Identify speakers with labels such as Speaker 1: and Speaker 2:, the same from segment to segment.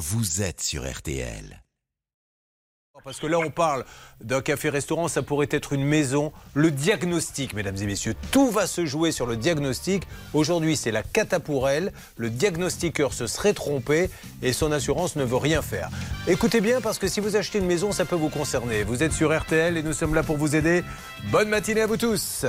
Speaker 1: vous êtes sur RTL.
Speaker 2: Parce que là, on parle d'un café-restaurant, ça pourrait être une maison. Le diagnostic, mesdames et messieurs, tout va se jouer sur le diagnostic. Aujourd'hui, c'est la cata pour elle. Le diagnostiqueur se serait trompé et son assurance ne veut rien faire. Écoutez bien, parce que si vous achetez une maison, ça peut vous concerner. Vous êtes sur RTL et nous sommes là pour vous aider. Bonne matinée à vous tous.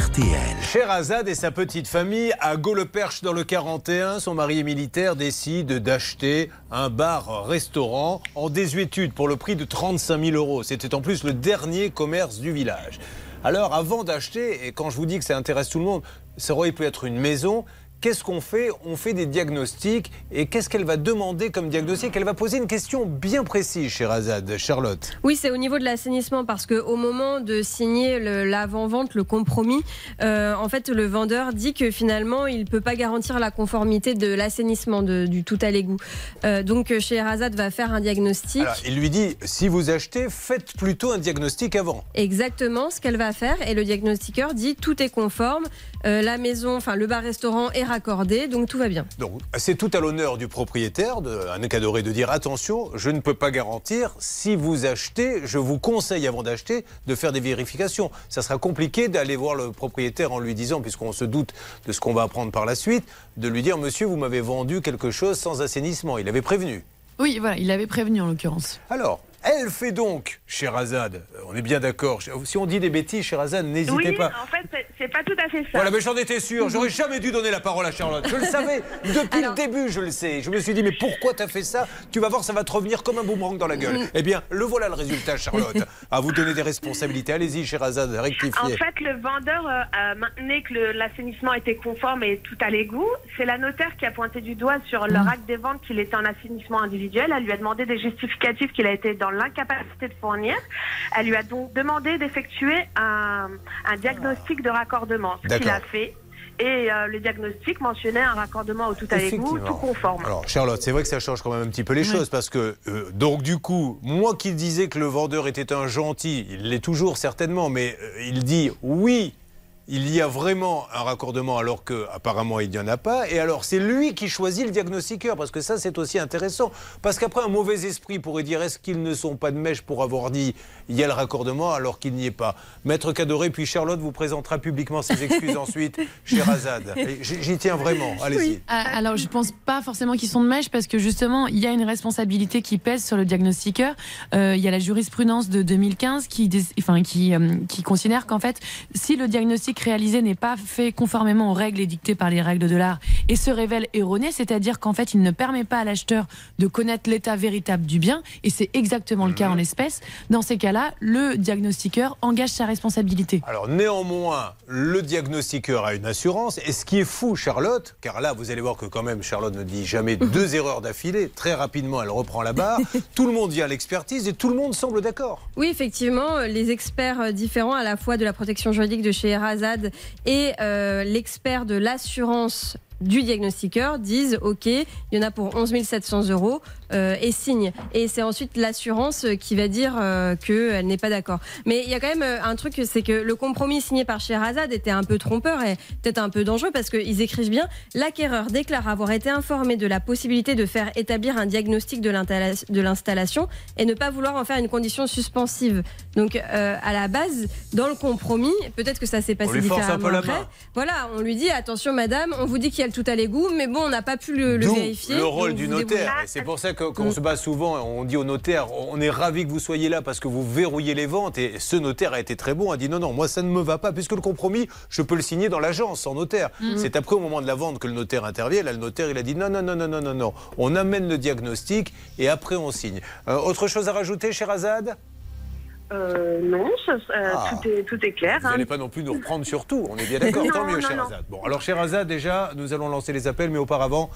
Speaker 1: RTL.
Speaker 2: Sherazade et sa petite famille à Gauleperche dans le 41, son mari militaire, décide d'acheter un bar-restaurant en désuétude pour le prix de 35 000 euros. C'était en plus le dernier commerce du village. Alors avant d'acheter, et quand je vous dis que ça intéresse tout le monde, ça aurait pu être une maison, Qu'est-ce qu'on fait? On fait des diagnostics. Et qu'est-ce qu'elle va demander comme diagnostic? Elle va poser une question bien précise, Sherazade. Charlotte.
Speaker 3: Oui, c'est au niveau de l'assainissement parce qu'au moment de signer l'avant-vente, le, compromis, euh, en fait, le vendeur dit que finalement, il ne peut pas garantir la conformité de l'assainissement du tout à l'égout. Euh, donc, chez Erazad va faire un diagnostic.
Speaker 2: Alors, il lui dit si vous achetez, faites plutôt un diagnostic avant.
Speaker 3: Exactement ce qu'elle va faire et le diagnostiqueur dit tout est conforme, euh, la maison, enfin le bar-restaurant est raccordé, donc tout va bien.
Speaker 2: Donc, c'est tout à l'honneur du propriétaire, de, un cadoré, de dire attention, je ne peux pas garantir. Si vous achetez, je vous conseille avant d'acheter de faire des vérifications. Ça sera compliqué d'aller voir le propriétaire en lui disant, puisqu'on se doute de ce qu'on va apprendre par la suite, de lui dire monsieur, vous m'avez vendu quelque chose sans assainissement. Il avait prévenu.
Speaker 4: Oui, voilà, il l'avait prévenu en l'occurrence.
Speaker 2: Alors, elle fait donc, Sherazade, euh, on est bien d'accord. Si on dit des bêtises, Sherazade, n'hésitez
Speaker 5: Oui,
Speaker 2: pas.
Speaker 5: en fait, c'est- pas tout à fait ça.
Speaker 2: Voilà, mais j'en étais sûr. J'aurais jamais dû donner la parole à Charlotte. Je le savais. Depuis le début, je le sais. Je me suis dit, mais pourquoi t'as fait ça? Tu vas voir, ça va te revenir comme un boomerang dans la gueule. Eh bien, le voilà le résultat, Charlotte. À vous donner des responsabilités. Allez-y, Sherazade,
Speaker 5: En
Speaker 2: rectifiez.
Speaker 5: fait, le vendeur euh, a maintenu que l'assainissement était conforme et tout à l'égout. C'est la notaire qui a pointé du doigt sur leur acte des ventes qu'il était en assainissement individuel. Elle lui a demandé des justificatifs qu'il a été dans l'incapacité de fournir. Elle lui a donc demandé d'effectuer un, un diagnostic de raccordement, ce qu'il a fait. Et euh, le diagnostic mentionnait un raccordement au tout à l'égout, tout conforme.
Speaker 2: Alors, Charlotte, c'est vrai que ça change quand même un petit peu les choses parce que, euh, donc, du coup, moi qui disais que le vendeur était un gentil, il l'est toujours certainement, mais euh, il dit oui. Il y a vraiment un raccordement alors que apparemment il n'y en a pas. Et alors c'est lui qui choisit le diagnostiqueur parce que ça c'est aussi intéressant. Parce qu'après un mauvais esprit pourrait dire est-ce qu'ils ne sont pas de mèche pour avoir dit il y a le raccordement alors qu'il n'y est pas? Maître Cadoré puis Charlotte vous présentera publiquement ses excuses ensuite chez Razad. J'y tiens vraiment. Allez-y.
Speaker 4: Ah, Alors, je pense pas forcément qu'ils sont de mèche parce que justement, il y a une responsabilité qui pèse sur le diagnostiqueur. Euh, il y a la jurisprudence de 2015 qui, enfin, qui, euh, qui considère qu'en fait, si le diagnostic réalisé n'est pas fait conformément aux règles édictées par les règles de l'art et se révèle erroné, c'est-à-dire qu'en fait, il ne permet pas à l'acheteur de connaître l'état véritable du bien, et c'est exactement le cas en l'espèce, dans ces cas-là, le diagnostiqueur engage sa responsabilité.
Speaker 2: Alors néanmoins, le diagnostiqueur a une assurance. Et ce qui est fou, Charlotte, car là, vous allez voir que quand même, Charlotte ne dit jamais deux erreurs d'affilée. Très rapidement, elle reprend la barre. tout le monde vient à l'expertise et tout le monde semble d'accord.
Speaker 3: Oui, effectivement, les experts euh, différents, à la fois de la protection juridique de chez Et euh, l'expert de l'assurance du diagnostiqueur disent OK, il y en a pour 11 700 euros et signe. Et c'est ensuite l'assurance euh, qui va dire euh, qu'elle n'est pas d'accord. Mais il y a quand même euh, un truc, c'est que le compromis signé par Sherazade était un peu trompeur et peut-être un peu dangereux parce qu'ils écrivent bien l'acquéreur déclare avoir été informé de la possibilité de faire établir un diagnostic de l'installa- de l'installation et ne pas vouloir en faire une condition suspensive. Donc euh, à la base, dans le compromis, peut-être que ça s'est passé
Speaker 2: On force un
Speaker 3: différemment
Speaker 2: peu
Speaker 3: après.
Speaker 2: main.
Speaker 3: Voilà, on lui dit attention madame, on vous dit qu'il y a le tout à l'égout, mais bon, on n'a pas pu le, le vérifier.
Speaker 2: le rôle du
Speaker 3: vous
Speaker 2: notaire. Et c'est pour ça que quand on se bat souvent, on dit au notaire, on est ravi que vous soyez là parce que vous verrouillez les ventes. Et ce notaire a été très bon, a dit non, non, moi ça ne me va pas, puisque le compromis, je peux le signer dans l'agence sans notaire.
Speaker 3: Mm.
Speaker 2: C'est après au moment de la vente que le notaire intervient. Là, le notaire, il a dit non, non, non, non, non, non, non. On amène le diagnostic et après on signe. Euh, autre chose à rajouter, cher Azad?
Speaker 5: Euh, non, ce- euh,
Speaker 2: Ah.
Speaker 5: tout, est, tout est clair.
Speaker 2: Vous
Speaker 5: hein.
Speaker 2: n'allez pas non plus nous reprendre sur tout. On est bien d'accord, tant mieux,
Speaker 5: non,
Speaker 2: cher
Speaker 5: non.
Speaker 2: Azad. Bon, alors, cher Azad, déjà, nous allons lancer les appels, mais auparavant,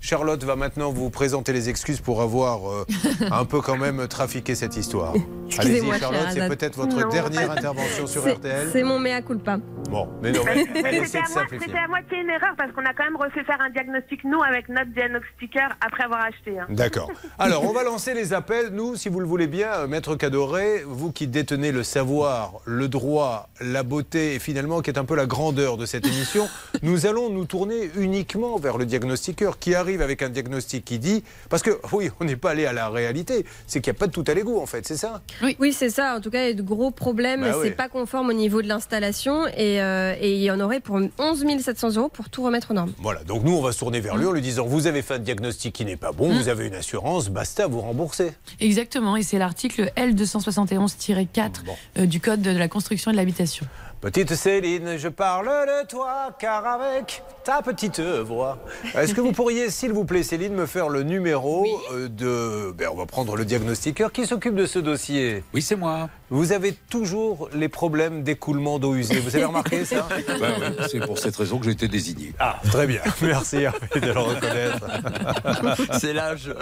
Speaker 2: Charlotte va maintenant vous présenter les excuses pour avoir euh, un peu quand même trafiqué cette histoire. Allez-y Charlotte, c'est peut-être votre
Speaker 5: Non,
Speaker 2: dernière intervention sur RTL.
Speaker 3: C'est mon mea culpa.
Speaker 2: Bon, mais non,
Speaker 5: C'était
Speaker 2: de
Speaker 5: à, à moitié une erreur parce qu'on a quand même refait faire un diagnostic, nous, avec notre diagnostiqueur après avoir acheté. hein.
Speaker 2: D'accord. Alors, on va lancer les appels. Nous, si vous le voulez bien, euh, Maître Cadoré, vous qui détenez le savoir, le droit, la beauté et finalement qui est un peu la grandeur de cette émission, nous allons nous tourner uniquement vers le diagnostiqueur qui arrive avec un diagnostic qui dit. Parce que, oui, on n'est pas allé à la réalité, c'est qu'il n'y a pas de tout à l'égout en fait, c'est ça?
Speaker 3: Oui, c'est ça. En tout cas, il y a de gros problèmes.
Speaker 2: Bah
Speaker 3: c'est
Speaker 2: oui.
Speaker 3: pas conforme au niveau de l'installation et, euh, et il y en aurait pour 11 700 euros pour tout remettre aux normes.
Speaker 2: Voilà, donc nous, on va se tourner vers lui en lui disant Vous avez fait un diagnostic qui n'est pas bon, vous avez une assurance, basta, vous remboursez.
Speaker 4: Exactement, et c'est l'article L271-4
Speaker 2: Bon.
Speaker 4: euh, du Code de la construction et de l'habitation.
Speaker 2: Petite Céline, je parle de toi, car avec ta petite voix. Est-ce que vous pourriez, s'il vous plaît, Céline, me faire le numéro euh, de. Ben, on va prendre le diagnostiqueur qui s'occupe de ce dossier.
Speaker 6: Oui, c'est moi.
Speaker 2: Vous avez toujours les problèmes d'écoulement d'eau usée. Vous avez remarqué ça?
Speaker 6: C'est pour cette raison que j'ai été désigné.
Speaker 2: Ah, très bien. Merci Hervé, de le reconnaître.
Speaker 7: C'est l'âge.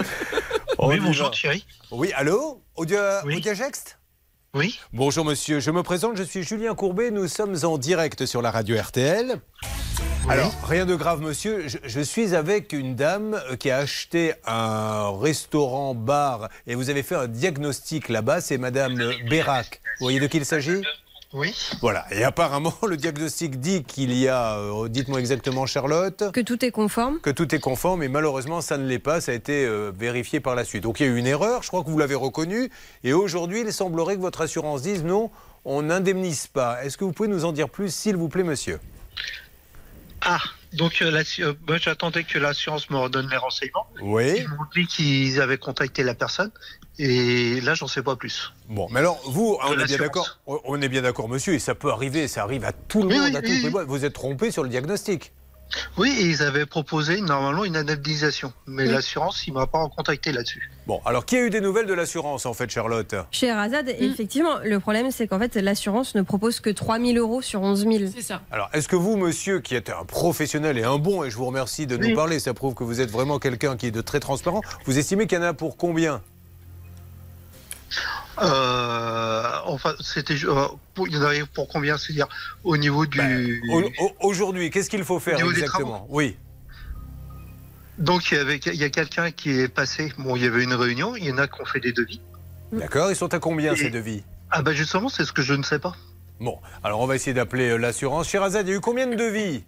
Speaker 8: Oui, bonjour. Thierry.
Speaker 2: Oui, allô? Audio,
Speaker 8: Oui. Oui.
Speaker 2: Bonjour monsieur, je me présente, je suis Julien Courbet, nous sommes en direct sur la radio RTL. Alors, rien de grave monsieur, je, je suis avec une dame euh, qui a acheté un restaurant-bar et vous avez fait un diagnostic là-bas, c'est madame Bérac. Vous voyez de qui il s'agit?
Speaker 8: Oui.
Speaker 2: Voilà, et apparemment le diagnostic dit qu'il y a, euh, dites-moi exactement Charlotte,
Speaker 3: Que tout est conforme.
Speaker 2: que tout est conforme, mais malheureusement, ça ne l'est pas. Ça a été euh, vérifié par la suite. Donc il y a eu une erreur, je crois que vous l'avez reconnu. Et aujourd'hui, il semblerait que votre assurance dise non, on n'indemnise pas. Est-ce que vous pouvez nous en dire plus, s'il vous plaît, monsieur?
Speaker 8: Ah, donc euh, euh, j'attendais que l'assurance me redonne les renseignements.
Speaker 2: Oui.
Speaker 8: Ils m'ont dit qu'ils avaient contacté la personne et là j'en sais pas plus.
Speaker 2: Bon, mais alors, vous, hein, on est bien d'accord, on- on est bien d'accord, monsieur, et ça peut arriver, ça arrive à tout le monde,
Speaker 8: oui,
Speaker 2: à
Speaker 8: oui,
Speaker 2: les
Speaker 8: oui.
Speaker 2: Vous êtes trompé sur le diagnostic.
Speaker 8: Oui, et ils avaient proposé normalement une indemnisation, mais l'assurance il m'a pas contacté là-dessus.
Speaker 2: Bon, alors qui a eu des nouvelles de l'assurance, en fait, Charlotte?
Speaker 3: Chez Razad, effectivement, le problème, c'est qu'en fait, l'assurance ne propose que 3 000 euros sur 11 000.
Speaker 4: C'est ça.
Speaker 2: Alors, est-ce que vous, monsieur, qui êtes un professionnel et un bon, et je vous remercie de nous parler, ça prouve que vous êtes vraiment quelqu'un qui est de très transparent, vous estimez qu'il y en a pour combien?
Speaker 8: Euh, enfin, c'était euh, pour, il y en avait pour combien C'est-à-dire au niveau du.
Speaker 2: Au- Aujourd'hui, qu'est-ce qu'il faut faire exactement Oui.
Speaker 8: Donc il y avait il y a quelqu'un qui est passé. Bon, il y avait une réunion. Il y en a qui ont fait des devis.
Speaker 2: D'accord, ils sont à combien
Speaker 8: Et-
Speaker 2: ces devis
Speaker 8: Ah bah justement, c'est ce que je ne sais pas.
Speaker 2: Bon, alors on va essayer d'appeler euh, l'assurance. Sherazade, il y a eu combien de devis?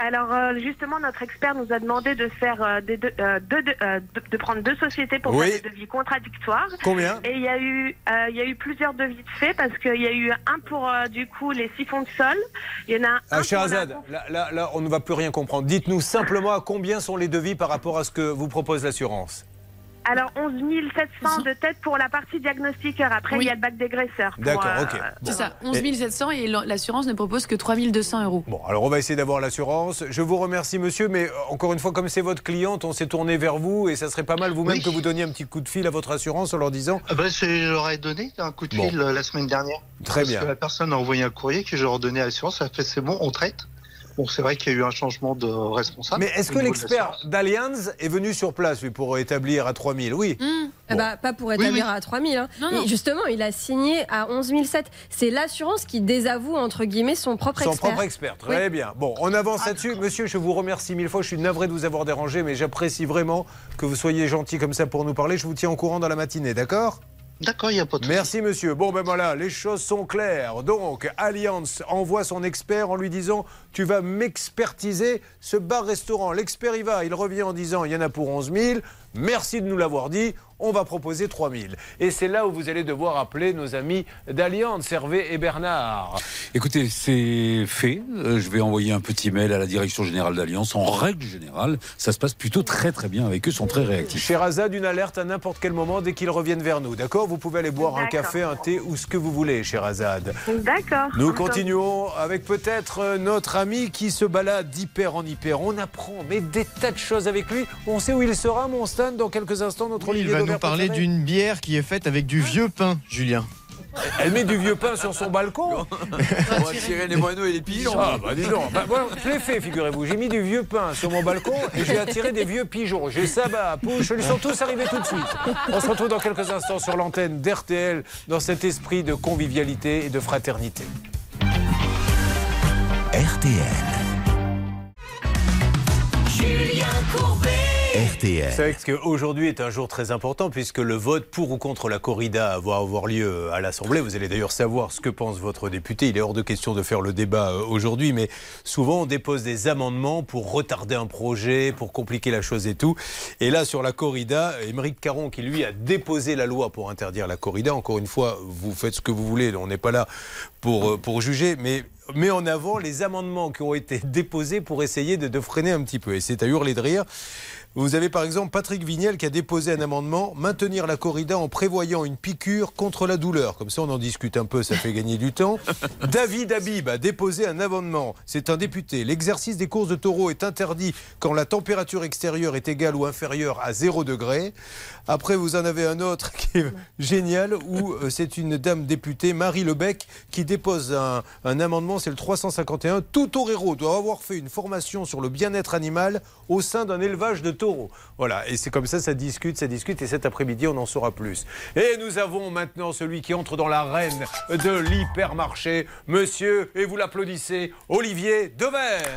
Speaker 5: Alors euh, justement, notre expert nous a demandé de faire euh, des deux- euh, deux- euh, de, de prendre deux sociétés pour
Speaker 2: Oui.
Speaker 5: faire des devis contradictoires.
Speaker 2: Combien?
Speaker 5: Et il y a eu, il y a eu plusieurs devis de fait parce qu'il y a eu un pour du coup les siphons de sol. Il y en a un.
Speaker 2: Ah,
Speaker 5: pour la-
Speaker 2: là, là, là, on ne va plus rien comprendre. Dites-nous simplement à combien sont les devis par rapport à ce que vous propose l'assurance.
Speaker 5: Alors 11 700 de tête pour la partie diagnostiqueur. Après,
Speaker 4: Oui.
Speaker 5: il y a le bac dégraisseur.
Speaker 2: D'accord,
Speaker 5: euh,
Speaker 2: ok.
Speaker 4: C'est
Speaker 2: Bon.
Speaker 4: ça, 11 700 et l'assurance ne propose que 3 200 euros.
Speaker 2: Bon, alors on va essayer d'avoir l'assurance. Je vous remercie, monsieur, mais euh, encore une fois, comme c'est votre cliente, on s'est tourné vers vous et ça serait pas mal vous-même
Speaker 8: Oui.
Speaker 2: que vous donniez un petit coup de fil à votre assurance en leur disant
Speaker 8: Ah bah, c'est- je leur ai donné un coup de
Speaker 2: Bon.
Speaker 8: fil euh, la semaine dernière.
Speaker 2: Très
Speaker 8: Parce
Speaker 2: bien.
Speaker 8: que la personne a envoyé un courrier que j'ai redonné à l'assurance. Elle a fait c'est bon, on traite. Bon, c'est vrai qu'il y a eu un changement de responsable.
Speaker 2: Mais est-ce que l'expert d'Allianz est venu sur place, lui, pour établir à 3000 Oui.
Speaker 4: Hum,
Speaker 3: Eh bah, pas pour établir
Speaker 8: oui.
Speaker 3: à 3 000. hein.
Speaker 4: Non,
Speaker 3: justement, il a signé à 11 700. C'est l'assurance qui désavoue, entre guillemets, son propre
Speaker 2: Son
Speaker 3: expert.
Speaker 2: propre expert, très bien. Bon, on avance là-dessus. Monsieur, je vous remercie mille fois. Je suis navré de vous avoir dérangé, mais j'apprécie vraiment que vous soyez gentil comme ça pour nous parler. Je vous tiens au courant dans la matinée, d'accord?
Speaker 8: D'accord, il n'y a pas de
Speaker 2: Merci monsieur. Bon ben voilà, les choses sont claires. Donc Allianz envoie son expert en lui disant tu vas m'expertiser ce bar-restaurant. L'expert y va, il revient en disant il y en a pour 11 000. Merci de nous l'avoir dit. On va proposer 3 000. Et c'est là où vous allez devoir appeler nos amis d'Allianz, Hervé et Bernard.
Speaker 6: Écoutez, c'est fait. Euh, Je vais envoyer un petit mail à la direction générale d'Alliance. En règle générale, ça se passe plutôt très très bien avec eux, ils sont très réactifs.
Speaker 2: Sherazade, une alerte à n'importe quel moment dès qu'ils reviennent vers nous. D'accord? Vous pouvez aller boire un café, un thé ou ce que vous voulez, Sherazade.
Speaker 5: D'accord.
Speaker 2: Nous continuons avec peut-être euh, notre ami qui se balade d'hyper en hyper. On apprend mais des tas de choses avec lui. On sait où il sera, mon Stan, dans quelques instants. Notre Olivier
Speaker 7: nous parler d'une bière qui est faite avec du vieux pain, Julien.
Speaker 2: Elle met du vieux pain sur son balcon.
Speaker 7: On va tirer les moineaux et les pigeons.
Speaker 2: Ah bah dis donc. Bah, moi, je l'ai fait, figurez-vous. J'ai mis du vieux pain sur mon balcon et j'ai attiré des vieux pigeons. J'ai ça, bah, pouche, ils sont tous arrivés tout de suite. On se retrouve dans quelques instants sur l'antenne d'RTL dans cet esprit de convivialité et de fraternité.
Speaker 1: RTL. RTL.
Speaker 2: Vous savez qu'aujourd'hui est un jour très important puisque le vote pour ou contre la corrida va avoir lieu à l'Assemblée. Vous allez d'ailleurs savoir ce que pense votre député. Il est hors de question de faire le débat euh, aujourd'hui, mais souvent on dépose des amendements pour retarder un projet, pour compliquer la chose et tout. Et là, sur la corrida, Émeric Caron, qui lui a déposé la loi pour interdire la corrida, encore une fois, vous faites ce que vous voulez, on n'est pas là pour, euh, pour juger, mais met en avant les amendements qui ont été déposés pour essayer de, de freiner un petit peu. Et c'est à hurler de rire. Vous avez par exemple Patrick Vignel qui a déposé un amendement maintenir la corrida en prévoyant une piqûre contre la douleur. Comme ça, on en discute un peu, ça fait gagner du temps. David Habib a déposé un amendement. C'est un député. L'exercice des courses de taureaux est interdit quand la température extérieure est égale ou inférieure à 0 degré. Après, vous en avez un autre qui est génial où euh, c'est une dame députée, Marie Lebec, qui dépose un, un amendement, c'est le 351. Tout torero doit avoir fait une formation sur le bien-être animal au sein d'un élevage de taureaux. Voilà, et c'est comme ça, ça discute, ça discute, et cet après-midi, on en saura plus. Et nous avons maintenant celui qui entre dans l'arène de l'hypermarché, monsieur, et vous l'applaudissez, Olivier Devers.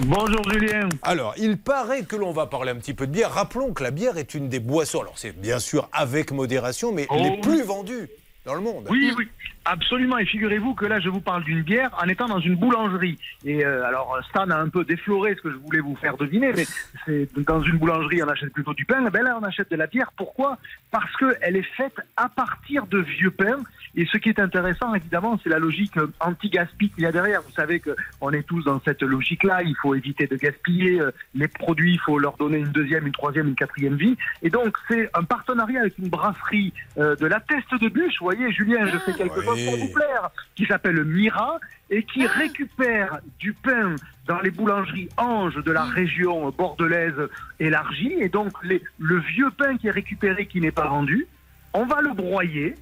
Speaker 9: Bonjour Julien.
Speaker 2: Alors, il paraît que l'on va parler un petit peu de bière. Rappelons que la bière est une des boissons, alors c'est bien sûr avec modération, mais
Speaker 9: Oh,
Speaker 2: les plus vendues dans le monde.
Speaker 9: Oui, oui, absolument. Et figurez-vous que là, je vous parle d'une bière en étant dans une boulangerie. Et euh, alors, Stan a un peu défloré ce que je voulais vous faire deviner, mais c'est dans une boulangerie, on achète plutôt du pain. Ben là, on achète de la bière. Pourquoi? Parce qu'elle est faite à partir de vieux pain. Et ce qui est intéressant, évidemment, c'est la logique anti-gaspi qu'il y a derrière. Vous savez qu'on est tous dans cette logique-là. Il faut éviter de gaspiller euh, les produits. Il faut leur donner une deuxième, une troisième, une quatrième vie. Et donc, c'est un partenariat avec une brasserie euh, de la Teste de Bûche. Vous voyez, Julien, je fais quelque chose pour vous plaire, qui s'appelle Mira et qui récupère du pain dans les boulangeries Ange de la région bordelaise élargie. Et donc, les- le vieux pain qui est récupéré, qui n'est pas vendu, on va le broyer.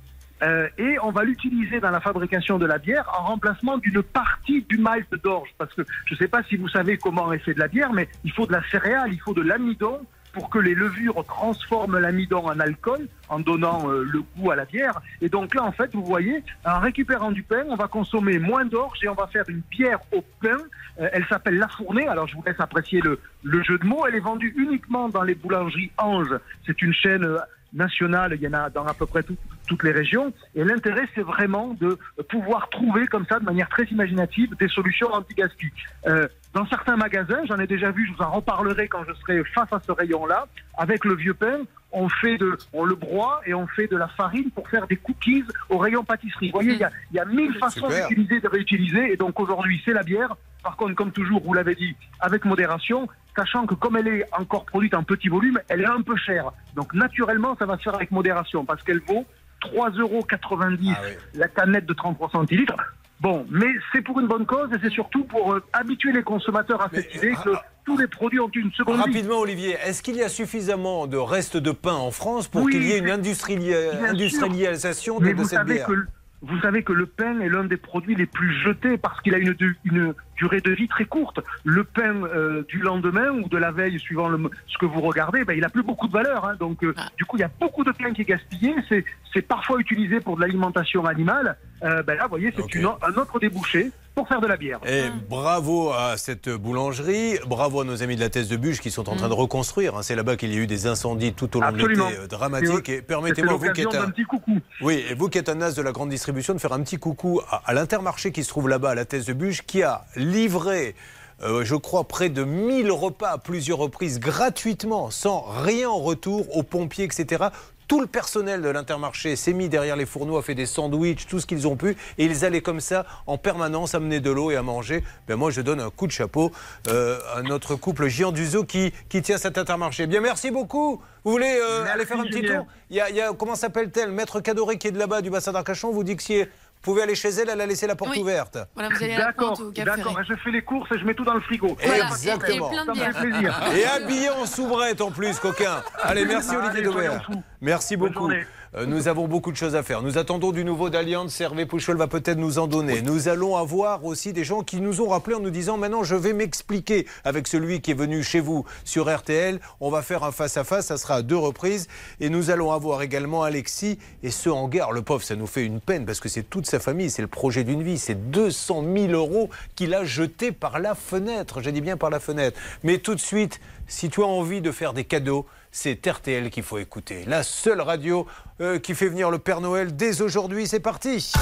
Speaker 9: euh, et on va l'utiliser dans la fabrication de la bière en remplacement d'une partie du malt d'orge. Parce que je ne sais pas si vous savez comment est fait de la bière, mais il faut de la céréale, il faut de l'amidon pour que les levures transforment l'amidon en alcool en donnant euh, le goût à la bière. Et donc là, en fait, vous voyez, en récupérant du pain, on va consommer moins d'orge et on va faire une bière au pain. Euh, elle s'appelle La Fournée. Alors, je vous laisse apprécier le, le jeu de mots. Elle est vendue uniquement dans les boulangeries Ange. C'est une chaîne euh, nationale. Il y en a dans à peu près tout- toutes les régions. Et l'intérêt, c'est vraiment de pouvoir trouver comme ça, de manière très imaginative, des solutions anti-gaspi. Dans certains magasins, j'en ai déjà vu, je vous en reparlerai quand je serai face à ce rayon-là, avec le vieux pain, on fait de, on le broie et on fait de la farine pour faire des cookies au rayon pâtisserie. Vous voyez, il y a, il y a mille façons d'utiliser, de réutiliser. Et donc aujourd'hui, c'est la bière. Par contre, comme toujours, vous l'avez dit, avec modération, sachant que comme elle est encore produite en petit volume, elle est un peu chère. Donc naturellement, ça va se faire avec modération parce qu'elle vaut 3,90 euros
Speaker 2: Ah oui.
Speaker 9: la canette de 33 centilitres. Bon, mais c'est pour une bonne cause et c'est surtout pour euh, habituer les consommateurs à cette idée que
Speaker 2: ah,
Speaker 9: tous les produits ont une seconde vie.
Speaker 2: Rapidement, Olivier, est-ce qu'il y a suffisamment de restes de pain en France pour
Speaker 9: Oui,
Speaker 2: qu'il y ait une industrialisation de, cette bière?
Speaker 9: que vous savez que le pain est l'un des produits les plus jetés parce qu'il a une, une durée de vie très courte. Le pain euh, du lendemain ou de la veille, suivant le, ce que vous regardez, ben, il a plus beaucoup de valeur. hein. Donc, euh, du coup, il y a beaucoup de pain qui est gaspillé. C'est, c'est parfois utilisé pour de l'alimentation animale. Euh, ben là, vous voyez, c'est
Speaker 2: Ok.
Speaker 9: une- un autre débouché pour faire de la bière.
Speaker 2: Et bravo à cette boulangerie, bravo à nos amis de la Thèse de Bûche qui sont en train de reconstruire. hein. C'est là-bas qu'il y a eu des incendies tout au long
Speaker 9: Absolument.
Speaker 2: de l'été euh, dramatiques. Et
Speaker 9: C'était
Speaker 2: permettez-moi, vous qui êtes un,
Speaker 9: d'un petit coucou.
Speaker 2: oui, et vous qui êtes un as de la grande distribution, de faire un petit coucou à, à l'Intermarché qui se trouve là-bas, à la Thèse de Bûche, qui a livré, euh, je crois, près de 1000 repas à plusieurs reprises gratuitement, sans rien en retour aux pompiers, etc. Tout le personnel de l'Intermarché s'est mis derrière les fourneaux, a fait des sandwichs, tout ce qu'ils ont pu, et ils allaient comme ça en permanence amener de l'eau et à manger. Ben moi, je donne un coup de chapeau euh, à notre couple Gian Duzo qui, qui tient cet Intermarché. Bien, merci beaucoup. Vous voulez euh, aller faire un petit tour? Il y, a, il y a- comment s'appelle-t-elle? Maître Cadoré qui est de là-bas, du bassin d'Arcachon, vous dit que si vous pouvez aller chez elle, elle a laissé la porte
Speaker 4: Oui.
Speaker 2: ouverte.
Speaker 4: Voilà, vous allez à la
Speaker 9: D'accord,
Speaker 4: pointe au Cap
Speaker 9: d'accord.
Speaker 4: Ferré.
Speaker 9: Je fais les courses et je mets tout dans le frigo.
Speaker 4: Voilà,
Speaker 2: Exactement.
Speaker 4: Et, et plein
Speaker 9: Ça
Speaker 4: de
Speaker 9: me fait
Speaker 4: bière.
Speaker 9: plaisir.
Speaker 2: Et habillé en soubrette en plus, coquin. Allez, merci Olivier Daubert. Merci
Speaker 9: Bonne
Speaker 2: beaucoup. Euh, nous avons beaucoup de choses à faire. Nous attendons du nouveau d'Alliance. Hervé Pouchol va peut-être nous en donner. Nous allons avoir aussi des gens qui nous ont rappelé en nous disant maintenant je vais m'expliquer avec celui qui est venu chez vous sur RTL. On va faire un face-à-face. Ça sera à deux reprises. Et nous allons avoir également Alexis et ce hangar. Le pauvre, ça nous fait une peine parce que c'est toute sa famille. C'est le projet d'une vie. C'est 200 000 euros qu'il a jeté par la fenêtre. J'ai dit bien par la fenêtre. Mais tout de suite, si tu as envie de faire des cadeaux, c'est RTL qu'il faut écouter. La seule radio euh, qui fait venir le Père Noël dès aujourd'hui. C'est parti.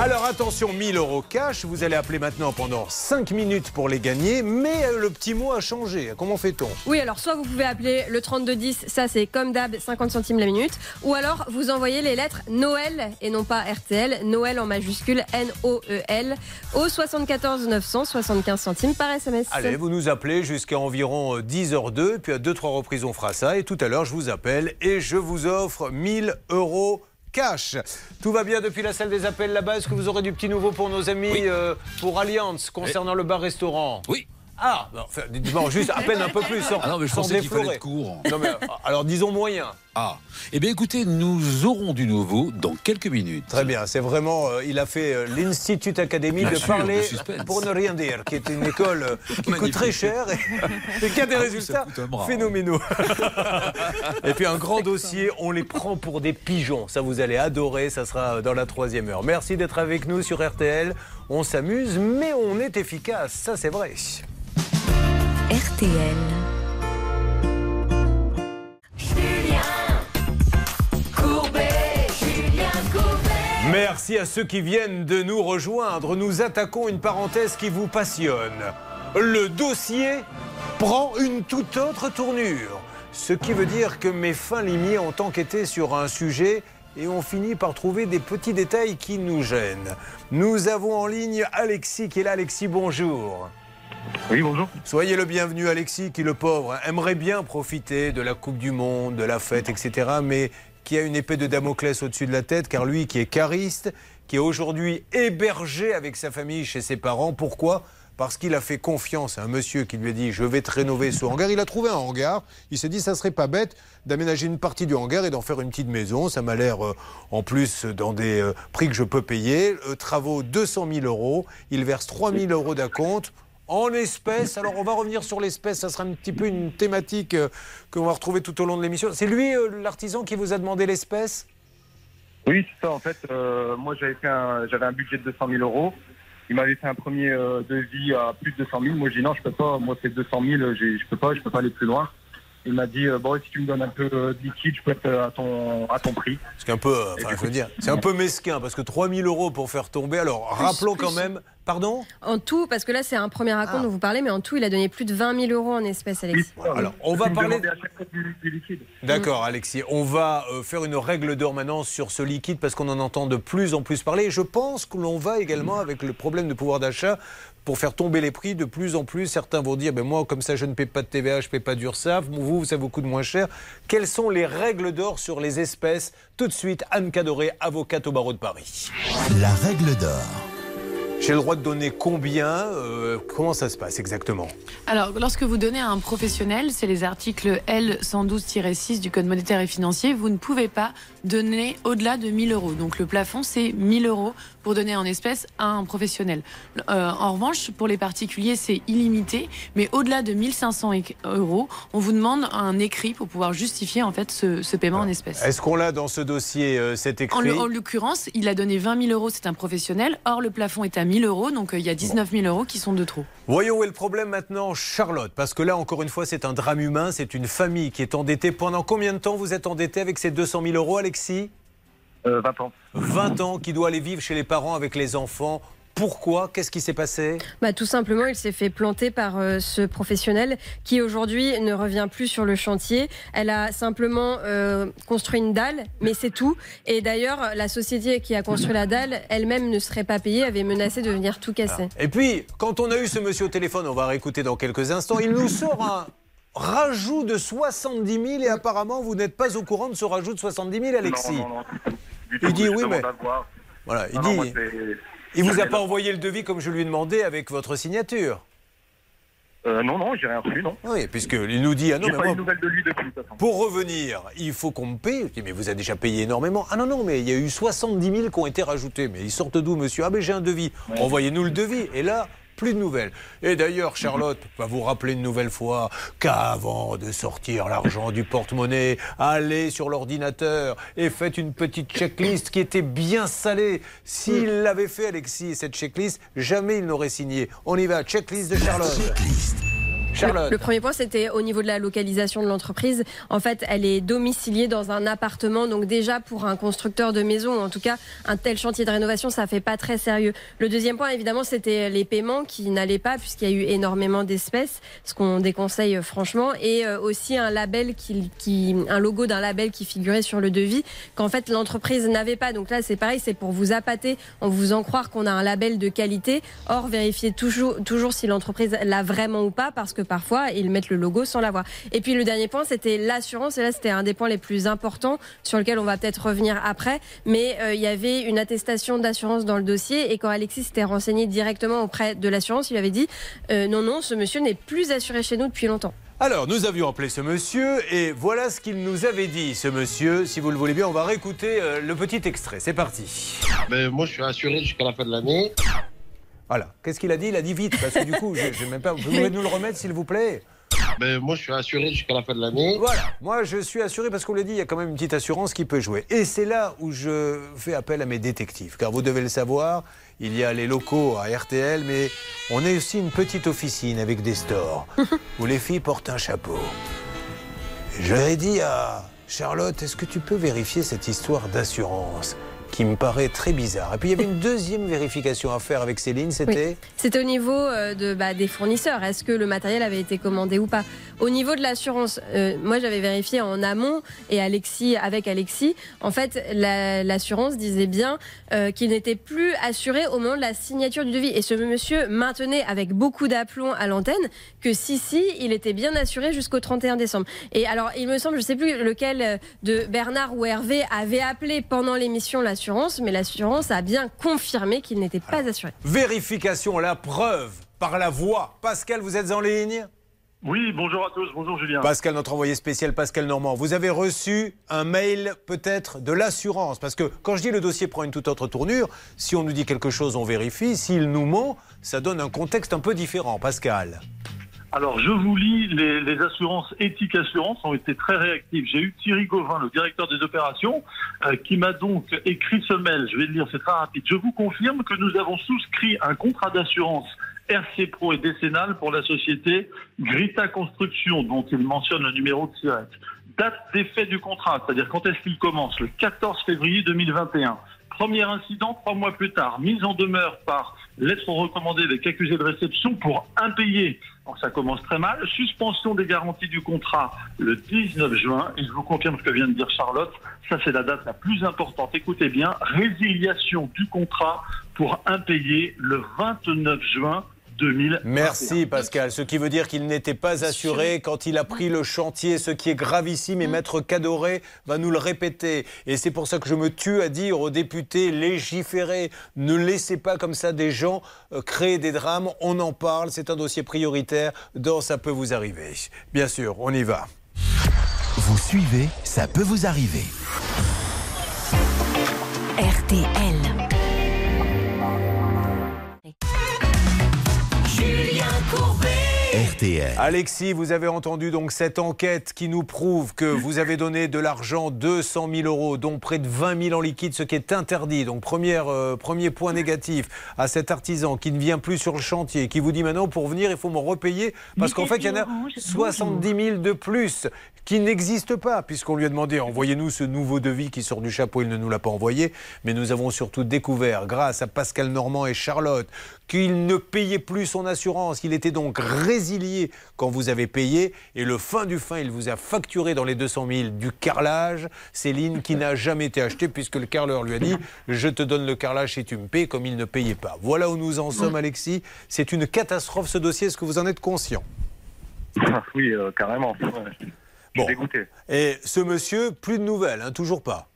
Speaker 2: Alors attention, 1000 euros cash. Vous allez appeler maintenant pendant 5 minutes pour les gagner. Mais euh, le petit mot a changé. Comment fait-on?
Speaker 3: Oui, alors soit vous pouvez appeler le 3210, ça c'est comme d'hab, 50 centimes la minute. Ou alors vous envoyez les lettres Noël et non pas RTL, Noël en majuscule, N-O-E-L, au 74 900, 75 centimes par SMS.
Speaker 2: Allez, vous nous appelez jusqu'à environ 10h02. Puis à 2-3 reprises, on fera ça. Et tout à l'heure, je vous appelle et je vous offre 1000 euros cash. Tout va bien depuis la salle des appels là-bas. Est-ce que vous aurez du petit nouveau pour nos amis euh, pour Alliance concernant le bar-restaurant?
Speaker 6: Oui.
Speaker 2: Ah, non, enfin, juste à peine un peu plus. Sans,
Speaker 6: Ah non, mais je pensais qu'il fallait être court.
Speaker 2: Non, mais, alors disons moyen.
Speaker 6: Ah. Eh bien, écoutez, nous aurons du nouveau dans quelques minutes.
Speaker 2: Très bien, c'est vraiment. euh, il a fait euh, l'Institut Académie
Speaker 6: Bien
Speaker 2: de
Speaker 6: sûr,
Speaker 2: parler pour ne rien dire, qui est une école euh, qui coûte très cher et, et qui a des
Speaker 6: Ah
Speaker 2: résultats
Speaker 6: bras.
Speaker 2: phénoménaux. et puis un grand dossier, on les prend pour des pigeons. Ça, vous allez adorer, ça sera dans la troisième heure. Merci d'être avec nous sur RTL. On s'amuse, mais on est efficace, ça c'est vrai.
Speaker 10: RTL.
Speaker 2: Merci à ceux qui viennent de nous rejoindre. Nous attaquons une parenthèse qui vous passionne. Le dossier prend une toute autre tournure. Ce qui veut dire que mes fins limiers ont enquêté sur un sujet et ont fini par trouver des petits détails qui nous gênent. Nous avons en ligne Alexis qui est là. Alexis, bonjour.
Speaker 9: Oui, bonjour.
Speaker 2: Soyez le bienvenu, Alexis, qui, le pauvre, aimerait bien profiter de la Coupe du Monde, de la fête, etc., mais qui a une épée de Damoclès au-dessus de la tête, car lui, qui est cariste, qui est aujourd'hui hébergé avec sa famille chez ses parents, pourquoi? Parce qu'il a fait confiance à un monsieur qui lui a dit je vais te rénover ce hangar. Il a trouvé un hangar. Il s'est dit ça serait pas bête d'aménager une partie du hangar et d'en faire une petite maison. Ça m'a l'air euh, en plus dans des euh, prix que je peux payer. Euh, travaux 200 000 euros. Il verse 3 000 euros d'acompte en espèces. Alors on va revenir sur l'espèce, ça sera un petit peu une thématique euh, qu'on va retrouver tout au long de l'émission. C'est lui euh, l'artisan qui vous a demandé l'espèce?
Speaker 9: Oui, c'est ça. En fait, euh, moi, j'avais un, budget de 200 000 euros. Il m'avait fait un premier devis à plus de 200 000. Moi, j'ai dit non, je peux pas. Moi, c'est 200 000. j'ai- Je peux pas. Je peux pas aller plus loin. Il m'a dit euh, bon, si tu me donnes un peu de liquide, je peux être euh, à ton à ton prix.
Speaker 2: C'est un peu, euh, enfin, je veux dire, c'est un peu mesquin parce que 3000 euros pour faire tomber. Alors rappelons quand même, pardon?
Speaker 3: En tout, parce que là c'est un premier raconte dont vous parlez, mais en tout il a donné plus de 20 000 euros en espèces, Alexis.
Speaker 2: Alors on va parler. D'accord, Alexis. On va faire une règle d'or maintenant sur ce liquide parce qu'on en entend de plus en plus parler. Et je pense que l'on va également avec le problème de pouvoir d'achat pour faire tomber les prix de plus en plus. Certains vont dire, ben moi, comme ça, je ne paie pas de TVA, je ne paie pas d'URSSAF. Vous, ça vous coûte moins cher. Quelles sont les règles d'or sur les espèces? Tout de suite, Anne Cadoré, avocate au barreau de Paris.
Speaker 1: La règle d'or.
Speaker 2: J'ai le droit de donner combien Euh, Comment ça se passe exactement?
Speaker 4: Alors, lorsque vous donnez à un professionnel, c'est les articles L112-6 du Code monétaire et financier, vous ne pouvez pas donner au-delà de 1000 euros. Donc, le plafond, c'est 1000 euros pour donner en espèces à un professionnel. Euh, en revanche, pour les particuliers, c'est illimité, mais au-delà de 1500 éc- euros, on vous demande un écrit pour pouvoir justifier en fait ce, ce paiement en espèces.
Speaker 2: Est-ce qu'on l'a dans ce dossier, euh, cet écrit
Speaker 4: en l'occurrence, il a donné 20 000 euros, c'est un professionnel. Or, le plafond est à 1000 euros, donc euh, il y a 19 000 euros qui sont de trop.
Speaker 2: Voyons où est le problème maintenant, Charlotte. Parce que là, encore une fois, c'est un drame humain. C'est une famille qui est endettée. Pendant combien de temps vous êtes endetté avec ces 200 000 euros, Alexis?
Speaker 9: Euh, 20 ans.
Speaker 2: 20 ans, qui doit aller vivre chez les parents avec les enfants. Pourquoi? Qu'est-ce qui s'est passé?
Speaker 3: Bah, tout simplement, il s'est fait planter par euh, ce professionnel qui aujourd'hui ne revient plus sur le chantier. Elle a simplement euh, construit une dalle, mais c'est tout. Et d'ailleurs, la société qui a construit la dalle, elle-même ne serait pas payée, avait menacé de venir tout casser.
Speaker 2: Et puis, quand on a eu ce monsieur au téléphone, on va réécouter dans quelques instants, il nous sort un rajout de 70 000 et apparemment, vous n'êtes pas au courant de ce rajout de 70 000, Alexis.
Speaker 9: Non, non, non. Du
Speaker 2: Il dit oui, mais-. Voilà, il
Speaker 9: Non, non,
Speaker 2: dit...
Speaker 9: moi, c'est-
Speaker 2: Il vous a pas envoyé le devis comme je lui ai demandé avec votre signature
Speaker 11: Euh, non, non, j'ai rien reçu, non.
Speaker 2: Oui, puisqu'il nous dit ah non, mais
Speaker 11: pas
Speaker 2: moi,
Speaker 11: eu de nouvelles de lui depuis. de toute façon.
Speaker 2: pour revenir, il faut qu'on me paye. Je dis, mais vous avez déjà payé énormément. Ah non, non, mais il y a eu 70 000 qui ont été rajoutés. Mais ils sortent d'où, monsieur? Ah, mais j'ai un devis. Envoyez-nous le devis. Et là, plus de nouvelles. Et d'ailleurs, Charlotte va vous rappeler une nouvelle fois qu'avant de sortir l'argent du porte-monnaie, allez sur l'ordinateur et faites une petite checklist qui était bien salée. S'il l'avait fait, Alexis, cette checklist, jamais il n'aurait signé. On y va, checklist de Charlotte.
Speaker 1: Checklist.
Speaker 2: Charlotte.
Speaker 3: Le premier point, c'était au niveau de la localisation de l'entreprise. En fait, elle est domiciliée dans un appartement. Donc déjà, pour un constructeur de maison, en tout cas, un tel chantier de rénovation, ça fait pas très sérieux. Le deuxième point, évidemment, c'était les paiements qui n'allaient pas, puisqu'il y a eu énormément d'espèces, ce qu'on déconseille euh, franchement. Et euh, aussi un label, qui, qui, un logo d'un label qui figurait sur le devis, qu'en fait, l'entreprise n'avait pas. Donc là, c'est pareil, c'est pour vous appâter, en vous faisant croire qu'on a un label de qualité. Or, vérifiez toujours, toujours si l'entreprise l'a vraiment ou pas, parce que parfois, ils mettent le logo sans l'avoir. Et puis le dernier point, c'était l'assurance. Et là, c'était un des points les plus importants sur lequel on va peut-être revenir après. Mais euh, il y avait une attestation d'assurance dans le dossier. Et quand Alexis s'était renseigné directement auprès de l'assurance, il avait dit euh, non, non, ce monsieur n'est plus assuré chez nous depuis longtemps.
Speaker 2: Alors, nous avions appelé ce monsieur et voilà ce qu'il nous avait dit, ce monsieur. Si vous le voulez bien, on va réécouter euh, le petit extrait. C'est parti.
Speaker 10: Mais moi, je suis assuré jusqu'à la fin de l'année.
Speaker 2: Voilà. Qu'est-ce qu'il a dit? Il a dit vite, parce que du coup, je, je même pas. Vous pouvez nous le remettre, s'il vous plaît?
Speaker 10: Mais moi, je suis assuré jusqu'à la fin de l'année.
Speaker 2: Voilà. Moi, je suis assuré parce qu'on l'a dit, il y a quand même une petite assurance qui peut jouer. Et c'est là où je fais appel à mes détectives. Car vous devez le savoir, il y a les locaux à RTL, mais on est aussi une petite officine avec des stores où les filles portent un chapeau. Et Je leur ai dit à Charlotte, est-ce que tu peux vérifier cette histoire d'assurance? Qui me paraît très bizarre. Et puis il y avait une deuxième vérification à faire avec Céline, c'était
Speaker 3: C'était au niveau euh, de, bah, des fournisseurs. Est-ce que le matériel avait été commandé ou pas? Au niveau de l'assurance, euh, moi j'avais vérifié en amont et Alexis, avec Alexis, en fait, la- l'assurance disait bien euh, qu'il n'était plus assuré au moment de la signature du devis. Et ce monsieur maintenait avec beaucoup d'aplomb à l'antenne que si, si, il était bien assuré jusqu'au 31 décembre. Et alors, il me semble, je sais plus lequel de Bernard ou Hervé avait appelé pendant l'émission l'assurance, mais l'assurance a bien confirmé qu'il n'était pas assuré.
Speaker 2: vérification, la preuve par la voix. Pascal, vous êtes en ligne
Speaker 11: Oui, bonjour à tous, bonjour Julien.
Speaker 2: Pascal, notre envoyé spécial Pascal Normand, vous avez reçu un mail peut-être de l'assurance Parce que quand je dis le dossier prend une toute autre tournure, si on nous dit quelque chose, on vérifie. S'il nous ment, ça donne un contexte un peu différent. Pascal.
Speaker 11: Alors, je vous lis, les, assurances éthiques assurances ont été très réactives. J'ai eu Thierry Gauvin, le directeur des opérations, euh, qui m'a donc écrit ce mail. Je vais le lire, c'est très rapide. Je vous confirme que nous avons souscrit un contrat d'assurance RC Pro et décennal pour la société Grita Construction, dont il mentionne le numéro de SIRET. Date d'effet du contrat, c'est-à-dire quand est-ce qu'il commence Le 14 février 2021. Premier incident, trois mois plus tard. Mise en demeure par lettre recommandée avec accusé de réception pour impayé. Donc ça commence très mal. Suspension des garanties du contrat le 19 juin. Et je vous confirme ce que vient de dire Charlotte. Ça, c'est la date la plus importante. Écoutez bien. Résiliation du contrat pour impayé le 29 juin 2000.
Speaker 2: Merci Pascal. Ce qui veut dire qu'il n'était pas assuré quand il a pris le chantier, ce qui est gravissime et Maître Cadoré va nous le répéter. Et c'est pour ça que je me tue à dire aux députés légiférez, ne laissez pas comme ça des gens euh, créer des drames. On en parle, c'est un dossier prioritaire dans Ça peut vous arriver. Bien sûr, on y va.
Speaker 1: Vous suivez, ça peut vous arriver.
Speaker 12: RTL.
Speaker 1: RTL.
Speaker 2: Alexis, vous avez entendu donc cette enquête qui nous prouve que vous avez donné de l'argent, 200 000 euros, dont près de 20 000 en liquide, ce qui est interdit. Donc première, euh, premier point négatif à cet artisan qui ne vient plus sur le chantier, qui vous dit maintenant pour venir il faut me repayer parce qu'en fait il y en a 70 000 de plus qui n'existent pas puisqu'on lui a demandé envoyez-nous ce nouveau devis qui sort du chapeau, il ne nous l'a pas envoyé, mais nous avons surtout découvert grâce à Pascal Normand et Charlotte qu'il ne payait plus son assurance, il était donc résilié quand vous avez payé et le fin du fin il vous a facturé dans les 200 000 du carrelage, Céline qui n'a jamais été acheté puisque le carreleur lui a dit je te donne le carrelage si tu me payes comme il ne payait pas. Voilà où nous en sommes Alexis, c'est une catastrophe ce dossier, est-ce que vous en êtes conscient?
Speaker 11: Oui, euh, carrément. Ouais.
Speaker 2: Bon.
Speaker 11: Dégoûté.
Speaker 2: Et ce monsieur, plus de nouvelles, hein, toujours pas.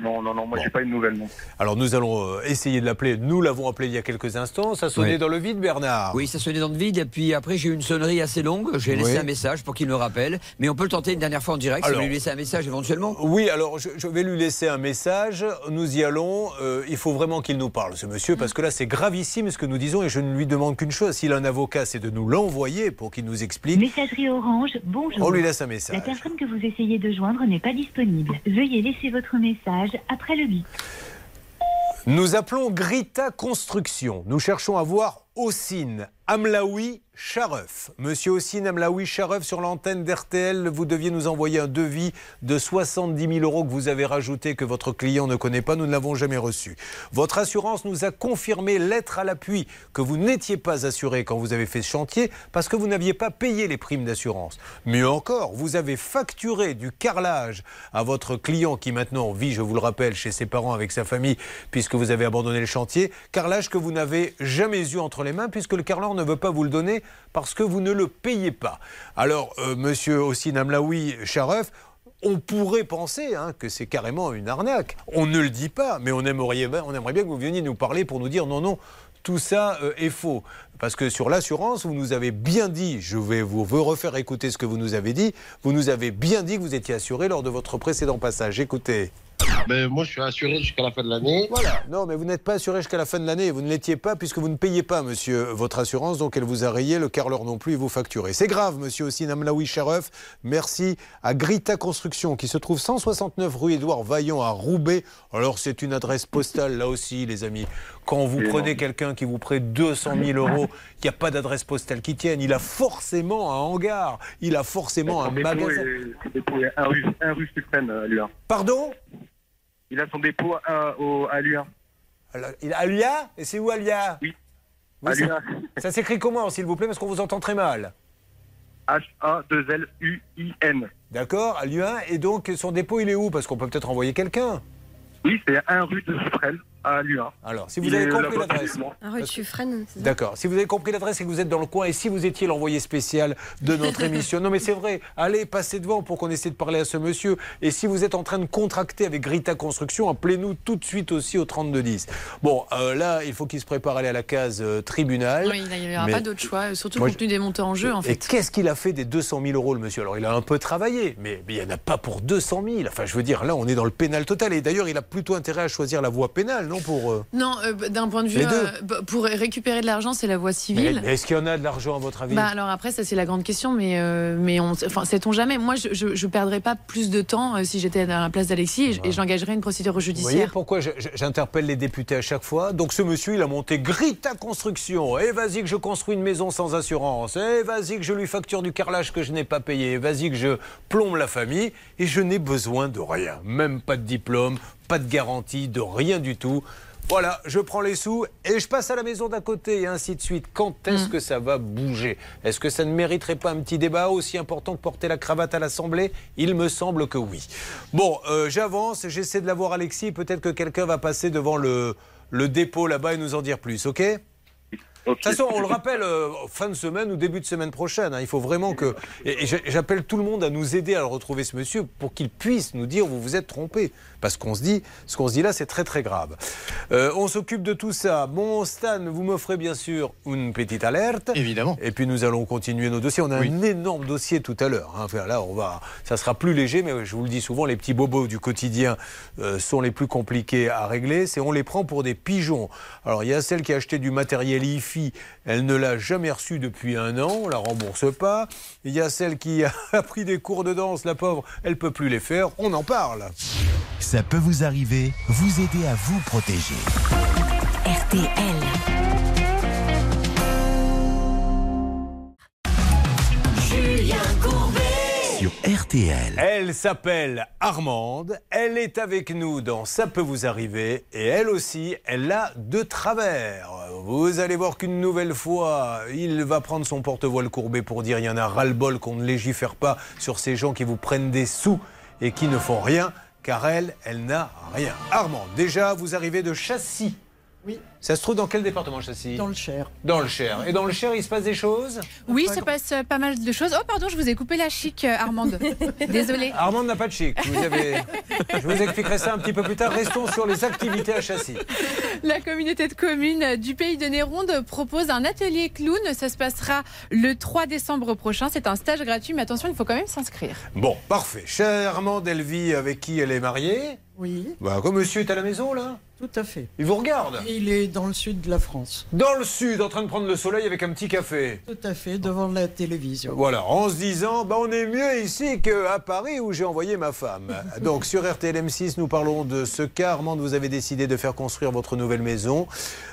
Speaker 9: Non, non, non, moi j'ai pas une nouvelle. Non.
Speaker 2: Alors nous allons euh, essayer de l'appeler. Nous l'avons appelé il y a quelques instants. Ça sonnait
Speaker 7: Oui.
Speaker 2: dans le vide, Bernard.
Speaker 7: Oui, ça sonnait dans le vide. Et puis après, j'ai eu une sonnerie assez longue. J'ai laissé un message pour qu'il me rappelle. Mais on peut le tenter une dernière fois en direct.
Speaker 2: Alors-
Speaker 7: si vous lui laissez un message éventuellement.
Speaker 2: Oui, alors je, je vais lui laisser un message. Nous y allons. Euh, il faut vraiment qu'il nous parle, ce monsieur, parce que là, c'est gravissime ce que nous disons et je ne lui demande qu'une chose. S'il a un avocat, c'est de nous l'envoyer pour qu'il nous explique.
Speaker 13: Messagerie Orange, bonjour.
Speaker 2: On lui laisse un
Speaker 13: La
Speaker 2: message.
Speaker 13: personne que vous essayez de joindre n'est pas disponible. Veuillez laisser votre message après le bip.
Speaker 2: Nous appelons Grita Construction. Nous cherchons à voir Ossine Amlaoui Chareuf. Monsieur Ossine Amlaoui Chareuf sur l'antenne d'RTL, vous deviez nous envoyer un devis de 70 000 euros que vous avez rajouté que votre client ne connaît pas. Nous ne l'avons jamais reçu. Votre assurance nous a confirmé lettre à l'appui que vous n'étiez pas assuré quand vous avez fait ce chantier parce que vous n'aviez pas payé les primes d'assurance. Mieux encore, vous avez facturé du carrelage à votre client qui maintenant vit, je vous le rappelle, chez ses parents avec sa famille puisque vous avez abandonné le chantier. Carrelage que vous n'avez jamais eu entre les mains puisque le carreleur ne veut pas vous le donner parce que vous ne le payez pas. Alors, euh, monsieur aussi Namlaoui on pourrait penser hein, que c'est carrément une arnaque. On ne le dit pas, mais on aimerait, on aimerait bien que vous veniez nous parler pour nous dire non, non, tout ça euh, est faux. Parce que sur l'assurance, vous nous avez bien dit, je vais vous refaire écouter ce que vous nous avez dit, vous nous avez bien dit que vous étiez assuré lors de votre précédent passage. Écoutez.
Speaker 10: Moi, je suis assuré jusqu'à la fin de l'année.
Speaker 2: Voilà. Non, mais vous n'êtes pas assuré jusqu'à la fin de l'année. Vous ne l'étiez pas puisque vous ne payez pas, monsieur, votre assurance. Donc elle vous a rayé, le carreleur non plus, et vous facturez. C'est grave, monsieur aussi, Namlaoui Chareuf. Merci à Grita Construction qui se trouve 169 rue Édouard Vaillant à Roubaix. Alors c'est une adresse postale là aussi, les amis. Quand vous prenez quelqu'un qui vous prête 200 000 euros, il n'y a pas d'adresse postale qui tienne. Il a forcément un hangar. Il a forcément un magasin.
Speaker 9: est- son dépôt est un rue, un rue suprême à Lyon.
Speaker 2: Pardon?
Speaker 9: Il a son dépôt à, au, à Lyon.
Speaker 2: Alors, il a Alia Et c'est où Alia
Speaker 9: Oui.
Speaker 2: Oui,
Speaker 9: À
Speaker 2: c'est-
Speaker 9: Lyon.
Speaker 2: Ça s'écrit comment, s'il vous plaît, parce qu'on vous entend très mal.
Speaker 9: H-A-2-L-U-I-N.
Speaker 2: D'accord, à Lyon. Et donc, son dépôt, il est où? Parce qu'on peut peut-être envoyer quelqu'un.
Speaker 9: Oui, c'est un rue de Suprême à Lyon.
Speaker 2: Alors, si vous
Speaker 9: Il
Speaker 2: avez compris l'adresse. D'accord. Si vous avez compris l'adresse et que vous êtes dans le coin, et si vous étiez l'envoyé spécial de notre émission, non mais c'est vrai, allez, passez devant pour qu'on essaie de parler à ce monsieur. Et si vous êtes en train de contracter avec Grita Construction, appelez-nous tout de suite aussi au 3210. Bon, euh, là, il faut qu'il se prépare à aller à la case euh, tribunal.
Speaker 4: Oui, il n'y aura
Speaker 2: Mais-
Speaker 4: pas d'autre choix, euh, surtout compte tenu des montants en jeu, en
Speaker 2: Et
Speaker 4: fait.
Speaker 2: qu'est-ce qu'il a fait des 200 000 euros, le monsieur? Alors, il a un peu travaillé, mais mais il n'y en a pas pour 200 000. Enfin, je veux dire, là, on est dans le pénal total. Et d'ailleurs, il a plutôt intérêt à choisir la voie pénale, non? Pour, euh,
Speaker 4: Non, euh, d'un point de vue, euh, pour récupérer de l'argent, c'est la voie civile.
Speaker 2: mais Est-ce qu'il y en a de l'argent, à votre avis?
Speaker 4: Bah alors après ça c'est la grande question mais euh, mais on enfin sait-on jamais? Moi je, je, je perdrais pas plus de temps euh, si j'étais à la place d'Alexis et, j'engagerais une procédure
Speaker 2: Vous voyez
Speaker 4: judiciaire.
Speaker 2: pourquoi j'interpelle les députés à chaque fois? Donc ce monsieur, il a monté Grita Construction. Et vas-y que je construis une maison sans assurance. Et vas-y que je lui facture du carrelage que je n'ai pas payé. Et vas-y que je plombe la famille. Et je n'ai besoin de rien. Même pas de diplôme, pas de garantie, de rien du tout. Voilà, je prends les sous et je passe à la maison d'à côté et ainsi de suite. Quand est-ce que ça va bouger? Est-ce que ça ne mériterait pas un petit débat aussi important que porter la cravate à l'Assemblée? Il me semble que oui. Bon, euh, j'avance, j'essaie de l'avoir Alexis. Peut-être que quelqu'un va passer devant le, le dépôt là-bas et nous en dire plus, ok? De toute façon, on le rappelle, euh, fin de semaine ou début de semaine prochaine. hein, il faut vraiment que. Et, et j'a- j'appelle tout le monde à nous aider à le retrouver, ce monsieur, pour qu'il puisse nous dire vous vous êtes trompé. Parce qu'on se dit, ce qu'on se dit là, c'est très très grave. Euh, on s'occupe de tout ça. Bon, Stan, vous m'offrez bien sûr une petite alerte.
Speaker 14: Évidemment.
Speaker 2: Et puis nous allons continuer nos dossiers. On a un énorme dossier tout à l'heure. hein. Enfin, là, on va, ça sera plus léger, mais je vous le dis souvent, les petits bobos du quotidien euh, sont les plus compliqués à régler. C'est on les prend pour des pigeons. Alors il y a celle qui a acheté du matériel IFI, elle ne l'a jamais reçu depuis un an, on la rembourse pas. Il y a celle qui a pris des cours de danse, la pauvre, elle peut plus les faire. On en parle.
Speaker 1: Ça peut vous arriver, vous aider à vous protéger.
Speaker 13: RTL.
Speaker 1: RTL.
Speaker 2: Elle s'appelle Armande, elle est avec nous dans Ça peut vous arriver et elle aussi, elle a de travers. Vous allez voir qu'une nouvelle fois, il va prendre son porte-voile courbé pour dire il y en a ras-le-bol qu'on ne légifère pas sur ces gens qui vous prennent des sous et qui ne font rien car elle, elle n'a rien. Armande, déjà, vous arrivez de Châssis.
Speaker 14: Oui.
Speaker 2: Ça se trouve dans quel département, Châssis
Speaker 14: Dans le Cher.
Speaker 2: Dans le Cher. Et dans le Cher, il se passe des choses?
Speaker 15: Oui, ça passe euh, pas mal de choses. Oh, pardon, je vous ai coupé la chic, euh, Armande. Désolée.
Speaker 2: Armand n'a pas de chic. Vous avez... Je vous expliquerai ça un petit peu plus tard. Restons sur les activités à Châssis.
Speaker 15: La communauté de communes du pays de Néronde propose un atelier clown. Ça se passera le 3 décembre prochain. C'est un stage gratuit, mais attention, il faut quand même s'inscrire.
Speaker 2: Bon, parfait. Chère Armande, elle vit avec qui elle est mariée?
Speaker 14: Oui,
Speaker 2: bah, Comme monsieur est à la maison, là
Speaker 14: tout à fait.
Speaker 2: Il vous regarde
Speaker 14: il est dans le sud de la France.
Speaker 2: Dans le sud, en train de prendre le soleil avec un petit café.
Speaker 14: Tout à fait, devant la télévision.
Speaker 2: Voilà, en se disant, bah, on est mieux ici qu'à Paris où j'ai envoyé ma femme. Donc sur RTLM6, nous parlons de ce cas. Armande, vous avez décidé de faire construire votre nouvelle maison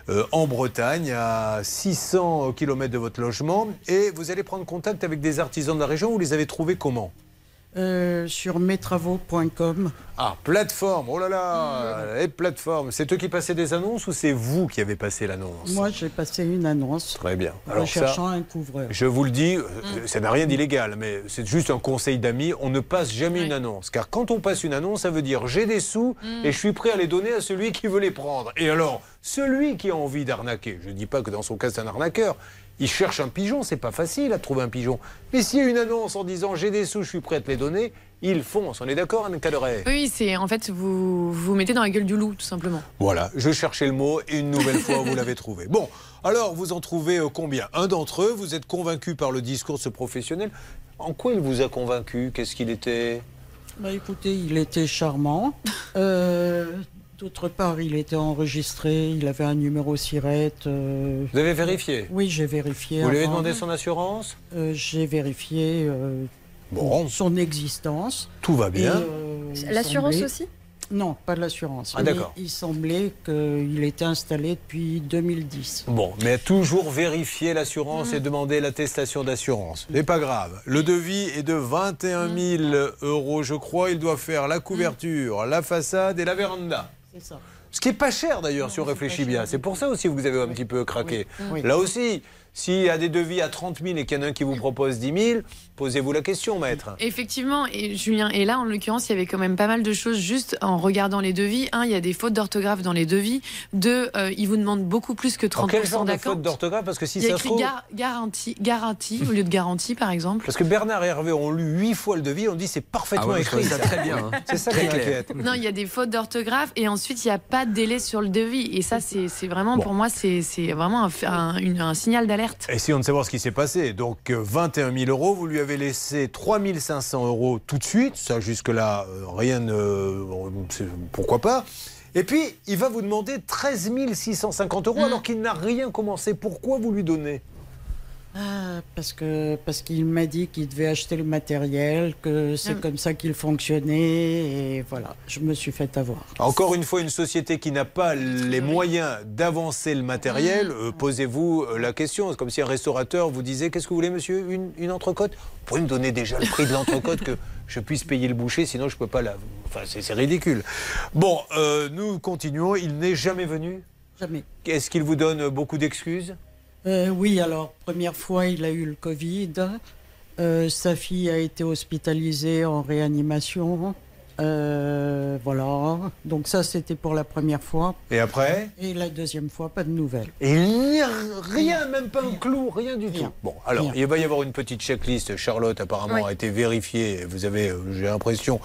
Speaker 2: euh, en Bretagne, à 600 km de votre logement. Et vous allez prendre contact avec des artisans de la région. Vous les avez trouvés comment?
Speaker 14: Euh, sur mestravaux.com.
Speaker 2: Ah, plateforme, oh là là, et plateforme. C'est eux qui passaient des annonces ou c'est vous qui avez passé l'annonce?
Speaker 14: Moi, j'ai passé une annonce
Speaker 2: Très bien.
Speaker 14: recherchant
Speaker 2: ça,
Speaker 14: un couvreur.
Speaker 2: je vous le dis, euh, ça n'a rien d'illégal, mais c'est juste un conseil d'amis. On ne passe jamais une annonce. Car quand on passe une annonce, ça veut dire j'ai des sous et je suis prêt à les donner à celui qui veut les prendre. Et alors, celui qui a envie d'arnaquer, je ne dis pas que dans son cas c'est un arnaqueur, il cherche un pigeon, c'est pas facile à trouver un pigeon. Mais s'il y a une annonce en disant j'ai des sous, je suis prêt à te les donner, il fonce. On est d'accord, Anne Caderet
Speaker 4: Oui, c'est en fait vous vous mettez dans la gueule du loup, tout simplement.
Speaker 2: Voilà, je cherchais le mot et une nouvelle fois vous l'avez trouvé. Bon, alors vous en trouvez euh, combien? Un d'entre eux, vous êtes convaincu par le discours de ce professionnel. En quoi il vous a convaincu? Qu'est-ce qu'il était?
Speaker 14: Bah, écoutez, il était charmant. Euh, D'autre part, il était enregistré, il avait un numéro SIRET. euh,
Speaker 2: Vous avez vérifié
Speaker 14: Oui, j'ai vérifié.
Speaker 2: Vous lui avez demandé son assurance
Speaker 14: Euh, J'ai vérifié euh,
Speaker 2: Bon.
Speaker 14: son existence.
Speaker 2: Tout va bien.
Speaker 14: Euh,
Speaker 3: L'assurance
Speaker 14: semblait-
Speaker 3: aussi
Speaker 14: Non, pas de l'assurance.
Speaker 2: Ah, d'accord.
Speaker 14: Il semblait qu'il était installé depuis 2010.
Speaker 2: Bon, mais toujours vérifier l'assurance et demander l'attestation d'assurance. C'est pas grave. Le devis est de 21 000 euros, je crois. Il doit faire la couverture, la façade et la véranda.
Speaker 14: C'est ça.
Speaker 2: Ce qui est pas cher d'ailleurs, si on réfléchit bien. C'est pour ça aussi que vous avez un petit peu craqué.
Speaker 14: Oui.
Speaker 2: Là aussi, s'il y a des devis à 30 000 et qu'il y en a un qui vous propose 10 000, posez-vous la question, maître.
Speaker 4: Effectivement, et Julien, et là en l'occurrence, il y avait quand même pas mal de choses juste en regardant les devis. Un, il y a des fautes d'orthographe dans les devis. Deux, euh, ils vous demandent beaucoup plus que
Speaker 2: En quel genre
Speaker 4: 30%
Speaker 2: de
Speaker 4: d'accord.
Speaker 2: faute d'orthographe Parce que si
Speaker 4: Il y a
Speaker 2: ça se
Speaker 4: écrit
Speaker 2: trouve...
Speaker 4: gar- garantie, garantie au lieu de garantie, par exemple.
Speaker 2: Parce que Bernard et Hervé ont lu huit fois le devis, on dit c'est parfaitement
Speaker 7: Ah ouais,
Speaker 2: écrit.
Speaker 7: ça très bien, hein.
Speaker 2: C'est ça
Speaker 7: Très
Speaker 2: qui m'inquiète.
Speaker 4: Non, il y a des fautes d'orthographe et ensuite il n'y a pas de délai sur le devis. Et ça, c'est vraiment,
Speaker 2: Bon.
Speaker 4: pour moi, c'est vraiment un, un- signal d'alerte.
Speaker 2: Essayons de savoir ce qui s'est passé. Donc euh, 21 000 euros, vous lui avez laissé 3 500 euros tout de suite. Ça, jusque-là, euh, rien ne. euh, Pourquoi pas Et puis, il va vous demander 13 650 euros alors qu'il n'a rien commencé. Pourquoi vous lui donnez?
Speaker 14: Ah, parce que parce qu'il m'a dit qu'il devait acheter le matériel, que c'est
Speaker 4: Ah.
Speaker 14: comme ça qu'il fonctionnait, et voilà, je me suis fait avoir.
Speaker 2: Encore une fois, une société qui n'a pas les moyens d'avancer le matériel, euh, posez-vous euh, la question. C'est comme si un restaurateur vous disait Qu'est-ce que vous voulez, monsieur une, une entrecôte? Vous pouvez me donner déjà le prix de l'entrecôte que je puisse payer le boucher, sinon je ne peux pas la. Enfin, c'est c'est ridicule. Bon, euh, nous continuons. Il n'est jamais venu?
Speaker 14: Jamais.
Speaker 2: Est-ce qu'il vous donne beaucoup d'excuses?
Speaker 14: Euh, oui, alors, première fois, il a eu le Covid. Euh, sa fille a été hospitalisée en réanimation. Euh, voilà. Donc ça, c'était pour la première fois.
Speaker 2: Et après?
Speaker 14: Et la deuxième fois, pas de nouvelles.
Speaker 2: Et il n'y a rien, même pas un clou, rien du tout.
Speaker 14: Rien.
Speaker 2: Bon, alors,
Speaker 14: Rien.
Speaker 2: il va y avoir une petite checklist. Charlotte, apparemment,
Speaker 3: Oui.
Speaker 2: a été vérifiée. Vous avez, euh, j'ai l'impression,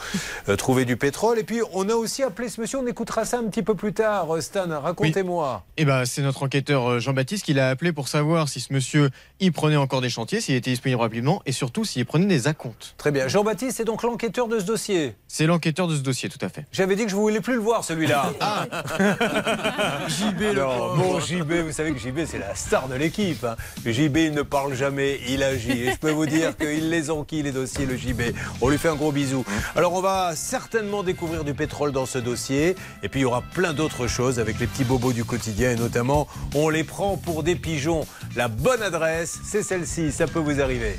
Speaker 2: euh, trouvé du pétrole. Et puis, on a aussi appelé ce monsieur. On écoutera ça un petit peu plus tard. Stan, racontez-moi.
Speaker 16: Eh ben, c'est notre enquêteur Jean-Baptiste qui l'a appelé pour savoir si ce monsieur y prenait encore des chantiers, s'il était disponible rapidement et surtout s'il prenait des acomptes.
Speaker 2: Très bien. Jean-Baptiste est donc l'enquêteur de ce dossier?
Speaker 16: C'est l'enquêteur de ce dossier, tout à fait.
Speaker 2: J'avais dit que je ne voulais plus le voir, celui-là.
Speaker 16: JB,
Speaker 2: Non, bon, JB, vous savez que JB, c'est la star de l'équipe. hein. JB, il ne parle jamais, il agit. Et je peux vous dire qu'il les enquille, les dossiers, le JB. On lui fait un gros bisou. Alors, on va certainement découvrir du pétrole dans ce dossier. Et puis, il y aura plein d'autres choses avec les petits bobos du quotidien. Et notamment, on les prend pour des pigeons. La bonne adresse, c'est celle-ci. Ça peut vous arriver.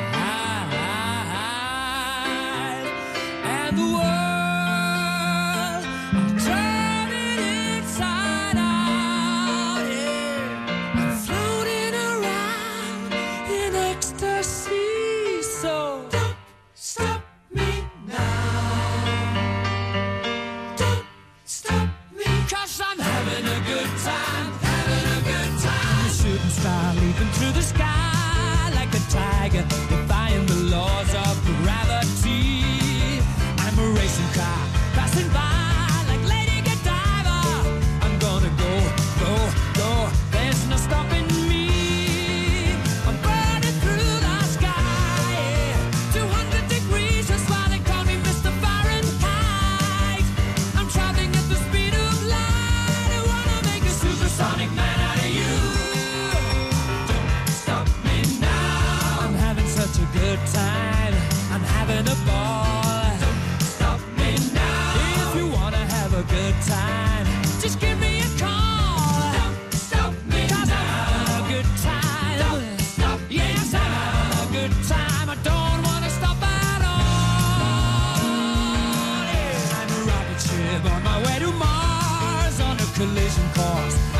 Speaker 17: collision course.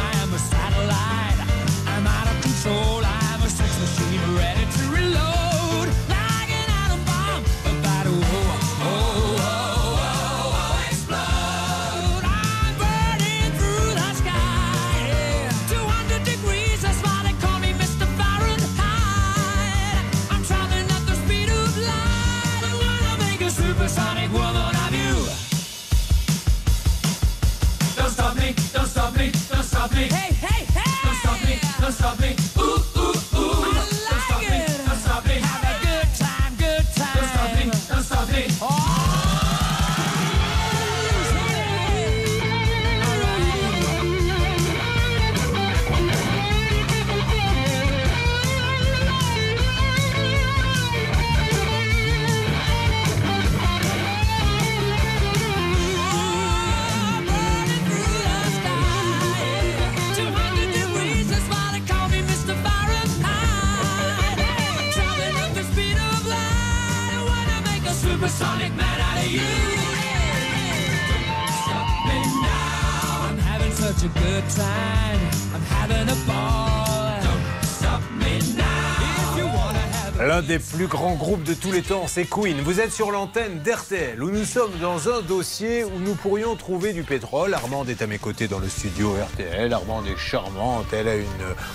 Speaker 2: Plus grands groupes de tous les temps, c'est Queen. Vous êtes sur l'antenne d'RTL, où nous sommes dans un dossier où nous pourrions trouver du pétrole. Armande est à mes côtés dans le studio RTL. Armande est charmante. Elle a une.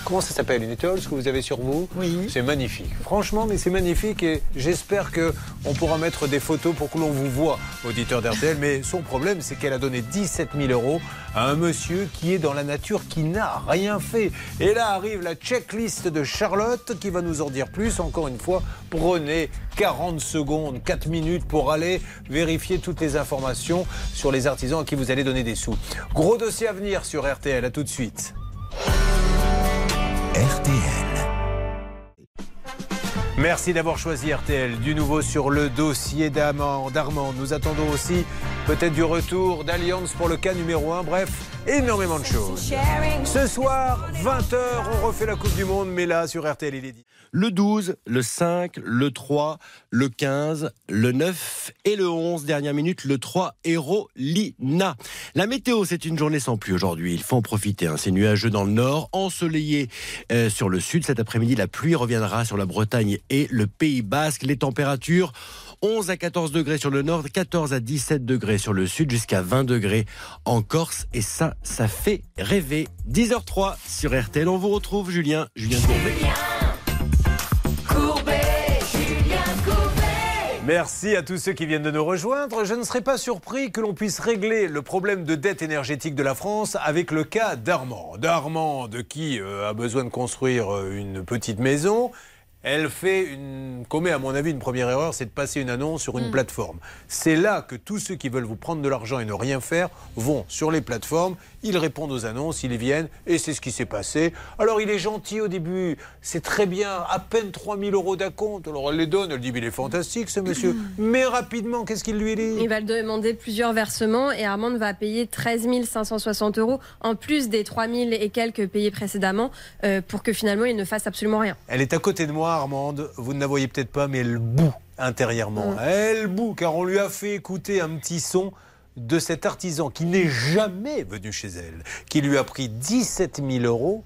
Speaker 2: Comment ça s'appelle Une étoile, ce que vous avez sur vous? Oui. C'est magnifique. Franchement, mais c'est magnifique et j'espère que on pourra mettre des photos pour que l'on vous voit, auditeur d'RTL. Mais son problème, c'est qu'elle a donné 17 000 euros un monsieur qui est dans la nature, qui n'a rien fait. Et là arrive la checklist de Charlotte qui va nous en dire plus. Encore une fois, prenez 40 secondes, 4 minutes pour aller vérifier toutes les informations sur les artisans à qui vous allez donner des sous. Gros dossier à venir sur RTL. À tout de suite. Merci d'avoir choisi RTL. Du nouveau sur le dossier d'Armand. d'Armand. Nous attendons aussi peut-être du retour d'Alliance pour le cas numéro 1. Bref, énormément de choses. Ce soir, 20h, on refait la Coupe du Monde, mais là, sur RTL, il est dit.
Speaker 18: Le 12, le 5, le 3, le 15, le 9 et le 11. Dernière minute, le 3, Héros Lina. La météo, c'est une journée sans pluie aujourd'hui. Il faut en profiter. hein. C'est nuageux dans le nord, ensoleillé euh, sur le sud. Cet après-midi, la pluie reviendra sur la Bretagne et le Pays Basque. Les températures 11 à 14 degrés sur le nord, 14 à 17 degrés sur le sud, jusqu'à 20 degrés en Corse. Et ça, ça fait rêver. 10h03 sur RTL. On vous retrouve, Julien, Julien. Courbet,
Speaker 2: Merci à tous ceux qui viennent de nous rejoindre. Je ne serais pas surpris que l'on puisse régler le problème de dette énergétique de la France avec le cas d'Armand. D'Armand, de qui euh, a besoin de construire euh, une petite maison. Elle fait une, commet à mon avis une première erreur, c'est de passer une annonce sur une plateforme. C'est là que tous ceux qui veulent vous prendre de l'argent et ne rien faire vont sur les plateformes, ils répondent aux annonces, ils viennent, et c'est ce qui s'est passé. Alors il est gentil au début, c'est très bien, à peine 3000 euros d'acompte. Alors elle les donne, elle dit mais il est fantastique ce monsieur. Mais rapidement, qu'est-ce qu'il lui dit?
Speaker 3: Il va demander plusieurs versements et Armand va payer 13 560 euros en plus des 3 000 et quelques payés précédemment euh, pour que finalement il ne fasse absolument rien.
Speaker 2: Elle est à côté de moi, Armande. Vous ne la voyez peut-être pas, mais elle boue intérieurement.
Speaker 3: Mm.
Speaker 2: Elle boue, car on lui a fait écouter un petit son de cet artisan qui n'est jamais venu chez elle, qui lui a pris 17 000 euros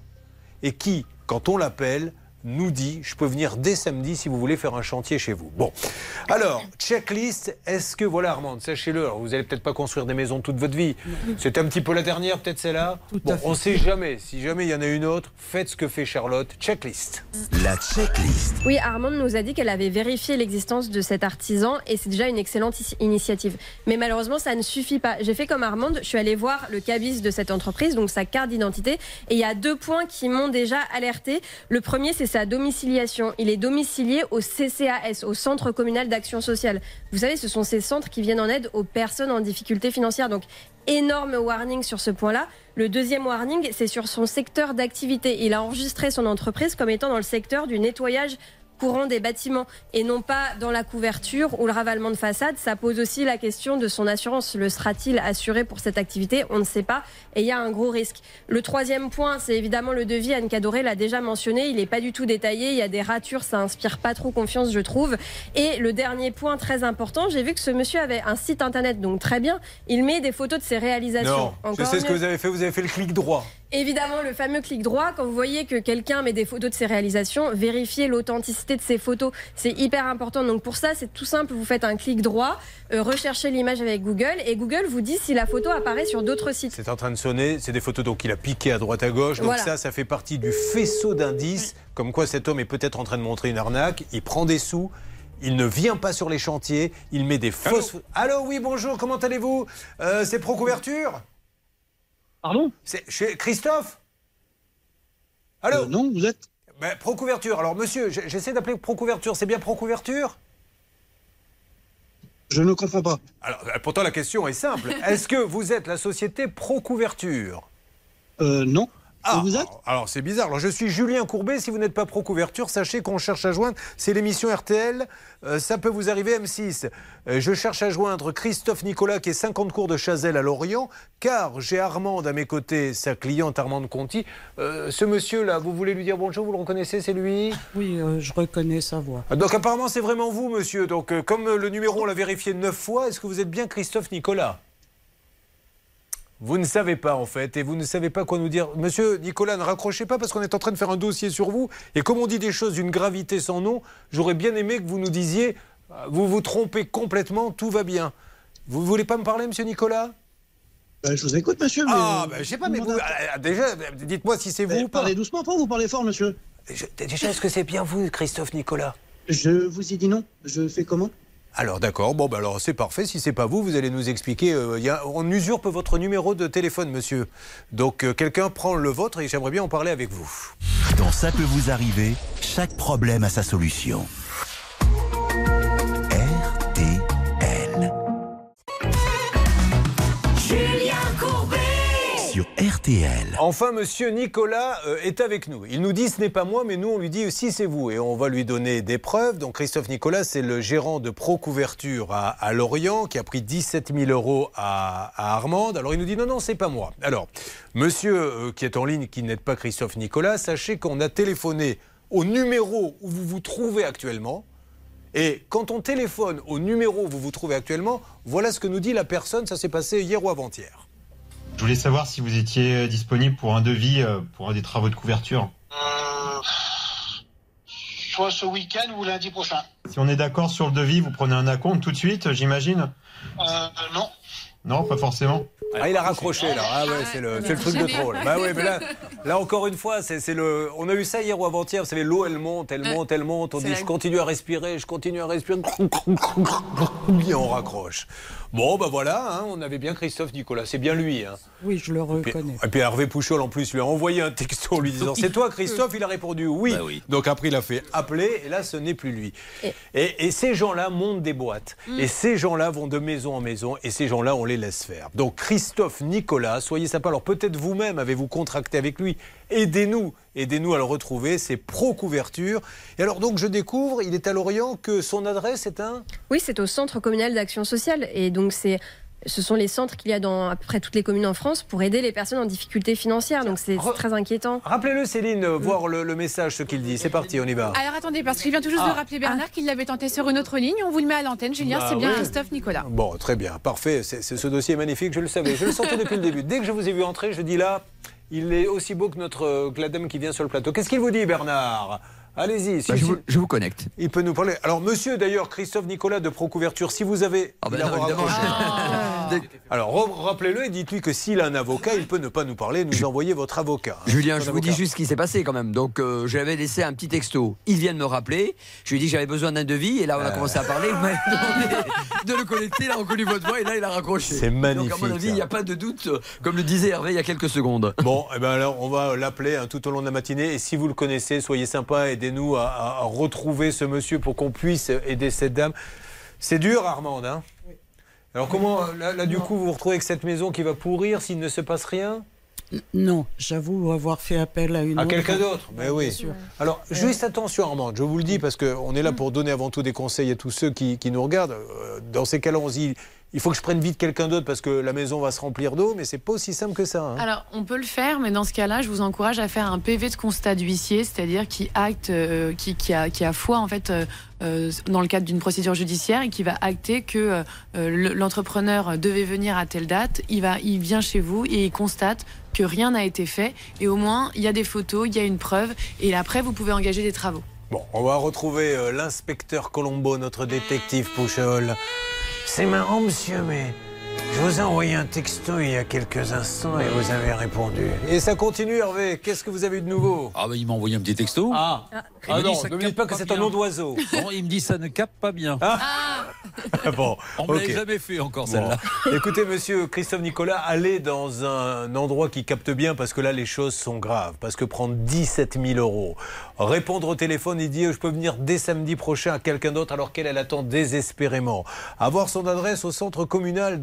Speaker 2: et qui, quand on l'appelle, nous dit je peux venir dès samedi si vous voulez faire un chantier chez vous. Bon, alors checklist. Est-ce que voilà Armand, sachez-le. alors, Vous allez peut-être pas construire des maisons toute votre vie. C'était un petit peu la dernière, peut-être celle-là. Bon, on sait jamais. Si jamais il y en a une autre, faites ce que fait Charlotte. Checklist.
Speaker 1: La checklist.
Speaker 3: Oui, Armande nous a dit qu'elle avait vérifié l'existence de cet artisan et c'est déjà une excellente initiative. Mais malheureusement, ça ne suffit pas. J'ai fait comme Armande, je suis allée voir le cabis de cette entreprise, donc sa carte d'identité, et il y a deux points qui m'ont déjà alerté. Le premier, c'est sa domiciliation. Il est domicilié au CCAS, au Centre communal d'action sociale. Vous savez, ce sont ces centres qui viennent en aide aux personnes en difficulté financière. Donc, énorme warning sur ce point-là. Le deuxième warning, c'est sur son secteur d'activité. Il a enregistré son entreprise comme étant dans le secteur du nettoyage courant des bâtiments et non pas dans la couverture ou le ravalement de façade. Ça pose aussi la question de son assurance. Le sera-t-il assuré pour cette activité? On ne sait pas et il y a un gros risque. Le troisième point, c'est évidemment le devis. Anne Cadoré l'a déjà mentionné. Il n'est pas du tout détaillé. Il y a des ratures. Ça inspire pas trop confiance, je trouve. Et le dernier point très important, j'ai vu que ce monsieur avait un site internet, donc très bien. Il met des photos de ses réalisations.
Speaker 2: Non, je
Speaker 3: Encore
Speaker 2: sais ce que vous avez fait. Vous avez fait le clic droit.
Speaker 3: Évidemment, le fameux clic droit, quand vous voyez que quelqu'un met des photos de ses réalisations, vérifiez l'authenticité de ses photos. C'est hyper important. Donc pour ça, c'est tout simple. Vous faites un clic droit, euh, recherchez l'image avec Google et Google vous dit si la photo apparaît sur d'autres sites.
Speaker 2: C'est en train de sonner. C'est des photos donc qu'il a piquées à droite à gauche. Donc
Speaker 3: Voilà.
Speaker 2: ça, ça fait partie du faisceau d'indices, comme quoi cet homme est peut-être en train de montrer une arnaque. Il prend des sous. Il ne vient pas sur les chantiers. Il met des fausses. Allô, oui, bonjour. Comment allez-vous? Euh, C'est Procouverture
Speaker 19: Pardon
Speaker 2: C'est chez Christophe Allô
Speaker 19: Non, vous êtes
Speaker 2: ben, Procouverture. Alors, monsieur, j'essaie d'appeler Procouverture. C'est bien Procouverture
Speaker 19: Je ne comprends pas.
Speaker 2: Alors, euh, pourtant, la question est simple. Est-ce que vous êtes la société Procouverture?
Speaker 19: Euh, non.
Speaker 2: Ah, alors- alors c'est bizarre. Alors je suis Julien Courbet. Si vous n'êtes pas pro couverture, sachez qu'on cherche à joindre. C'est l'émission RTL. Euh, ça peut vous arriver M6. Euh, je cherche à joindre Christophe Nicolas qui est 50 cours de Chazelle à Lorient, car j'ai Armande à mes côtés, sa cliente Armande Conti. Euh, ce monsieur là, vous voulez lui dire bonjour Vous le reconnaissez C'est lui?
Speaker 14: Oui, euh, je reconnais sa voix.
Speaker 2: Ah, Donc apparemment c'est vraiment vous, monsieur. Donc euh, comme le numéro on l'a vérifié neuf fois, est-ce que vous êtes bien Christophe Nicolas? Vous ne savez pas en fait, et vous ne savez pas quoi nous dire. Monsieur Nicolas, ne raccrochez pas parce qu'on est en train de faire un dossier sur vous. Et comme on dit des choses d'une gravité sans nom, j'aurais bien aimé que vous nous disiez, euh, vous vous trompez complètement, tout va bien. Vous voulez pas me parler, monsieur Nicolas?
Speaker 19: Ben, je vous écoute, monsieur. Mais...
Speaker 2: Ah, ben, je sais pas, mais vous, euh, déjà, dites-moi si c'est vous ou pas.
Speaker 19: Parlez doucement, pas vous parlez fort, monsieur.
Speaker 2: Déjà, est-ce que c'est bien vous, Christophe Nicolas?
Speaker 19: Je vous ai dit non. Je fais comment?
Speaker 2: Alors d'accord, bon bah alors c'est parfait. Si c'est pas vous, vous allez nous expliquer. euh, il y a- on usurpe votre numéro de téléphone, monsieur. Donc euh, quelqu'un prend le vôtre et j'aimerais bien en parler avec vous.
Speaker 1: Dans Ça peut vous arriver, chaque problème a sa solution. RTL.
Speaker 12: Julien Courbet
Speaker 1: Sur RTL.
Speaker 2: Enfin, monsieur Nicolas euh, est avec nous. Il nous dit ce n'est pas moi, mais nous on lui dit aussi c'est vous. Et on va lui donner des preuves. Donc Christophe Nicolas, c'est le gérant de Pro Couverture à, Lorient qui a pris 17 000 euros à, Armande. Alors il nous dit non, non, c'est pas moi. Alors, monsieur euh, qui est en ligne, qui n'est pas Christophe Nicolas, sachez qu'on a téléphoné au numéro où vous vous trouvez actuellement. Et quand on téléphone au numéro où vous vous trouvez actuellement, voilà ce que nous dit la personne. Ça s'est passé hier ou avant-hier.
Speaker 20: Je voulais savoir si vous étiez euh, disponible pour un devis euh, pour un des travaux de couverture.
Speaker 10: Euh, soit ce week-end ou lundi prochain.
Speaker 20: Si on est d'accord sur le devis, vous prenez un acompte tout de suite, j'imagine?
Speaker 10: Euh, non.
Speaker 20: Non, pas forcément.
Speaker 2: Ah, il a raccroché là. Ah ouais, c'est le, c'est le truc de troll. Bah ouais, mais là, là encore une fois, c'est c'est le. On a eu ça hier ou avant-hier. Vous savez, l'eau elle monte, elle monte, elle monte. On
Speaker 12: C'est
Speaker 2: dit
Speaker 12: la-
Speaker 2: je continue à respirer, je continue à respirer. Et on raccroche. Bon, bah voilà, hein, on avait bien Christophe Nicolas. C'est bien lui. Hein.
Speaker 14: Oui, je le
Speaker 2: Et puis,
Speaker 14: reconnais.
Speaker 2: et puis Hervé Pouchol en plus lui a envoyé un texto en lui disant c'est toi Christophe il a répondu oui. donc après il a fait appeler et là ce n'est plus lui et, et ces gens-là montent des boîtes et ces gens-là vont de maison en maison et ces gens-là on les laisse faire donc Christophe Nicolas soyez sympa alors peut-être vous-même avez-vous contracté avec lui aidez-nous aidez-nous à le retrouver c'est pro couverture et alors donc je découvre il est à Lorient que son adresse est un
Speaker 3: Oui, c'est au Centre communal d'action sociale. Et donc, c'est. Ce sont les centres qu'il y a dans à peu près toutes les communes en France pour aider les personnes en difficulté financière. Donc c'est très inquiétant.
Speaker 2: rappelez-le Céline voir le, le message ce qu'il dit c'est parti on y va
Speaker 15: Alors attendez, parce qu'il vient tout juste
Speaker 2: Ah.
Speaker 15: de rappeler Bernard qu'il l'avait tenté sur une autre ligne. On vous le met à l'antenne, Julien.
Speaker 2: Bah
Speaker 15: c'est bien
Speaker 2: oui.
Speaker 15: Christophe Nicolas.
Speaker 2: Bon, très bien, parfait. C'est- ce dossier est magnifique, je le savais. Je le sentais depuis le début. Dès que je vous ai vu entrer, je dis là, il est aussi beau que, notre, que la dame qui vient sur le plateau. Qu'est-ce qu'il vous dit, Bernard? Allez-y. si-
Speaker 7: Bah, je, vous, je vous connecte.
Speaker 2: Il peut nous parler. Alors, monsieur, d'ailleurs, Christophe Nicolas de Procouverture, si vous avez. Il a
Speaker 7: non,
Speaker 2: Alors, rappelez-le et dites-lui que s'il a un avocat, il peut ne pas nous parler, nous envoyer votre avocat.
Speaker 7: Julien, je vous dis juste ce qui s'est passé quand même. Donc, euh, je lui avais laissé un petit texto. Il vient de me rappeler. Je lui ai dit que j'avais besoin d'un devis. Et là, on a
Speaker 2: Euh.
Speaker 7: commencé à parler. Vous m'avez demandé de le connecter. Il a reconnu votre voix. Et là, il a raccroché.
Speaker 2: C'est magnifique,
Speaker 7: Donc, à mon avis, il n'y a pas de doute, comme le disait Hervé il y a quelques secondes.
Speaker 2: Bon, eh ben alors, on va l'appeler hein, tout au long de la matinée. Et si vous le connaissez, soyez sympa, aidez-nous à, à- à retrouver ce monsieur pour qu'on puisse aider cette dame. C'est dur, Armande. Hein alors, comment, là, là, du coup, vous vous retrouvez avec cette maison qui va pourrir s'il ne se passe rien?
Speaker 14: Non, j'avoue avoir fait appel à une
Speaker 2: À
Speaker 14: autre.
Speaker 2: quelqu'un d'autre? Mais
Speaker 14: Bien
Speaker 2: oui.
Speaker 14: sûr.
Speaker 2: Alors, juste attention, Armande, je vous le dis, parce qu'on est là pour donner avant tout des conseils à tous ceux qui, qui nous regardent. Euh, Dans ces cas-là, on se dit, il faut que je prenne vite quelqu'un d'autre parce que la maison va se remplir d'eau, mais c'est pas aussi simple que ça. hein.
Speaker 4: Alors, on peut le faire, mais dans ce cas-là, je vous encourage à faire un PV de constat d'huissier, c'est-à-dire qui acte, euh, qui, qui a, qui a foi en fait euh, euh, dans le cadre d'une procédure judiciaire et qui va acter que le- l'entrepreneur devait venir à telle date. Il va, il vient chez vous et il constate que rien n'a été fait et au moins il y a des photos, il y a une preuve et après vous pouvez engager des travaux.
Speaker 2: Bon, on va retrouver euh, l'inspecteur Colombo, notre détective Pouchol. C'est marrant, monsieur, mais je vous ai envoyé un texto il y a quelques instants et vous avez répondu. Et ça continue, Hervé. Qu'est-ce que vous avez eu de nouveau?
Speaker 6: Ah bah il m'a envoyé un petit texto.
Speaker 2: Ah,
Speaker 6: Il
Speaker 2: Ah
Speaker 6: me dit,
Speaker 2: non,
Speaker 6: ça
Speaker 2: ne me
Speaker 6: capte
Speaker 2: dites pas que c'est un nom d'oiseau.
Speaker 6: Bon, il me dit ça ne capte pas bien.
Speaker 2: bon,
Speaker 6: On me
Speaker 2: ok.
Speaker 6: l'avait jamais fait encore
Speaker 2: Bon.
Speaker 6: celle-là.
Speaker 2: Écoutez, monsieur Christophe Nicolas, allez dans un endroit qui capte bien parce que là, les choses sont graves. Parce que prendre 17 000 euros, répondre au téléphone et dire je peux venir dès samedi prochain à quelqu'un d'autre alors qu'elle elle attend désespérément, avoir son adresse au centre communal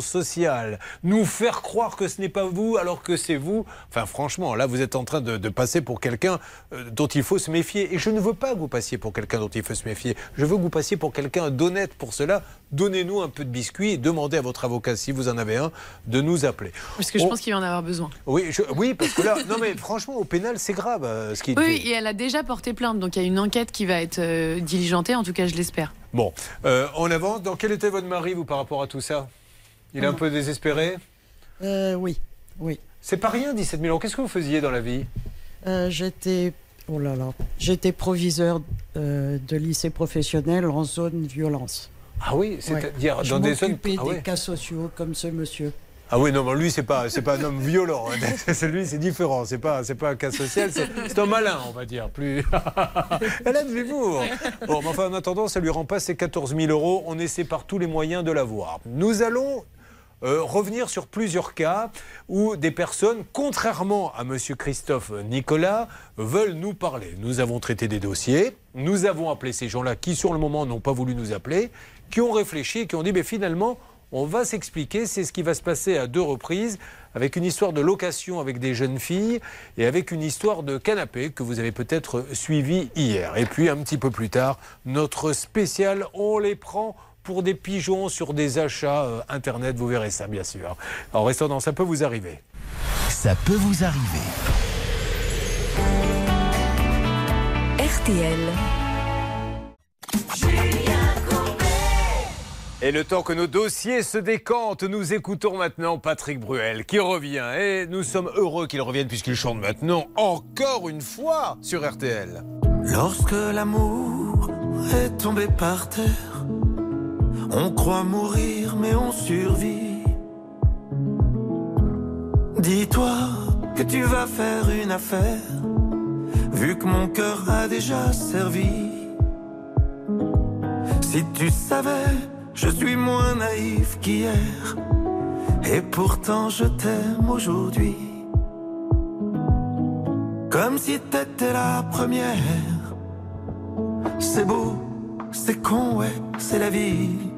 Speaker 2: sociale, nous faire croire que ce n'est pas vous alors que c'est vous. Enfin, franchement, là, vous êtes en train de, de passer pour quelqu'un euh, dont il faut se méfier. Et je ne veux pas que vous passiez pour quelqu'un dont il faut se méfier. Je veux que vous passiez pour quelqu'un d'honnête. Pour cela, donnez-nous un peu de biscuit et demandez à votre avocat, si vous en avez un, de nous appeler.
Speaker 4: Parce que je
Speaker 2: On-
Speaker 4: pense qu'il va en avoir besoin.
Speaker 2: oui, je- oui, parce que là, non mais franchement, au pénal, c'est grave euh, ce qui.
Speaker 4: Oui, et elle a déjà porté plainte, donc il y a une enquête qui va être euh, diligentée, en tout cas je l'espère.
Speaker 2: Bon, euh, on avance. Dans quel était votre mari, vous, par rapport à tout ça? Il est un peu désespéré
Speaker 14: Euh, oui, oui.
Speaker 2: C'est pas rien, 17 000 euros. Qu'est-ce que vous faisiez dans la vie?
Speaker 14: Euh, j'étais, oh là là, j'étais proviseur euh, de lycée professionnel en zone violence.
Speaker 2: Ah oui, c'est-à-dire dans des zones- ah
Speaker 14: des
Speaker 2: ouais.
Speaker 14: cas sociaux comme ce monsieur.
Speaker 2: Ah oui, non, mais lui, c'est pas, c'est pas un homme violent. hein. Celui, c'est différent. C'est pas, c'est pas un cas social. C'est, c'est un malin, on va dire. Plus. Elle a de l'humour. Bon, mais enfin, en attendant, ça lui rend pas ses 14 000 euros. On essaie par tous les moyens de l'avoir. Nous allons euh, revenir sur plusieurs cas où des personnes, contrairement à Monsieur Christophe Nicolas, veulent nous parler. Nous avons traité des dossiers, nous avons appelé ces gens-là qui, sur le moment, n'ont pas voulu nous appeler, qui ont réfléchi et qui ont dit, mais finalement, on va s'expliquer. C'est ce qui va se passer à deux reprises, avec une histoire de location avec des jeunes filles et avec une histoire de canapé que vous avez peut-être suivi hier. Et puis, un petit peu plus tard, notre spécial, on les prend pour des pigeons sur des achats euh, Internet. Vous verrez ça, bien sûr. En restant dans Ça peut vous arriver.
Speaker 1: Ça peut vous arriver.
Speaker 21: RTL.
Speaker 2: Et le temps que nos dossiers se décantent, nous écoutons maintenant Patrick Bruel qui revient. Et nous sommes heureux qu'il revienne puisqu'il chante maintenant encore une fois sur RTL.
Speaker 22: Lorsque l'amour est tombé par terre, on croit mourir mais on survit. Dis-toi que tu vas faire une affaire, vu que mon cœur a déjà servi. Si tu savais, je suis moins naïf qu'hier, et pourtant je t'aime aujourd'hui. Comme si t'étais la première. C'est beau, c'est con, ouais, c'est la vie.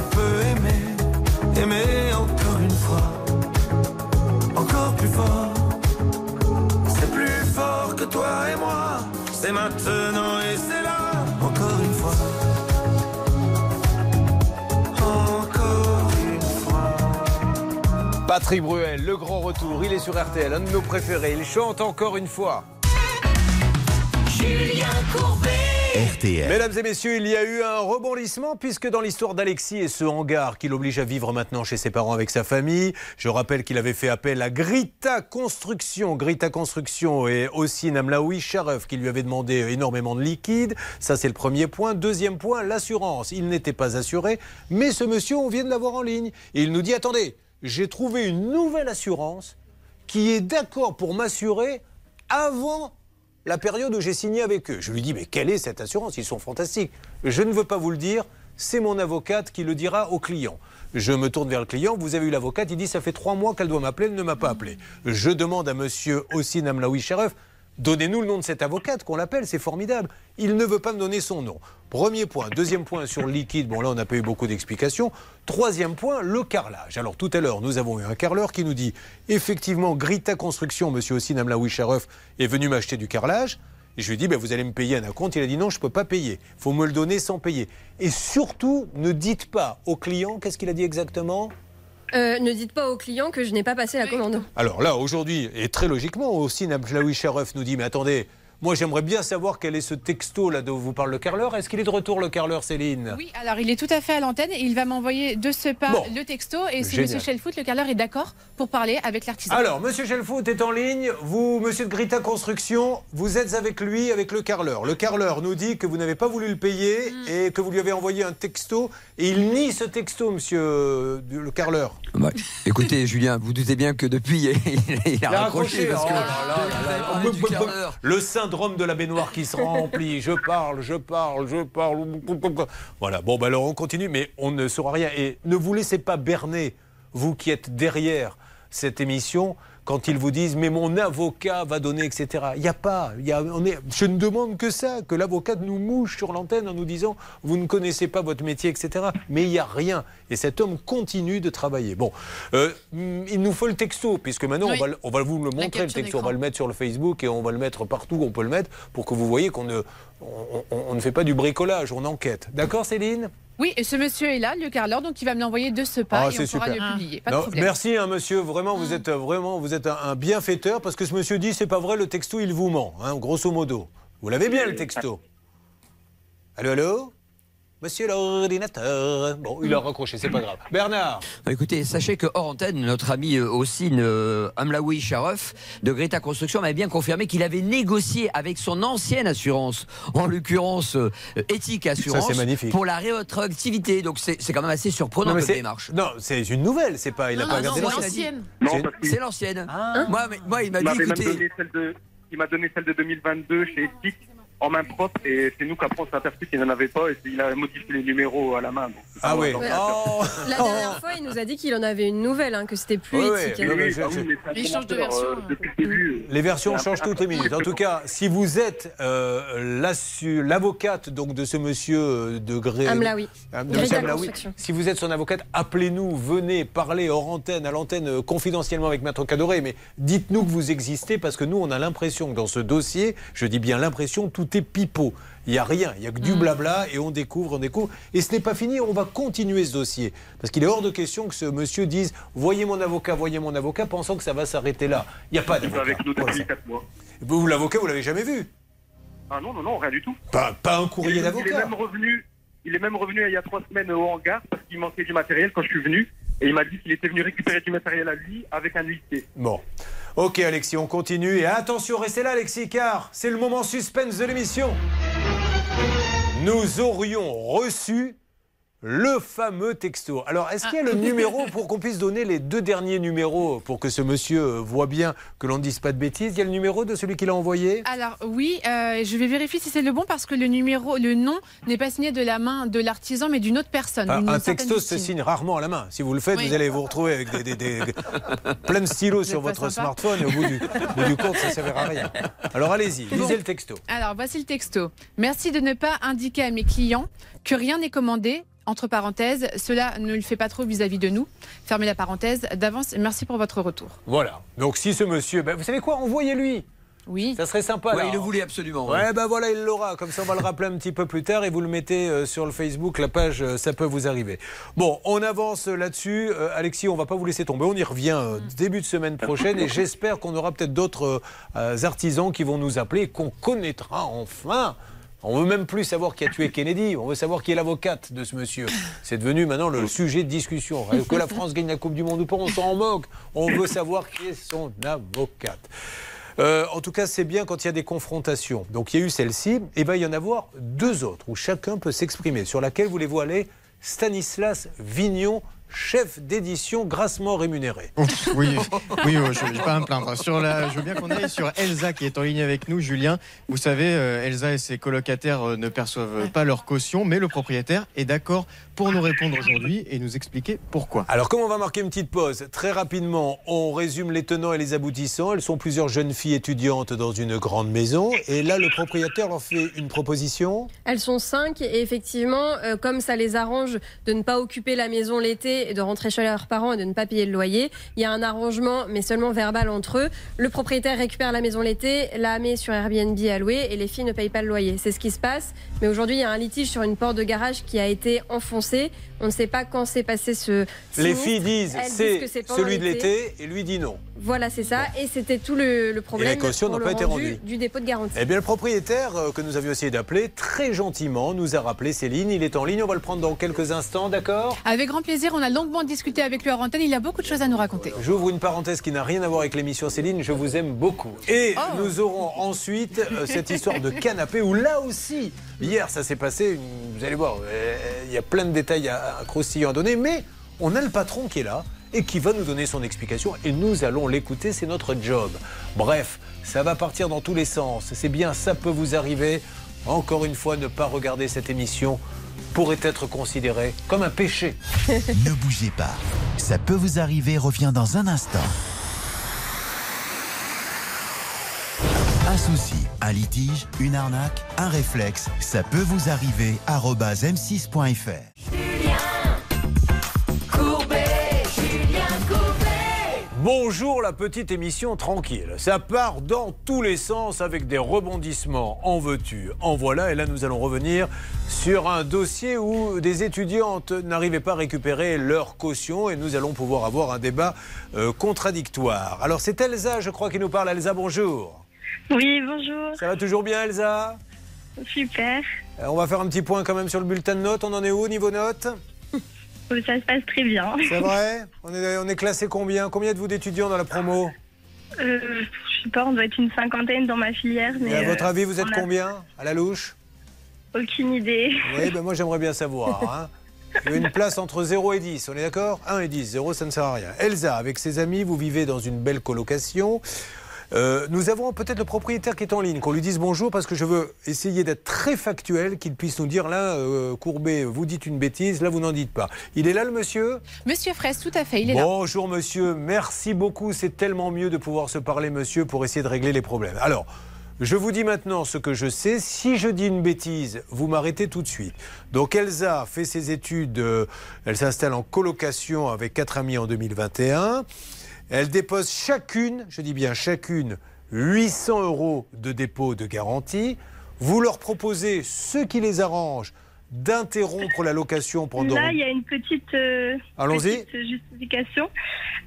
Speaker 22: plus fort, c'est plus fort que toi et moi. C'est maintenant et c'est là. Encore une fois. Encore une fois.
Speaker 2: Patrick Bruel, le grand retour, il est sur RTL, un de nos préférés. Il chante encore une fois.
Speaker 12: Julien Courbet.
Speaker 2: Mesdames et messieurs, il y a eu un rebondissement puisque dans l'histoire d'Alexis et ce hangar qui l'oblige à vivre maintenant chez ses parents avec sa famille, je rappelle qu'il avait fait appel à Grita Construction. Grita Construction et aussi Namlaoui Sharif qui lui avait demandé énormément de liquide. Ça, c'est le premier point. Deuxième point, l'assurance. Il n'était pas assuré, mais ce monsieur, on vient de l'avoir en ligne. Et il nous dit, attendez, j'ai trouvé une nouvelle assurance qui est d'accord pour m'assurer avant la période où j'ai signé avec eux. Je lui dis, mais quelle est cette assurance? Ils sont fantastiques. Je ne veux pas vous le dire, c'est mon avocate qui le dira au client. Je me tourne vers le client, vous avez eu l'avocate, il dit, ça fait trois mois qu'elle doit m'appeler, elle ne m'a pas appelé. Je demande à monsieur aussi Namlaoui Sharif, donnez-nous le nom de cette avocate, qu'on l'appelle, c'est formidable. Il ne veut pas me donner son nom. Premier point. Deuxième point sur le liquide, bon là on n'a pas eu beaucoup d'explications. Troisième point, le carrelage. Alors tout à l'heure, nous avons eu un carreleur qui nous dit, effectivement, Grita Construction, monsieur aussi Sharif, est venu m'acheter du carrelage. Et je lui ai dit, ben, vous allez me payer un acompte. Il a dit, non, je ne peux pas payer. Il faut me le donner sans payer. Et surtout, ne dites pas au client, qu'est-ce qu'il a dit exactement?
Speaker 3: Euh, ne dites pas au client que je n'ai pas passé la commande.
Speaker 2: Alors là, aujourd'hui, et très logiquement, aussi Namlaoui Sharif nous dit, mais attendez, moi j'aimerais bien savoir quel est ce texto là dont vous parle le carreleur. Est-ce qu'il est de retour le carreleur, Céline?
Speaker 15: Oui, alors il est tout à fait à l'antenne et il va m'envoyer de ce pas
Speaker 2: Bon.
Speaker 15: le texto et si
Speaker 2: Génial.
Speaker 15: M. Shellfoot, le carreleur, est d'accord pour parler avec l'artisan.
Speaker 2: Alors, Monsieur Gelfoot est en ligne. Vous, Monsieur de Grita Construction, vous êtes avec lui, avec le carreleur. Le carreleur nous dit que vous n'avez pas voulu le payer et que vous lui avez envoyé un texto. Et il nie ce texto, Monsieur euh, le carreleur.
Speaker 7: Ouais. Écoutez, Julien, vous doutez bien que depuis, il, il a, raccroché. parce que
Speaker 2: Oh là là là
Speaker 7: carreleur.
Speaker 2: Le syndrome de la baignoire qui se remplit. Je parle, je parle, je parle. Voilà. Bon, ben alors on continue, mais on ne saura rien. Et ne vous laissez pas berner, vous qui êtes derrière cette émission, quand ils vous disent mais mon avocat va donner, etc. Il n'y a pas. il Y a, on est, je ne demande que ça, que l'avocat nous mouche sur l'antenne en nous disant vous ne connaissez pas votre métier, etc. Mais il n'y a rien. Et cet homme continue de travailler. Bon, euh, il nous faut le texto, puisque maintenant
Speaker 4: Oui.
Speaker 2: on, va, le- on va vous le montrer, le texto. On va le mettre sur le Facebook et on va le mettre partout où on peut le mettre pour que vous voyez qu'on ne, on, on- on ne fait pas du bricolage, on enquête. D'accord, Céline?
Speaker 15: Oui, et ce monsieur est là, le carreleur, donc il va me l'envoyer de ce pas et on pourra le publier. Pas de
Speaker 2: Ah, Non,
Speaker 15: problème.
Speaker 2: merci, hein, monsieur. Vraiment, vous êtes euh, vraiment, vous êtes un, un bienfaiteur parce que ce monsieur dit c'est pas vrai, le texto il vous ment, hein, grosso modo. Vous l'avez bien le texto. Allô, allô? Monsieur l'ordinateur. Bon, il a raccroché, c'est pas grave. Bernard.
Speaker 7: Bah, Écoutez, sachez que hors antenne, notre ami euh, Ossine euh, Amlaoui Sharif de Greta Construction m'avait bien confirmé qu'il avait négocié avec son ancienne assurance, en l'occurrence euh, Éthique Assurance,
Speaker 2: c'est magnifique.
Speaker 7: pour la rétroactivité. Donc c'est c'est quand même assez surprenant
Speaker 2: c'est-
Speaker 7: démarche.
Speaker 2: Non, c'est une nouvelle, c'est pas. Il a
Speaker 7: Non,
Speaker 2: pas
Speaker 7: non,
Speaker 2: gardé
Speaker 7: c'est
Speaker 2: l'ancienne. C'est
Speaker 7: l'ancienne.
Speaker 2: Ah.
Speaker 7: Moi, il m'a dit, écoutez,
Speaker 9: donné celle de, il m'a donné celle de 2022 chez Epic en main propre et c'est nous qu'après on s'est aperçu qu'il n'en avait pas et il a modifié les numéros à la main. donc
Speaker 2: Ah oui. Oh.
Speaker 3: La dernière fois, il nous a dit qu'il en avait une nouvelle, hein, que c'était plus
Speaker 2: Oui,
Speaker 3: éthique.
Speaker 9: Ah un
Speaker 15: Il change de version.
Speaker 9: euh, depuis le début.
Speaker 2: Les versions changent toutes les minutes. En tout cas, si vous êtes euh, l'avocate donc de ce monsieur euh, de Gré,
Speaker 3: Amlaoui.
Speaker 2: De Amlaoui,
Speaker 3: Construction.
Speaker 2: si vous êtes son avocate, appelez-nous, venez parler hors antenne, à l'antenne euh, confidentiellement avec Maître Cadoré, mais dites-nous que vous existez parce que nous, on a l'impression que dans ce dossier, je dis bien l'impression, tout est pipeau. Il n'y a rien, il n'y a que du blabla et on découvre, on découvre. Et ce n'est pas fini, on va continuer ce dossier. Parce qu'il est hors de question que ce monsieur dise Voyez mon avocat, voyez mon avocat, pensant que ça va s'arrêter là. Il n'y a pas
Speaker 9: Il est
Speaker 2: d'avocat.
Speaker 9: avec nous depuis 4 mois.
Speaker 2: Vous, vous, l'avocat, vous l'avez jamais vu?
Speaker 9: Ah non, non, non, rien du tout.
Speaker 2: pas, pas un courrier
Speaker 9: est, il est
Speaker 2: d'avocat.
Speaker 9: même revenu, Il est même revenu il y a trois semaines au hangar parce qu'il manquait du matériel quand je suis venu. Et il m'a dit qu'il était venu récupérer du matériel à lui avec un huissier.
Speaker 2: Bon. Ok Alexis, on continue. Et attention, restez là Alexis, car c'est le moment suspense de l'émission. Nous aurions reçu le fameux texto. Alors, est-ce qu'il y a le numéro pour qu'on puisse donner les deux derniers numéros pour que ce monsieur euh, voit bien que l'on ne dise pas de bêtises? Il y a le numéro de celui qui l'a envoyé?
Speaker 15: Alors oui, euh, je vais vérifier si c'est le bon parce que le numéro, le nom n'est pas signé de la main de l'artisan mais d'une autre personne.
Speaker 2: Ah, un texto se signe rarement à la main. Si vous le faites,
Speaker 15: Oui.
Speaker 2: vous allez vous retrouver avec des, des- des- plein de stylos sur votre smartphone et au bout du, au bout du compte, ça ne servira à rien. Alors allez-y, lisez
Speaker 15: Bon.
Speaker 2: le texto.
Speaker 15: Alors voici le texto. Merci de ne pas indiquer à mes clients que rien n'est commandé. Entre parenthèses, cela ne le fait pas trop vis-à-vis de nous. Fermez la parenthèse. D'avance, merci pour votre retour.
Speaker 2: Voilà. Donc si ce monsieur, ben, vous savez quoi, envoyez-lui.
Speaker 15: Oui.
Speaker 2: Ça serait sympa.
Speaker 7: Ouais, il le voulait absolument.
Speaker 2: Ouais, ben voilà, il l'aura. Comme ça, on va le rappeler un petit peu plus tard et vous le mettez euh, sur le Facebook, la page, euh, ça peut vous arriver. Bon, on avance euh, là-dessus. Euh, Alexis, on va pas vous laisser tomber. On y revient euh, début de semaine prochaine et j'espère qu'on aura peut-être d'autres euh, artisans qui vont nous appeler et qu'on connaîtra enfin. On veut même plus savoir qui a tué Kennedy. On veut savoir qui est l'avocate de ce monsieur. C'est devenu maintenant le sujet de discussion. Que la France gagne la Coupe du Monde ou pas, on s'en moque. On veut savoir qui est son avocate. Euh, en tout cas, c'est bien quand il y a des confrontations. Donc il y a eu celle-ci, et va y en avoir deux autres où chacun peut s'exprimer. Sur laquelle voulez-vous aller Stanislas Vignon, chef d'édition grassement rémunéré.
Speaker 16: Oui, oui, oh, je ne vais pas me plaindre. Sur la, je veux bien qu'on aille sur Elsa qui est en ligne avec nous, Julien. Vous savez, euh, Elsa et ses colocataires euh, ne perçoivent pas leur caution, mais le propriétaire est d'accord pour nous répondre aujourd'hui et nous expliquer pourquoi.
Speaker 2: Alors, comme on va marquer une petite pause, très rapidement, on résume les tenants et les aboutissants. Elles sont plusieurs jeunes filles étudiantes dans une grande maison. Et là, le propriétaire leur fait une proposition.
Speaker 3: Elles sont cinq et effectivement, euh, comme ça les arrange de ne pas occuper la maison l'été et de rentrer chez leurs parents et de ne pas payer le loyer, il y a un arrangement, mais seulement verbal entre eux. Le propriétaire récupère la maison l'été, la met sur Airbnb à louer et les filles ne payent pas le loyer. C'est ce qui se passe. Mais aujourd'hui, il y a un litige sur une porte de garage qui a été enfoncée c'est on ne sait pas quand s'est passé ce.
Speaker 2: Les filles disent c'est
Speaker 3: que c'est pendant
Speaker 2: celui de l'été et lui dit non.
Speaker 3: Voilà, c'est ça. Et c'était tout le, le problème.
Speaker 2: caution
Speaker 3: pour
Speaker 2: n'a
Speaker 3: le
Speaker 2: pas été
Speaker 3: rendu
Speaker 2: rendue.
Speaker 3: Du dépôt de garantie.
Speaker 2: Eh bien, le propriétaire euh, que nous avions essayé d'appeler, très gentiment, nous a rappelé Céline. Il est en ligne, on va le prendre dans quelques instants, d'accord?
Speaker 15: Avec grand plaisir, on a longuement discuté avec lui en antenne. Il a beaucoup de choses à nous raconter.
Speaker 2: J'ouvre une parenthèse qui n'a rien à voir avec l'émission Céline, je vous aime beaucoup. Et
Speaker 15: Oh.
Speaker 2: nous aurons ensuite euh, cette histoire de canapé où là aussi, hier ça s'est passé, vous allez voir, euh, il y a plein de détails à, à croustillants à donner, mais on a le patron qui est là et qui va nous donner son explication et nous allons l'écouter, c'est notre job. Bref, ça va partir dans tous les sens, c'est bien, ça peut vous arriver. Encore une fois, ne pas regarder cette émission pourrait être considéré comme un péché.
Speaker 1: ne bougez pas. Ça peut vous arriver, revient dans un instant. Un souci, un litige, une arnaque, un réflexe, ça peut vous arriver. arobase m6.fr.
Speaker 2: Bonjour la petite émission tranquille. Ça part dans tous les sens avec des rebondissements. En veux-tu, en voilà. Et là, nous allons revenir sur un dossier où des étudiantes n'arrivaient pas à récupérer leur caution et nous allons pouvoir avoir un débat euh, contradictoire. Alors, c'est Elsa, je crois, qui nous parle. Elsa, bonjour.
Speaker 21: Oui, bonjour.
Speaker 2: Ça va toujours bien, Elsa
Speaker 21: Super.
Speaker 2: Euh, On va faire un petit point quand même sur le bulletin de notes. On en est où au niveau notes
Speaker 21: Ça se passe très bien.
Speaker 2: C'est vrai on est, on est classé combien Combien êtes-vous d'étudiants dans la promo
Speaker 21: Euh, je sais pas, on doit être une cinquantaine dans ma filière. Mais
Speaker 2: Et à votre
Speaker 21: euh,
Speaker 2: avis, vous êtes
Speaker 21: a
Speaker 2: combien à la louche
Speaker 21: Aucune idée.
Speaker 2: Oui, ben moi j'aimerais bien savoir. hein. Une place entre 0 et 10, on est d'accord? 1 et 10, 0 ça ne sert à rien. Elsa, avec ses amis, vous vivez dans une belle colocation. Euh, nous avons peut-être le propriétaire qui est en ligne, qu'on lui dise bonjour parce que je veux essayer d'être très factuel, qu'il puisse nous dire là, euh, Courbet, vous dites une bêtise, là vous n'en dites pas. Il est là le monsieur?
Speaker 15: Monsieur Fraisse, tout à fait, il est là.
Speaker 2: Bonjour monsieur, merci beaucoup. C'est tellement mieux de pouvoir se parler monsieur pour essayer de régler les problèmes. Alors, je vous dis maintenant ce que je sais. Si je dis une bêtise, vous m'arrêtez tout de suite. Donc Elsa fait ses études, euh, elle s'installe en colocation avec quatre amis en 2021. Elle dépose chacune, je dis bien chacune, 800 euros de dépôt de garantie. Vous leur proposez ce qui les arrange d'interrompre la location pendant.
Speaker 21: Là, il y a une petite, euh,
Speaker 2: Allons-y.
Speaker 21: petite justification.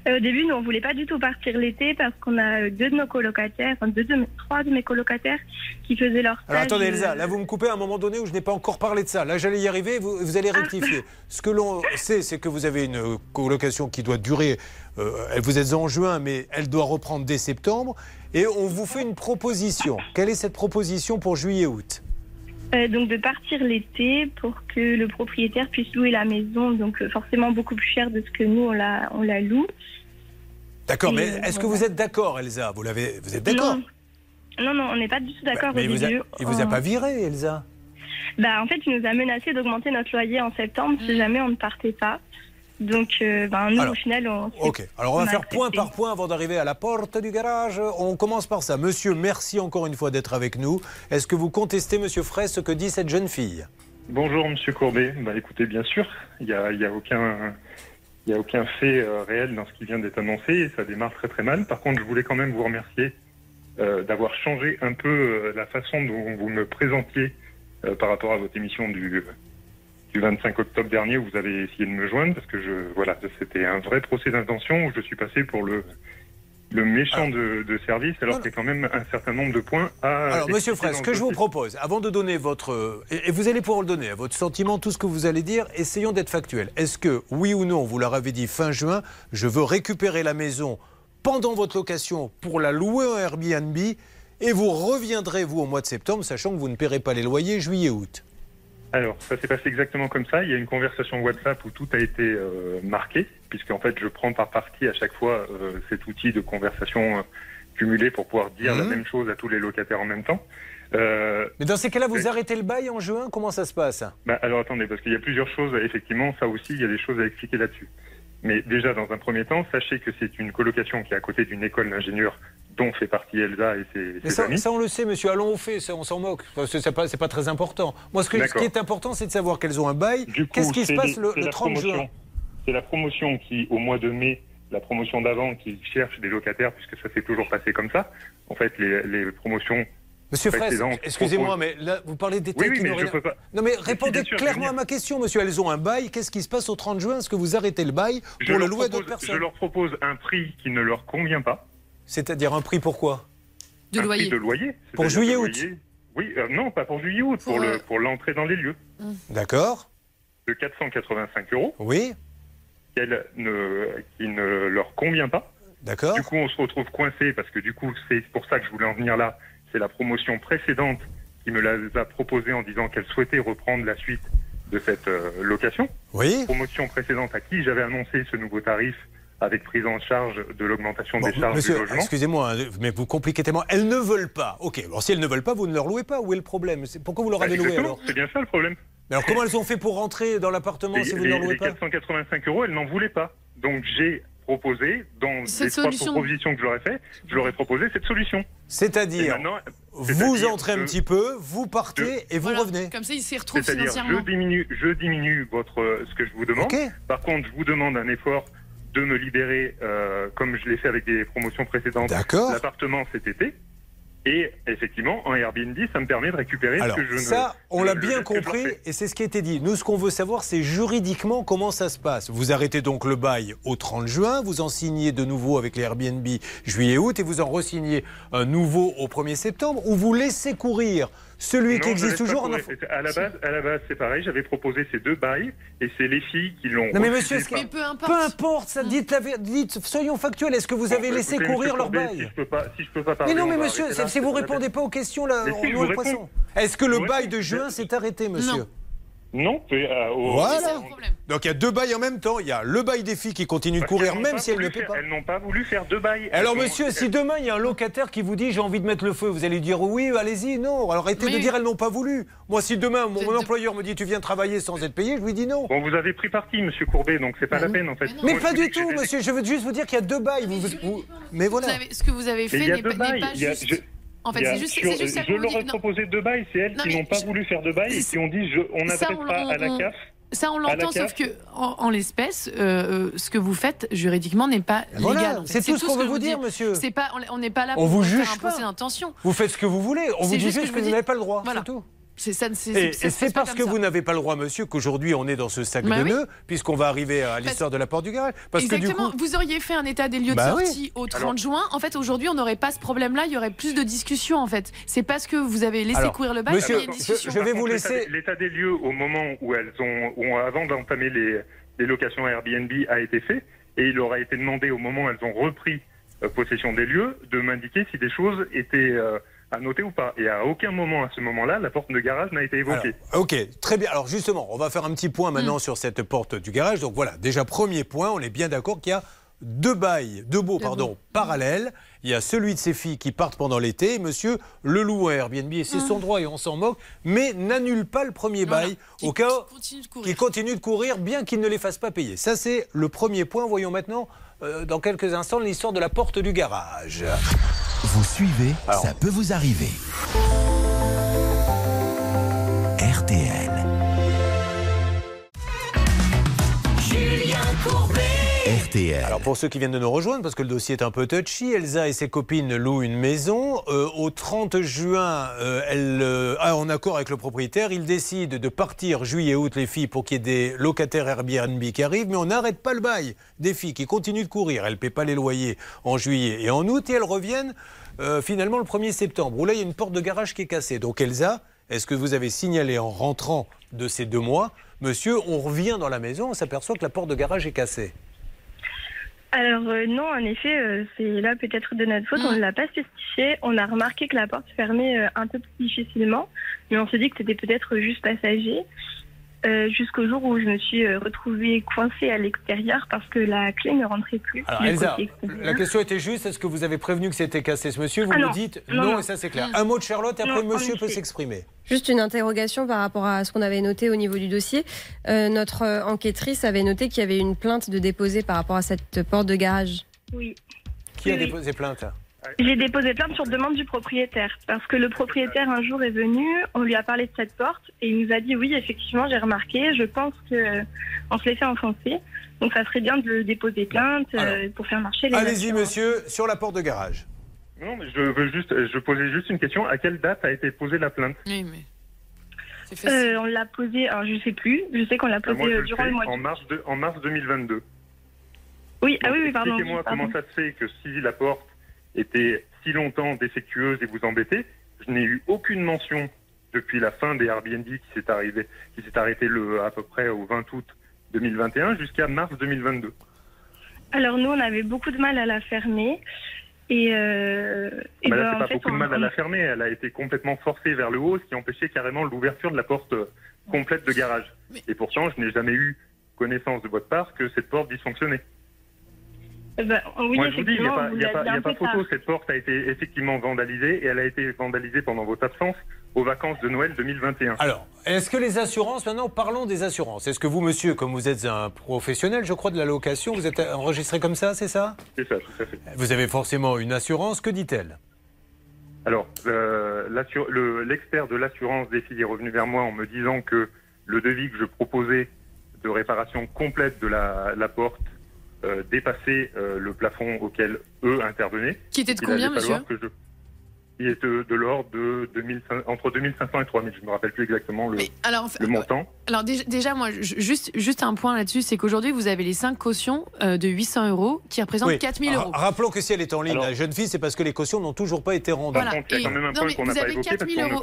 Speaker 21: Euh, au début, nous, on voulait pas du tout partir l'été parce qu'on a euh, deux de nos colocataires, enfin deux de trois de mes colocataires qui faisaient leur.
Speaker 2: Alors attendez, Elsa, là vous me coupez à un moment donné où je n'ai pas encore parlé de ça. Là j'allais y arriver, vous, vous allez rectifier. Ce que l'on sait, c'est que vous avez une colocation qui doit durer, euh, vous êtes en juin, mais elle doit reprendre dès septembre. Et on vous fait une proposition. Quelle est cette proposition pour juillet-août
Speaker 21: euh, donc de partir l'été pour que le propriétaire puisse louer la maison, donc euh, forcément beaucoup plus cher de ce que nous on la, on la loue.
Speaker 2: D'accord, mais
Speaker 21: euh,
Speaker 2: est-ce que vous êtes d'accord, Elsa? Vous, l'avez, vous êtes d'accord?
Speaker 21: Non, non, non, on n'est pas du tout d'accord
Speaker 2: Mais
Speaker 21: au
Speaker 2: il vous, a,
Speaker 21: début.
Speaker 2: il vous a pas viré, Elsa?
Speaker 21: Bah, en fait, il nous a menacé d'augmenter notre loyer en septembre si jamais on ne partait pas. Donc, euh, ben, nous,
Speaker 2: Alors,
Speaker 21: au final, on.
Speaker 2: Ok, alors on va faire point par point avant d'arriver à la porte du garage. On commence par ça. Monsieur, merci encore une fois d'être avec nous. Est-ce que vous contestez, monsieur Fraisse, ce que dit cette jeune fille?
Speaker 23: Bonjour Monsieur Courbet. Bah écoutez, bien sûr, il n'y a, y a aucun, il y a aucun fait euh, réel dans ce qui vient d'être annoncé et ça démarre très très mal. Par contre, je voulais quand même vous remercier euh, d'avoir changé un peu euh, la façon dont vous me présentiez euh, par rapport à votre émission du, du 25 octobre dernier où vous avez essayé de me joindre parce que je, voilà, c'était un vrai procès d'intention où je suis passé pour le le méchant de, de service alors qu'il y a quand même un certain nombre de points à
Speaker 2: Alors, monsieur
Speaker 23: dans
Speaker 2: ce que je vous propose, avant de donner votre. Et et vous allez pouvoir le donner, hein, votre sentiment, tout ce que vous allez dire, essayons d'être factuels. Est-ce que, oui ou non, vous leur avez dit fin juin, je veux récupérer la maison pendant votre location pour la louer en Airbnb et vous reviendrez, vous, au mois de septembre, sachant que vous ne paierez pas les loyers juillet-août?
Speaker 23: Alors, ça s'est passé exactement comme ça. Il y a une conversation WhatsApp où tout a été euh, marqué, puisqu'en fait, je prends par partie à chaque fois euh, cet outil de conversation euh, cumulé pour pouvoir dire la
Speaker 2: Mhm.
Speaker 23: même chose à tous les locataires en même temps. Euh,
Speaker 2: Mais dans ces cas-là, vous arrêtez le bail en juin? Comment ça se passe?
Speaker 23: Bah, alors attendez, parce qu'il y a plusieurs choses, effectivement, ça aussi, il y a des choses à expliquer là-dessus. Mais déjà, dans un premier temps, sachez que c'est une colocation qui est à côté d'une école d'ingénieurs dont fait partie Elsa et ses, ses
Speaker 2: ça,
Speaker 23: amis.
Speaker 2: ça, on le sait, monsieur. Allons au fait, ça, on s'en moque. C'est pas, pas très important. Moi, ce, que- ce qui est important, c'est de savoir qu'elles ont un bail. Qu'est-ce qui se passe le, le
Speaker 23: la
Speaker 2: 30
Speaker 23: promotion.
Speaker 2: juin
Speaker 23: C'est la promotion qui, au mois de mai, la promotion d'avant, qui cherche des locataires, puisque ça s'est toujours passé comme ça. En fait, les, les promotions.
Speaker 2: Monsieur Fraisse,
Speaker 23: précédentes
Speaker 2: excusez-moi, mais là, vous parlez des
Speaker 23: Oui, oui,
Speaker 2: qui
Speaker 23: mais je peux pas.
Speaker 2: Non, mais répondez
Speaker 23: sûr,
Speaker 2: clairement à ma question, monsieur. Elles ont un bail. Qu'est-ce qui se passe au 30 juin? Est-ce que vous arrêtez le bail
Speaker 23: Je
Speaker 2: pour le louer à d'autres personnes?
Speaker 23: Je leur propose un prix qui ne leur convient pas.
Speaker 2: C'est-à-dire un prix pourquoi
Speaker 4: De
Speaker 23: un
Speaker 4: loyer.
Speaker 23: Prix de loyer.
Speaker 2: Pour
Speaker 23: c'est-à-dire
Speaker 2: juillet,
Speaker 23: de
Speaker 2: août.
Speaker 23: loyer- Oui, euh, non, pas pour juillet-août, pour,
Speaker 4: Pour,
Speaker 23: le-
Speaker 4: euh,
Speaker 23: pour l'entrée dans les lieux.
Speaker 2: D'accord.
Speaker 23: De 485 euros.
Speaker 2: Oui.
Speaker 23: Qu'elle ne, qui ne leur convient pas.
Speaker 2: D'accord.
Speaker 23: Du coup, on se retrouve coincé parce que du coup, c'est pour ça que je voulais en venir là. C'est la promotion précédente qui me l'a a proposé en disant qu'elle souhaitait reprendre la suite de cette euh, location.
Speaker 2: Oui.
Speaker 23: Promotion précédente à qui j'avais annoncé ce nouveau tarif avec prise en charge de l'augmentation
Speaker 2: Bon,
Speaker 23: des charges
Speaker 2: monsieur,
Speaker 23: du logement.
Speaker 2: excusez-moi, hein, mais vous compliquez tellement. Elles ne veulent pas. Ok, alors si elles ne veulent pas, vous ne leur louez pas. Où est le problème? Pourquoi vous leur
Speaker 23: Bah,
Speaker 2: avez loué alors?
Speaker 23: C'est bien ça le problème.
Speaker 2: Mais alors comment elles ont fait pour rentrer dans l'appartement
Speaker 23: Les,
Speaker 2: si vous ne
Speaker 23: les-
Speaker 2: leur louez
Speaker 23: les
Speaker 2: pas?
Speaker 23: 485 euros, elles n'en voulaient pas. Donc j'ai proposé, dans
Speaker 4: Cette
Speaker 23: les trois propositions que je leur ai fait, je leur ai proposé cette solution.
Speaker 2: C'est-à-dire, vous entrez un petit peu, vous partez et vous
Speaker 4: Voilà.
Speaker 2: revenez.
Speaker 4: Comme ça, il s'y retrouve
Speaker 23: C'est-à-dire, je
Speaker 4: financièrement.
Speaker 23: diminue, je diminue votre, euh, ce que je vous demande. Par contre, je vous demande un effort de me libérer, euh, comme je l'ai fait avec des promotions précédentes,
Speaker 2: D'accord.
Speaker 23: l'appartement cet été. Et effectivement, en Airbnb, ça me permet de récupérer
Speaker 2: Alors,
Speaker 23: ce que je ne.
Speaker 2: ça, on l'a bien compris et c'est ce qui a été dit. Nous, ce qu'on veut savoir, c'est juridiquement comment ça se passe. Vous arrêtez donc le bail au 30 juin, vous en signez de nouveau avec les Airbnb juillet-août et vous en resignez un nouveau au 1er septembre ou vous laissez courir celui qui
Speaker 23: Non,
Speaker 2: existe toujours. en
Speaker 23: À la base, à la base, c'est pareil. J'avais proposé ces deux bails et c'est les filles qui l'ont.
Speaker 2: Non mais monsieur, ce qui-
Speaker 23: par-
Speaker 4: Mais peu importe.
Speaker 2: peu importe, ça, dites, la dites, soyons factuels. Est-ce que vous avez
Speaker 23: bah,
Speaker 2: laissé
Speaker 23: écoutez,
Speaker 2: courir leur bail
Speaker 23: Si je peux pas, si je peux pas
Speaker 2: Mais
Speaker 23: parler.
Speaker 2: non,
Speaker 23: on
Speaker 2: mais monsieur, si vous
Speaker 23: ça
Speaker 2: répondez pas aux questions, là,
Speaker 23: Mais
Speaker 2: on
Speaker 23: si,
Speaker 2: le poisson. Est-ce que le bail de juin s'est arrêté, monsieur
Speaker 4: Non.
Speaker 23: Non, c'est, euh, au-
Speaker 2: Voilà.
Speaker 4: C'est le problème.
Speaker 2: Donc il y a deux bails en même temps. Il y a le bail des filles qui continue de
Speaker 23: Parce
Speaker 2: courir même si elles ne paient pas.
Speaker 23: Elles n'ont pas voulu faire deux bails.
Speaker 2: Alors monsieur, si demain il y a un locataire qui vous dit j'ai envie de mettre le feu, vous allez dire oui, allez-y, non. Alors arrêtez de dire elles n'ont pas voulu. Moi si demain mon, employeur me dit tu viens travailler sans être payé, je lui dis non.
Speaker 23: Bon, vous avez pris parti, Monsieur Courbet, donc c'est pas la peine en fait.
Speaker 2: Mais
Speaker 23: Moi,
Speaker 2: pas du tout, monsieur. Je veux juste vous dire qu'il y a deux bails. Vous, vous- vous- Mais
Speaker 4: Vous
Speaker 2: voilà.
Speaker 4: avez- ce que vous avez fait
Speaker 23: il y a
Speaker 4: n'est
Speaker 23: deux
Speaker 4: pas, juste.
Speaker 23: Je-
Speaker 4: En fait, c'est juste,
Speaker 23: sur-
Speaker 4: c'est juste ça
Speaker 23: Je leur ai proposé deux bails, c'est elles
Speaker 4: Non,
Speaker 23: qui n'ont pas
Speaker 4: je-
Speaker 23: voulu faire deux bails et qui ont dit je, on n'adresse
Speaker 4: on-
Speaker 23: pas à la
Speaker 4: on-
Speaker 23: CAF.
Speaker 4: Ça, on l'entend, sauf que en, en l'espèce, euh, euh, ce que vous faites juridiquement n'est pas
Speaker 2: Voilà,
Speaker 4: légal. en fait.
Speaker 2: c'est tout ce qu'on
Speaker 4: que
Speaker 2: veut vous dire, monsieur.
Speaker 4: C'est pas, on- on n'est pas là
Speaker 2: On
Speaker 4: pour
Speaker 2: vous
Speaker 4: faire
Speaker 2: juge
Speaker 4: un procès
Speaker 2: pas.
Speaker 4: d'intention.
Speaker 2: Vous faites ce que vous voulez. On vous dit
Speaker 4: juste que
Speaker 2: vous n'avez pas le droit.
Speaker 4: Voilà.
Speaker 2: C'est tout.
Speaker 4: C'est ça, c'est-
Speaker 2: Et, c'est parce que
Speaker 4: ça.
Speaker 2: vous n'avez pas le droit, monsieur, qu'aujourd'hui on est dans ce sac
Speaker 4: Bah
Speaker 2: de
Speaker 4: oui.
Speaker 2: nœuds, puisqu'on va arriver à l'histoire de la porte du garage. Parce que
Speaker 4: Exactement.
Speaker 2: du coup,
Speaker 4: Vous auriez fait un état des lieux de
Speaker 2: Bah oui.
Speaker 4: sortie au 30
Speaker 2: Alors-
Speaker 4: juin. En fait, aujourd'hui, on n'aurait pas ce problème-là. Il y aurait plus de discussions, en fait. C'est parce que vous avez laissé
Speaker 23: Alors,
Speaker 4: courir le bail qu'il y a une discussion.
Speaker 23: Par contre, l'état- L'état des lieux au moment où elles ont, où avant d'entamer les, les locations Airbnb a été fait, et il aura été demandé au moment où elles ont repris euh, possession des lieux de m'indiquer si des choses étaient euh, à noter ou pas. Et à aucun moment à ce moment-là, la porte de garage n'a été évoquée.
Speaker 2: Ok, très bien. Alors justement, on va faire un petit point maintenant sur cette porte du garage. Donc voilà, déjà premier point, on est bien d'accord qu'il y a deux bails, deux baux, pardon, parallèles. Il y a celui de ses filles qui partent pendant l'été, et monsieur le loue à Airbnb, et c'est son droit et on s'en moque, mais n'annule pas le premier bail au cas qui continue de courir, bien qu'il ne les fasse pas payer. Ça, c'est le premier point. Voyons maintenant, euh, dans quelques instants, l'histoire de la porte du garage.
Speaker 1: Vous suivez, ça peut vous arriver. RTL.
Speaker 2: Alors pour ceux qui viennent de nous rejoindre, parce que le dossier est un peu touchy, Elsa et ses copines louent une maison. Euh, au 30 juin, euh, euh, ah, en accord avec le propriétaire, il décide de partir juillet-août les filles pour qu'il y ait des locataires Airbnb qui arrivent, mais on n'arrête pas le bail des filles qui continuent de courir. Elles ne paient pas les loyers en juillet et en août et elles reviennent finalement le 1er septembre, où là il y a une porte de garage qui est cassée. Donc Elsa, est-ce que vous avez signalé en rentrant de ces deux mois, monsieur, on revient dans la maison, on s'aperçoit que la porte de garage est cassée
Speaker 21: Alors euh, non, en effet, euh, c'est là peut-être de notre faute. On ne l'a pas spécifié. On a remarqué que la porte se fermait euh, un peu plus difficilement, mais on s'est dit que c'était peut-être juste passager. Euh, Jusqu'au jour où je me suis euh, retrouvée coincée à l'extérieur parce que la clé ne rentrait plus.
Speaker 2: Alors Elsa, la question était juste, est-ce que vous avez prévenu que c'était cassé ce monsieur? Vous
Speaker 21: Ah
Speaker 2: me
Speaker 21: non.
Speaker 2: dites
Speaker 21: Non,
Speaker 2: non,
Speaker 21: non.
Speaker 2: et ça c'est clair. Un mot de Charlotte et après
Speaker 21: Non,
Speaker 2: le monsieur peut s'exprimer.
Speaker 3: Juste une interrogation par rapport à ce qu'on avait noté au niveau du dossier. Euh, notre enquêtrice avait noté qu'il y avait une plainte de déposer par rapport à cette porte de garage.
Speaker 21: Oui.
Speaker 2: Qui a
Speaker 21: oui.
Speaker 2: déposé plainte?
Speaker 21: J'ai déposé plainte sur demande du propriétaire parce que le propriétaire un jour est venu, on lui a parlé de cette porte et il nous a dit oui effectivement j'ai remarqué, je pense que on se l'est fait enfoncer, donc ça serait bien de déposer plainte euh, pour faire marcher les.
Speaker 2: Allez-y monsieur, sur la porte de garage.
Speaker 23: Non, mais je veux juste, je posais juste une question. À quelle date a été posée la plainte?
Speaker 4: Oui, mais.
Speaker 21: Euh, on l'a posé, alors je sais plus, je sais qu'on l'a posé
Speaker 23: Moi, je
Speaker 21: euh, durant le mois.
Speaker 23: en
Speaker 21: de-
Speaker 23: mars, de- en mars 2022.
Speaker 21: Oui, ah oui, oui, pardon.
Speaker 23: Expliquez-moi
Speaker 21: pardon.
Speaker 23: comment ça se fait que si la porte était si longtemps défectueuse et vous embêtait, je n'ai eu aucune mention depuis la fin des Airbnb qui s'est arrivé, qui s'est arrêté le à peu près au 20 août 2021 jusqu'à mars 2022.
Speaker 21: Alors nous on avait beaucoup de mal à la fermer et. Euh, et
Speaker 23: Bah
Speaker 21: ben,
Speaker 23: là, c'est
Speaker 21: en
Speaker 23: pas
Speaker 21: fait,
Speaker 23: beaucoup de mal à la fermer. Elle a été complètement forcée vers le haut, ce qui empêchait carrément l'ouverture de la porte euh, complète de garage. Et pourtant, je n'ai jamais eu connaissance de votre part que cette porte dysfonctionnait.
Speaker 21: Eh ben, oui,
Speaker 23: Moi, je vous dis, il n'y a pas, y a pas-
Speaker 21: l'aviez
Speaker 23: il y a
Speaker 21: un
Speaker 23: pas
Speaker 21: peu
Speaker 23: photo. Cette porte a été effectivement vandalisée et elle a été vandalisée pendant votre absence aux vacances de Noël 2021.
Speaker 2: Alors, est-ce que les assurances, maintenant parlons des assurances. Est-ce que vous, monsieur, comme vous êtes un professionnel, je crois, de la location, vous êtes enregistré comme ça, c'est ça?
Speaker 23: C'est ça, tout à fait.
Speaker 2: Vous avez forcément une assurance, que dit-elle?
Speaker 23: Alors, euh, le- l'expert de l'assurance des filles est revenu vers moi en me disant que le devis que je proposais de réparation complète de la, la porte euh, dépassait euh, le plafond auquel eux intervenaient.
Speaker 4: Qui était de
Speaker 23: Il
Speaker 4: combien, monsieur
Speaker 23: que je... Il est de, de l'ordre de 2500 entre 2500 et 3000. Je ne me rappelle plus exactement le,
Speaker 4: alors,
Speaker 23: le montant.
Speaker 4: Alors déjà, déjà, moi, juste, juste un point là-dessus, c'est qu'aujourd'hui, vous avez les 5 cautions euh, de 800 euros qui représentent
Speaker 2: Oui.
Speaker 4: 4000
Speaker 2: Ra-
Speaker 4: euros.
Speaker 2: Rappelons que si elle est en ligne, la jeune fille, c'est parce que les cautions n'ont toujours pas été rendues.
Speaker 4: Voilà. Et- non, mais vous avez 4000 euros.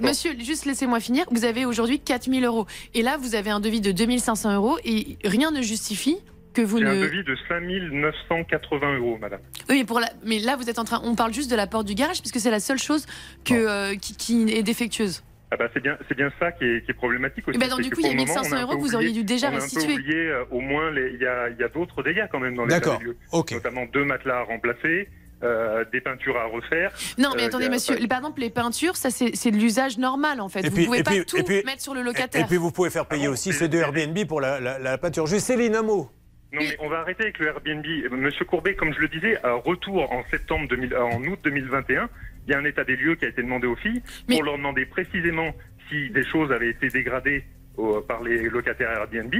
Speaker 4: Monsieur, juste laissez-moi finir. Vous avez aujourd'hui 4000 euros. Et là, vous avez un devis de 2500 euros et rien ne justifie que vous ne.
Speaker 23: un devis de 5980 euros, madame.
Speaker 4: Oui, mais, pour la... mais là, vous êtes en train. On parle juste de la porte du garage puisque c'est la seule chose que, euh, qui, qui est défectueuse.
Speaker 23: Ah bah c'est bien, c'est bien ça qui est, qui est problématique aussi.
Speaker 4: Ben donc, du coup, il y a
Speaker 23: pour le moment,
Speaker 4: 1500
Speaker 23: on un
Speaker 4: euros que vous auriez dû déjà
Speaker 23: on a un
Speaker 4: restituer.
Speaker 23: peu oublié, euh, au moins, il y a, il y a d'autres dégâts quand même dans les
Speaker 2: D'accord,
Speaker 23: lieux.
Speaker 2: ok.
Speaker 23: Notamment deux matelas à remplacer, euh, des peintures à refaire.
Speaker 4: Non, mais
Speaker 23: Euh,
Speaker 4: attendez, monsieur. Par exemple, les peintures, ça, c'est de l'usage normal, en fait.
Speaker 2: Et
Speaker 4: vous
Speaker 2: puis-
Speaker 4: pouvez
Speaker 2: et
Speaker 4: pas
Speaker 2: puis-
Speaker 4: tout
Speaker 2: et puis-
Speaker 4: mettre sur le locataire.
Speaker 2: et puis vous pouvez faire payer aussi ceux de Airbnb pour la, la- la peinture. Juste Céline, un mot.
Speaker 23: Non, mais on va arrêter avec le Airbnb. Monsieur Courbet, comme je le disais, à retour en septembre 2000, euh, en août 2021, il y a un état des lieux qui a été demandé aux filles pour leur demander précisément si des choses avaient été dégradées au- par les locataires Airbnb.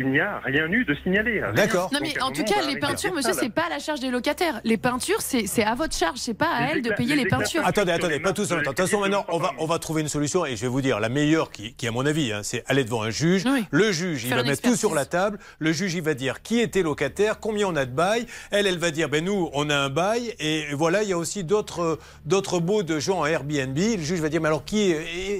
Speaker 23: Il n'y a rien eu de signalé.
Speaker 2: D'accord.
Speaker 4: Non mais
Speaker 23: à
Speaker 4: en tout cas,
Speaker 23: va
Speaker 4: les peintures, monsieur, c'est pas à la charge des locataires. Les peintures, c'est à votre charge, c'est pas à
Speaker 23: Les
Speaker 4: elle de payer les peintures.
Speaker 23: peinture.
Speaker 2: Attendez, attendez, pas tous en même temps. De toute façon, maintenant, on va, on va trouver une solution et je vais vous dire, la meilleure qui, qui à mon avis, hein, c'est aller devant un juge.
Speaker 4: Oui.
Speaker 2: Le juge, il va mettre tout sur la table. Le juge, il va dire qui était locataire, combien on a de bail. Elle, elle va dire, ben nous, on a un bail et voilà, il y a aussi d'autres d'autres baux de gens en Airbnb. Le juge va dire, mais alors qui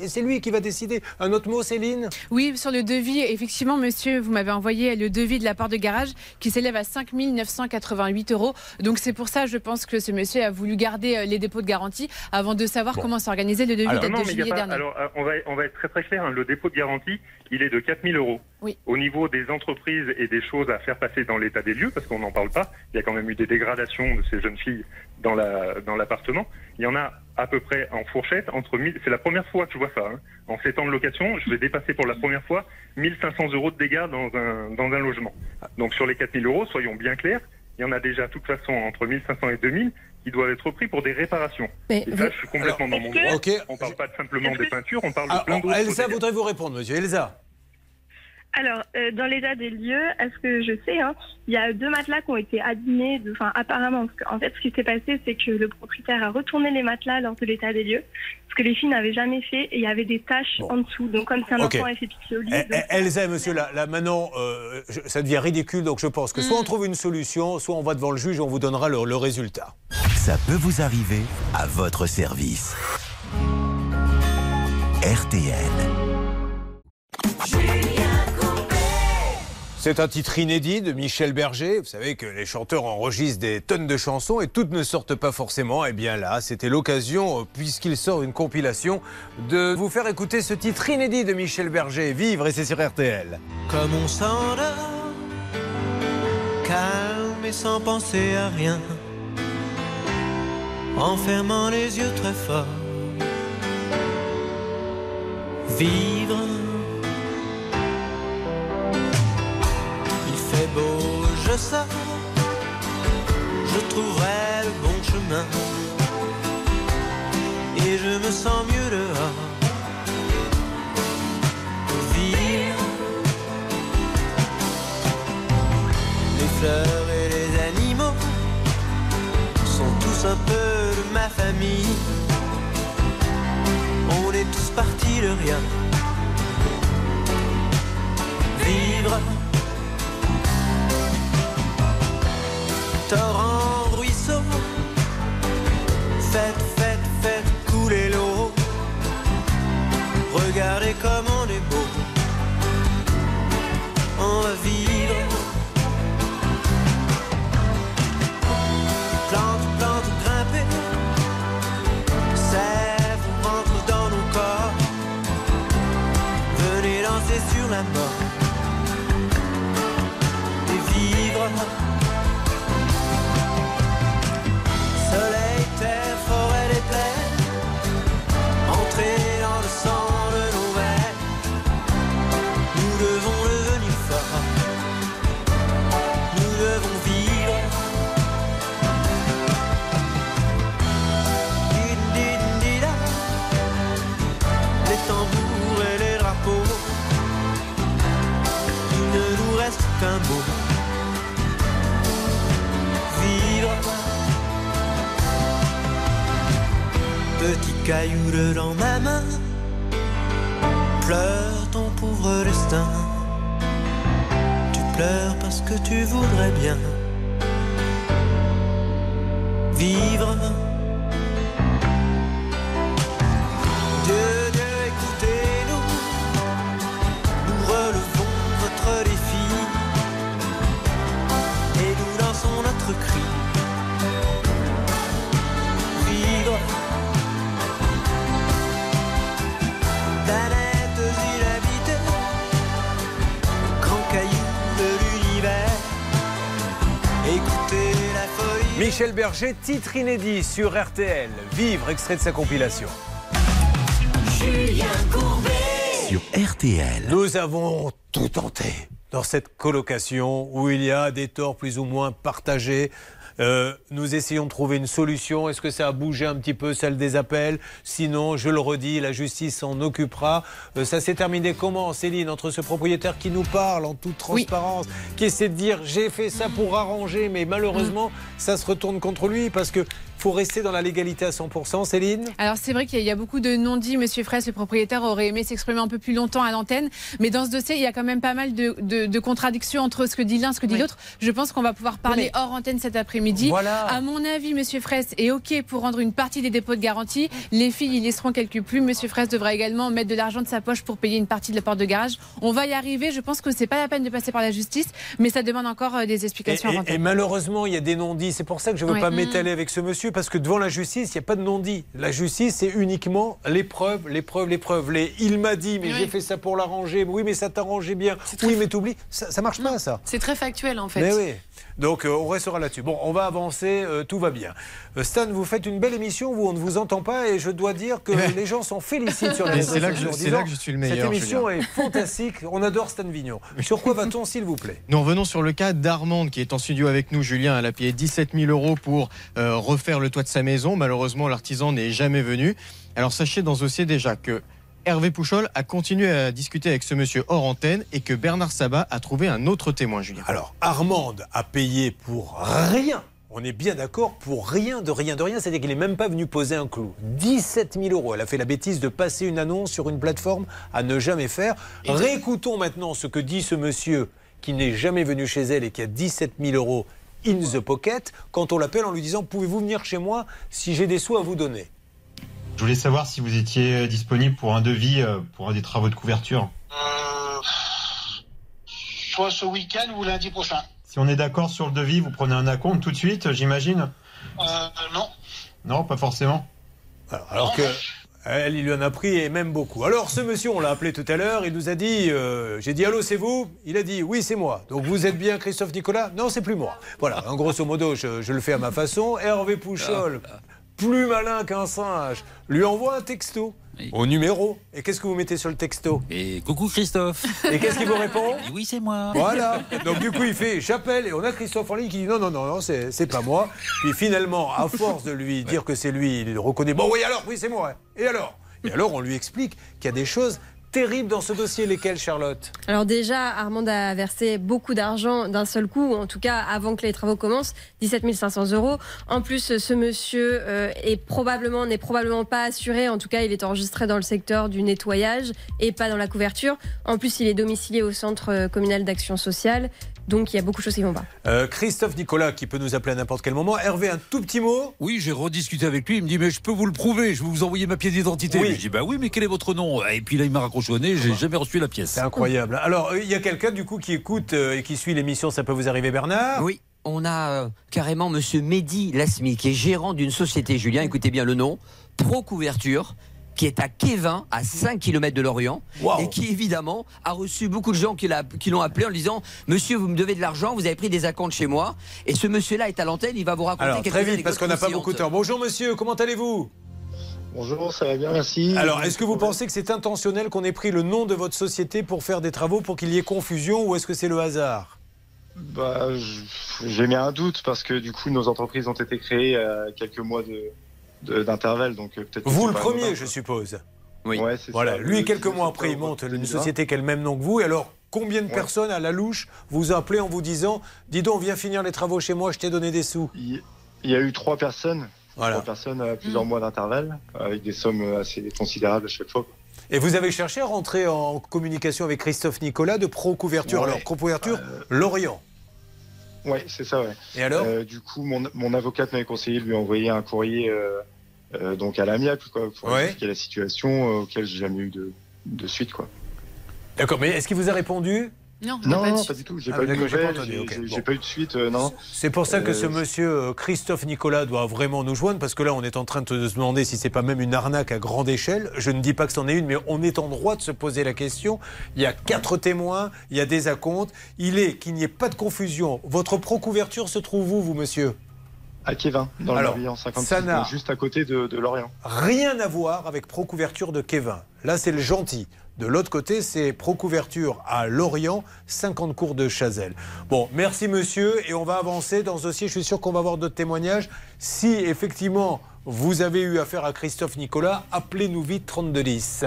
Speaker 2: C'est lui qui va décider. Un autre mot, Céline?
Speaker 15: Oui, sur le devis, effectivement, monsieur, vous m'avez envoyé le devis de la part de garage qui s'élève à 5 988 euros. Donc c'est pour ça, je pense que ce monsieur a voulu garder euh, les dépôts de garantie avant de savoir
Speaker 23: Bon.
Speaker 15: comment s'organiser le devis
Speaker 23: Alors,
Speaker 15: date
Speaker 23: non,
Speaker 15: de juillet
Speaker 23: pas-
Speaker 15: dernier.
Speaker 23: alors, euh, on, va, on va être très très clair. hein. Le dépôt de garantie, il est de 4000 euros.
Speaker 15: Oui.
Speaker 23: Au niveau des entreprises et des choses à faire passer dans l'état des lieux, parce qu'on n'en parle pas, il y a quand même eu des dégradations de ces jeunes filles dans la dans l'appartement. Il y en a à peu près en fourchette entre 1000. C'est la première fois que je vois ça. hein. En 7 ans de location, je vais dépasser pour la première fois 1500 euros de dégâts dans un dans un logement. Donc sur les 4000 euros, soyons bien clairs, il y en a déjà de toute façon entre 1500 et 2000 qui doivent être pris pour des réparations.
Speaker 3: Mais
Speaker 23: et
Speaker 3: vous-
Speaker 23: ça, je suis complètement dans mon droit. On parle pas simplement des peintures, on parle de
Speaker 2: Ah,
Speaker 23: plein d'autres.
Speaker 2: Elsa voudrait vous répondre, monsieur. Elsa.
Speaker 21: Alors, euh, dans l'état des lieux, à ce que je sais, hein, il y a deux matelas qui ont été abîmés, de- enfin apparemment. Parce qu'en fait, ce qui s'est passé, c'est que le propriétaire a retourné les matelas lors de l'état des lieux, ce que les filles n'avaient jamais fait, et il y avait des taches en dessous. Donc, comme c'est un enfant, elle fait pitié au lit.
Speaker 2: Eh,
Speaker 21: donc-
Speaker 2: eh, Elsa monsieur, là, là, maintenant, euh, je- ça devient ridicule, donc je pense que soit
Speaker 3: Mm.
Speaker 2: on trouve une solution, soit on va devant le juge et on vous donnera le, le résultat.
Speaker 1: Ça peut vous arriver à votre service. RTL.
Speaker 2: C'est un titre inédit de Michel Berger. Vous savez que les chanteurs enregistrent des tonnes de chansons et toutes ne sortent pas forcément. Eh bien là, c'était l'occasion, euh, puisqu'il sort une compilation, de vous faire écouter ce titre inédit de Michel Berger, Vivre, et c'est sur RTL.
Speaker 24: Comme on s'endort, calme et sans penser à rien, en fermant les yeux très fort. Vivre, je sors, je trouverai le bon chemin, et je me sens mieux dehors. Vivre. Les fleurs et les animaux sont tous un peu de ma famille. On est tous partis de rien. Vivre. Torrent, ruisseau. Faites, faites, faites couler l'eau. Regardez comme on est beau. On va vivre. Caillou dans ma main. Pleure ton pauvre destin. Tu pleures parce que tu voudrais bien vivre.
Speaker 2: Michel Berger, titre inédit sur RTL, Vivre, extrait de sa compilation.
Speaker 1: Sur RTL.
Speaker 2: Nous avons tout tenté. dans cette colocation où il y a des torts plus ou moins partagés. Euh, nous essayons de trouver une solution. Est-ce que ça a bougé un petit peu celle des appels? Sinon, je le redis, la justice s'en occupera. Euh, ça s'est terminé comment, Céline Entre ce propriétaire qui nous parle en toute transparence, qui essaie de dire j'ai fait ça pour arranger, mais malheureusement, ça se retourne contre lui parce que faut rester dans la légalité à 100%. Céline
Speaker 15: Alors c'est vrai qu'il y a beaucoup de non-dits. Monsieur Fraisse, le propriétaire, aurait aimé s'exprimer un peu plus longtemps à l'antenne. Mais dans ce dossier, il y a quand même pas mal de, de- de contradictions entre ce que dit l'un et ce que dit l'autre. Je pense qu'on va pouvoir parler hors antenne cet après-midi.
Speaker 2: Voilà.
Speaker 15: À mon avis, Monsieur Fraisse est OK pour rendre une partie des dépôts de garantie. Les filles y laisseront quelques plumes. Monsieur Fraisse devra également mettre de l'argent de sa poche pour payer une partie de la porte de garage. On va y arriver. Je pense que c'est pas la peine de passer par la justice, mais ça demande encore euh, des
Speaker 2: Et,
Speaker 15: explications
Speaker 2: et- et
Speaker 15: antenne.
Speaker 2: malheureusement, il y a des non-dits. C'est pour ça que je ne veux pas
Speaker 15: Mm.
Speaker 2: m'étaler avec ce monsieur, parce que devant la justice, il n'y a pas de non-dit. La justice, c'est uniquement les preuves, les preuves, les preuves. Les il m'a dit, mais
Speaker 4: Oui.
Speaker 2: j'ai fait ça pour l'arranger. Oui, mais ça t'arrangeait bien. Oui, mais t'oublies. Ça, ça marche pas, ça.
Speaker 4: C'est très factuel en fait.
Speaker 2: Mais oui. Donc euh, on restera là-dessus. Bon, on va avancer, euh, tout va bien. Euh, Stan, vous faites une belle émission, vous, on ne vous entend pas et je dois dire que les gens s'en félicitent sur les
Speaker 16: Mais
Speaker 2: réseaux
Speaker 16: c'est là que je-
Speaker 2: sociaux en
Speaker 16: c'est
Speaker 2: disant,
Speaker 16: là que je suis le meilleur,
Speaker 2: Cette émission est fantastique, on adore Stan Vignon. Sur quoi va-t-on, s'il vous plaît?
Speaker 16: Nous revenons sur le cas d'Armande qui est en studio avec nous. Julien, elle a payé 17 000 euros pour euh, refaire le toit de sa maison. Malheureusement, l'artisan n'est jamais venu. Alors sachez dans ce dossier déjà que Hervé Pouchol a continué à discuter avec ce monsieur hors antenne et que Bernard Sabat a trouvé un autre témoin, Julien.
Speaker 2: Alors, Armande a payé pour rien. On est bien d'accord pour rien de rien de rien, c'est-à-dire qu'il n'est même pas venu poser un clou. 17 000 euros. Elle a fait la bêtise de passer une annonce sur une plateforme à ne jamais faire. Réécoutons maintenant ce que dit ce monsieur qui n'est jamais venu chez elle et qui a 17 000 euros in the pocket quand on l'appelle en lui disant Pouvez-vous venir chez moi si j'ai des sous à vous donner?
Speaker 20: Je voulais savoir si vous étiez euh, disponible pour un devis euh, pour des travaux de couverture.
Speaker 10: Euh, soit ce week-end ou lundi prochain.
Speaker 20: Si on est d'accord sur le devis, vous prenez un acompte tout de suite, j'imagine
Speaker 10: Euh, non.
Speaker 20: Non, pas forcément.
Speaker 2: Alors, alors que elle, il lui en a pris et même beaucoup. Alors ce monsieur, on l'a appelé tout à l'heure, il nous a dit, euh, j'ai dit allô, c'est vous? Il a dit oui, c'est moi. Donc vous êtes bien Christophe Nicolas? Non, c'est plus moi. Voilà, en grosso modo, je, je le fais à ma façon. Hervé Pouchol, plus malin qu'un singe, lui envoie un texto au numéro. Et qu'est-ce que vous mettez sur le texto?
Speaker 6: Et coucou Christophe.
Speaker 2: Et qu'est-ce qu'il vous répond?
Speaker 6: Oui, c'est moi.
Speaker 2: Voilà. Donc du coup, il fait j'appelle et on a Christophe en ligne qui dit non, non, non, non, c'est c'est pas moi. Puis finalement, à force de lui dire que c'est lui, il reconnaît bon, oui, alors, oui, c'est moi. Et alors? Et alors, on lui explique qu'il y a des choses terribles dans ce dossier. Lesquelles, Charlotte?
Speaker 3: Alors déjà, Armand a versé beaucoup d'argent d'un seul coup, ou en tout cas avant que les travaux commencent, 17 500 euros. En plus, ce monsieur euh, n'est probablement pas assuré. En tout cas, il est enregistré dans le secteur du nettoyage et pas dans la couverture. En plus, il est domicilié au centre euh, communal d'action sociale. Donc il y a beaucoup de choses qui vont pas.
Speaker 2: Euh, Christophe Nicolas, qui peut nous appeler à n'importe quel moment. Hervé, un tout petit mot?
Speaker 6: Oui, j'ai rediscuté avec lui. Il me dit Mais je peux vous le prouver, je vais vous envoyer ma pièce d'identité.
Speaker 2: Oui.
Speaker 6: Je dis Bah oui, mais quel est votre nom? Et puis là, il m'a raccroché au nez, j'ai jamais reçu la pièce.
Speaker 2: C'est incroyable. Alors, euh, il y a quelqu'un du coup qui écoute euh, et qui suit l'émission, ça peut vous arriver, Bernard?
Speaker 7: Oui, on a euh, carrément Monsieur Mehdi Lasmi, qui est gérant d'une société, Julien, écoutez bien le nom, Pro Couverture, qui est à Kévin, à 5 km de Lorient, et qui évidemment a reçu beaucoup de gens qui l'ont appelé en lui disant Monsieur, vous me devez de l'argent, vous avez pris des acomptes chez moi. Et ce monsieur-là est à l'antenne, il va vous raconter
Speaker 2: Alors,
Speaker 7: quelques
Speaker 2: très vite, parce qu'on n'a pas beaucoup de temps. Bonjour monsieur, comment allez-vous?
Speaker 25: Bonjour, ça va bien, merci.
Speaker 2: Alors, est-ce que vous pensez que c'est intentionnel qu'on ait pris le nom de votre société pour faire des travaux pour qu'il y ait confusion ou est-ce que c'est le hasard?
Speaker 25: Bah, j'ai mis un doute parce que du coup, nos entreprises ont été créées à quelques mois de- d'intervalle, donc euh, peut-être.
Speaker 2: Vous le premier,
Speaker 25: anodin.
Speaker 2: je suppose.
Speaker 25: Ouais, c'est
Speaker 2: Voilà,
Speaker 25: ça.
Speaker 2: lui,
Speaker 25: Le
Speaker 2: quelques
Speaker 25: 19
Speaker 2: mois après, il monte une
Speaker 25: 2020.
Speaker 2: société qui a le même nom que vous. Et alors, combien de
Speaker 25: Ouais.
Speaker 2: personnes à la louche vous appelez en vous disant Dis donc, viens finir les travaux chez moi, je t'ai donné des sous
Speaker 25: Il y a eu trois personnes.
Speaker 2: Voilà.
Speaker 25: Trois personnes à plusieurs mois d'intervalle, avec des sommes assez considérables à chaque fois.
Speaker 2: Et vous avez cherché à rentrer en communication avec Christophe Nicolas de Pro Couverture.
Speaker 25: Ouais.
Speaker 2: Alors, Pro Couverture, Lorient.
Speaker 25: Ouais, c'est ça, ouais.
Speaker 2: Et alors
Speaker 25: Euh, Du coup, mon, mon avocate m'avait conseillé de lui envoyer un courrier euh, euh, donc à l'amiable, quoi, pour
Speaker 2: Ouais.
Speaker 25: expliquer la situation euh, auquel j'ai jamais eu de, de suite, quoi.
Speaker 2: D'accord, mais est-ce qu'il vous a répondu?
Speaker 4: Non,
Speaker 25: Non, non, pas du tout. J'ai
Speaker 2: Ah,
Speaker 25: pas eu de
Speaker 2: j'ai bon.
Speaker 25: pas eu suite, euh, non.
Speaker 2: C'est pour ça que
Speaker 25: Euh,
Speaker 2: ce monsieur euh, Christophe Nicolas doit vraiment nous joindre, parce que là, on est en train de se demander si c'est pas même une arnaque à grande échelle. Je ne dis pas que c'en est une, mais on est en droit de se poser la question. Il y a quatre témoins, il y a des acomptes. Il est qu'il n'y ait pas de confusion. Votre pro-couverture se trouve où, vous, monsieur?
Speaker 25: À Kévin, dans le Morbihan 56,
Speaker 2: ça n'a-
Speaker 25: donc juste à côté de, de Lorient.
Speaker 2: Rien à voir avec Pro-couverture de Kevin. Là, c'est le gentil. De l'autre côté, c'est Procouverture à Lorient, 50 cours de Chazelle. Bon, merci monsieur, et on va avancer dans ce dossier. Je suis sûr qu'on va avoir d'autres témoignages. Si effectivement vous avez eu affaire à Christophe Nicolas, appelez-nous vite 3210.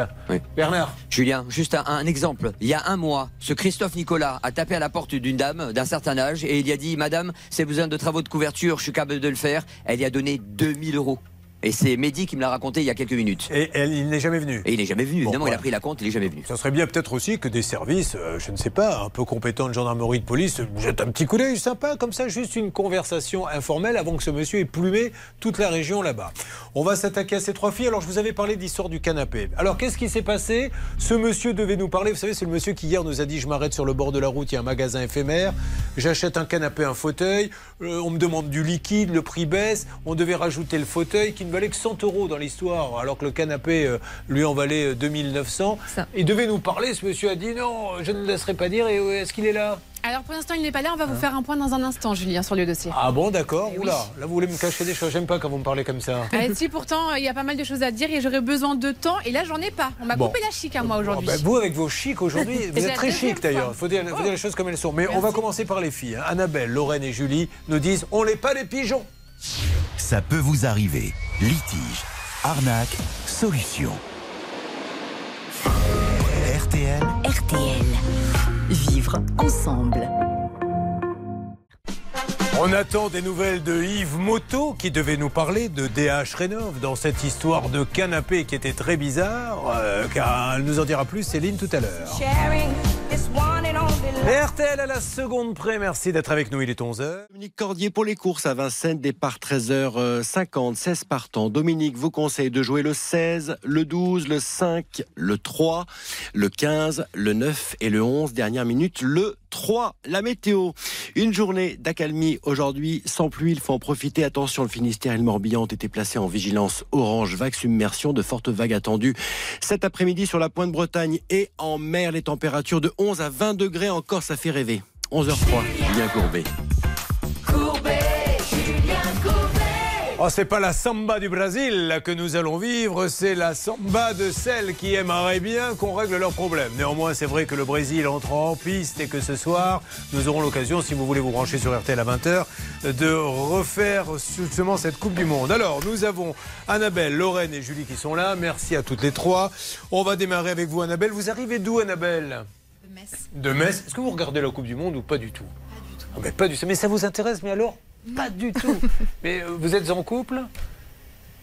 Speaker 2: Bernard
Speaker 7: Julien, juste un, un exemple. Il y a un mois, ce Christophe Nicolas a tapé à la porte d'une dame d'un certain âge et il y a dit Madame, c'est besoin de travaux de couverture, je suis capable de le faire. Elle y a donné 2000 euros. Et c'est Mehdi qui me l'a raconté il y a quelques minutes.
Speaker 2: Et il n'est jamais venu
Speaker 7: Et il n'est jamais venu. Évidemment, il
Speaker 2: voilà.
Speaker 7: a pris la compte, il n'est jamais venu.
Speaker 2: Ça serait bien peut-être aussi que des services, euh, je ne sais pas, un peu compétents de gendarmerie de police, jettent un petit coup d'œil sympa, comme ça, juste une conversation informelle avant que ce monsieur ait plumé toute la région là-bas. On va s'attaquer à ces trois filles. Alors, je vous avais parlé de l'histoire du canapé. Alors, qu'est-ce qui s'est passé? Ce monsieur devait nous parler. Vous savez, c'est le monsieur qui hier nous a dit Je m'arrête sur le bord de la route, il y a un magasin éphémère, j'achète un canapé, un fauteuil, euh, on me demande du liquide, le prix baisse, on devait rajouter le fauteuil qui ne valait que 100 euros dans l'histoire, alors que le canapé euh, lui en valait euh, 2900. Il devait nous parler. Ce monsieur a dit Non, je ne le laisserai pas dire. Et euh, est-ce qu'il est là?
Speaker 15: Alors pour l'instant, il n'est pas là. On va vous faire un point dans un instant, Julien, sur le dossier.
Speaker 2: Ah bon, d'accord. Oula, là, vous voulez me cacher des choses. J'aime pas quand vous me parlez comme ça.
Speaker 15: Ah, si pourtant euh, il y a pas mal de choses à dire et j'aurais besoin de temps et là j'en ai pas. On m'a
Speaker 2: Bon.
Speaker 15: coupé la chic à moi aujourd'hui.
Speaker 2: Oh, ben, vous, avec vos chics aujourd'hui, vous êtes très chic d'ailleurs. Il faut dire, faut dire les choses comme elles sont. Mais on va commencer par les filles. hein. Annabelle, Lorraine et Julie nous disent on n'est pas des pigeons.
Speaker 1: Ça peut vous arriver. Litige, arnaque, solution. RTL.
Speaker 26: RTL. Vivre ensemble.
Speaker 2: On attend des nouvelles de Yves Moto qui devait nous parler de DH Rénov dans cette histoire de canapé qui était très bizarre. euh, car elle nous en dira plus Céline tout à l'heure. RTL à la seconde près, merci d'être avec nous, il est 11h.
Speaker 18: Dominique Cordier pour les courses à Vincennes, départ 13h50, 16 partants. Dominique vous conseille de jouer le 16, le 12, le 5, le 3, le 15, le 9 et le 11. Dernière minute, le 3. La météo. Une journée d'accalmie aujourd'hui, sans pluie, il faut en profiter. Attention, le Finistère et le Morbihan ont été placés en vigilance orange, vague submersion, de fortes vagues attendues. Cet après-midi sur la pointe Bretagne et en mer, les températures de 11 à 20 degrés encore, ça fait rêver. 11h03, bien courbé.
Speaker 2: Oh, c'est pas la samba du Brésil que nous allons vivre, c'est la samba de celles qui aimeraient bien qu'on règle leurs problèmes. Néanmoins, c'est vrai que le Brésil entre en piste et que ce soir, nous aurons l'occasion, si vous voulez vous brancher sur RTL à 20h, de refaire justement cette Coupe du Monde. Alors, nous avons Annabelle, Lorraine et Julie qui sont là. Merci à toutes les trois. On va démarrer avec vous, Annabelle. Vous arrivez d'où, Annabelle?
Speaker 27: De Metz.
Speaker 2: De Metz. Est-ce que vous regardez la Coupe du Monde ou pas du tout? Pas du tout. mais pas du tout. Mais ça vous intéresse, mais alors? Pas du tout. mais euh, vous êtes en couple?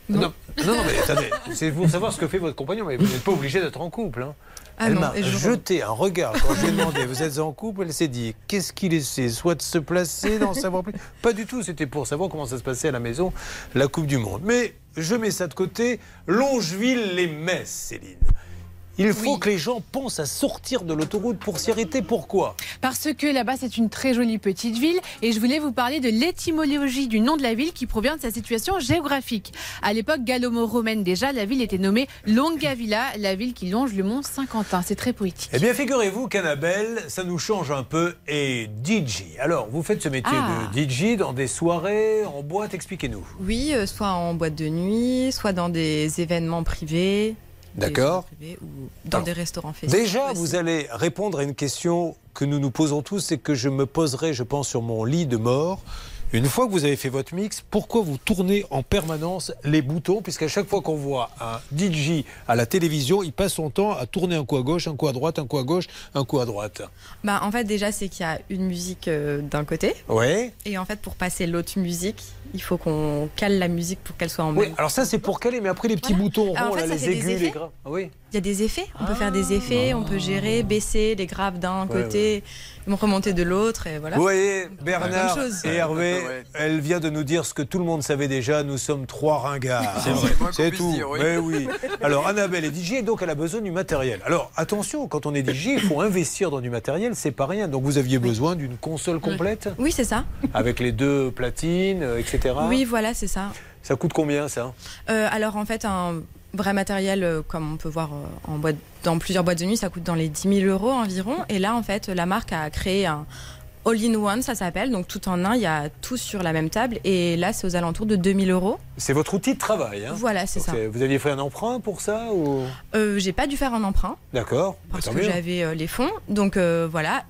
Speaker 2: Non. non, non, mais attendez, c'est pour savoir ce que fait votre compagnon, mais vous n'êtes pas obligé d'être en couple. hein.
Speaker 27: Ah
Speaker 2: elle m'a
Speaker 27: et je-
Speaker 2: jeté un regard quand je lui ai demandé Vous êtes en couple Elle s'est dit Qu'est-ce qu'il essaie Soit de se placer, d'en savoir plus. Pas du tout, c'était pour savoir comment ça se passait à la maison, la Coupe du Monde. Mais je mets ça de côté. Longeville-les-Metz, Céline. Il faut que les gens pensent à sortir de l'autoroute pour s'y arrêter. Pourquoi?
Speaker 15: Parce que là-bas, c'est une très jolie petite ville et je voulais vous parler de l'étymologie du nom de la ville qui provient de sa situation géographique. À l'époque gallo-romaine déjà, la ville était nommée Longavilla, la ville qui longe le mont Saint-Quentin. C'est très poétique.
Speaker 2: Eh bien, figurez-vous qu'Annabelle, ça nous change un peu. Et DJ. Alors, vous faites ce métier
Speaker 27: Ah.
Speaker 2: de DJ dans des soirées, en boîte, expliquez-nous.
Speaker 27: Oui, euh, soit en boîte de nuit, soit dans des événements privés.
Speaker 2: D'accord.
Speaker 27: dans des restaurants festifs.
Speaker 2: Déjà, vous allez répondre à une question que nous nous posons tous et que je me poserai, je pense, sur mon lit de mort. Une fois que vous avez fait votre mix, pourquoi vous tournez en permanence les boutons? Puisqu'à chaque fois qu'on voit un DJ à la télévision, il passe son temps à tourner un coup à gauche, un coup à droite, un coup à gauche, un coup à droite.
Speaker 27: Bah, en fait, déjà, c'est qu'il y a une musique euh, d'un côté.
Speaker 2: Ouais.
Speaker 27: Et en fait, pour passer l'autre musique, il faut qu'on cale la musique pour qu'elle soit en
Speaker 2: Oui,
Speaker 27: même.
Speaker 2: alors ça c'est pour caler, mais après les petits boutons
Speaker 27: en
Speaker 2: ronds,
Speaker 27: fait,
Speaker 2: là, les aigus, les graves. Ah oui.
Speaker 27: Il y a des effets. On peut faire des effets, on peut gérer, baisser les graves d'un
Speaker 2: Ouais,
Speaker 27: côté, remonter de l'autre, et voilà.
Speaker 2: Vous voyez, Bernard et Hervé, elle vient de nous dire ce que tout le monde savait déjà, nous sommes trois ringards.
Speaker 27: C'est vrai.
Speaker 2: C'est tout.
Speaker 27: dire, oui.
Speaker 2: Mais oui. Alors, Annabelle est DJ, donc elle a besoin du matériel. Alors, attention, quand on est DJ, il faut investir dans du matériel, c'est pas rien. Donc, vous aviez besoin d'une console complète
Speaker 27: Oui, c'est ça.
Speaker 2: avec les deux platines, euh, etc.
Speaker 27: Oui, voilà, c'est ça.
Speaker 2: Ça coûte combien, ça
Speaker 27: Euh, alors en fait, un vrai matériel, euh, comme on peut voir euh, en boîte, dans plusieurs boîtes de nuit, ça coûte dans les 10 000 euros environ. Et là, en fait, la marque a créé un, All-in-one, ça s'appelle. Donc tout en un, il y a tout sur la même table. Et là, c'est aux alentours de 2000 euros.
Speaker 2: C'est votre outil de travail. hein
Speaker 27: Voilà, c'est ça.
Speaker 2: Vous aviez fait un emprunt pour ça ou...
Speaker 27: Euh, j'ai pas dû faire un emprunt.
Speaker 2: D'accord.
Speaker 27: parce
Speaker 2: Tant
Speaker 27: que j'avais euh, les fonds. Donc euh, voilà,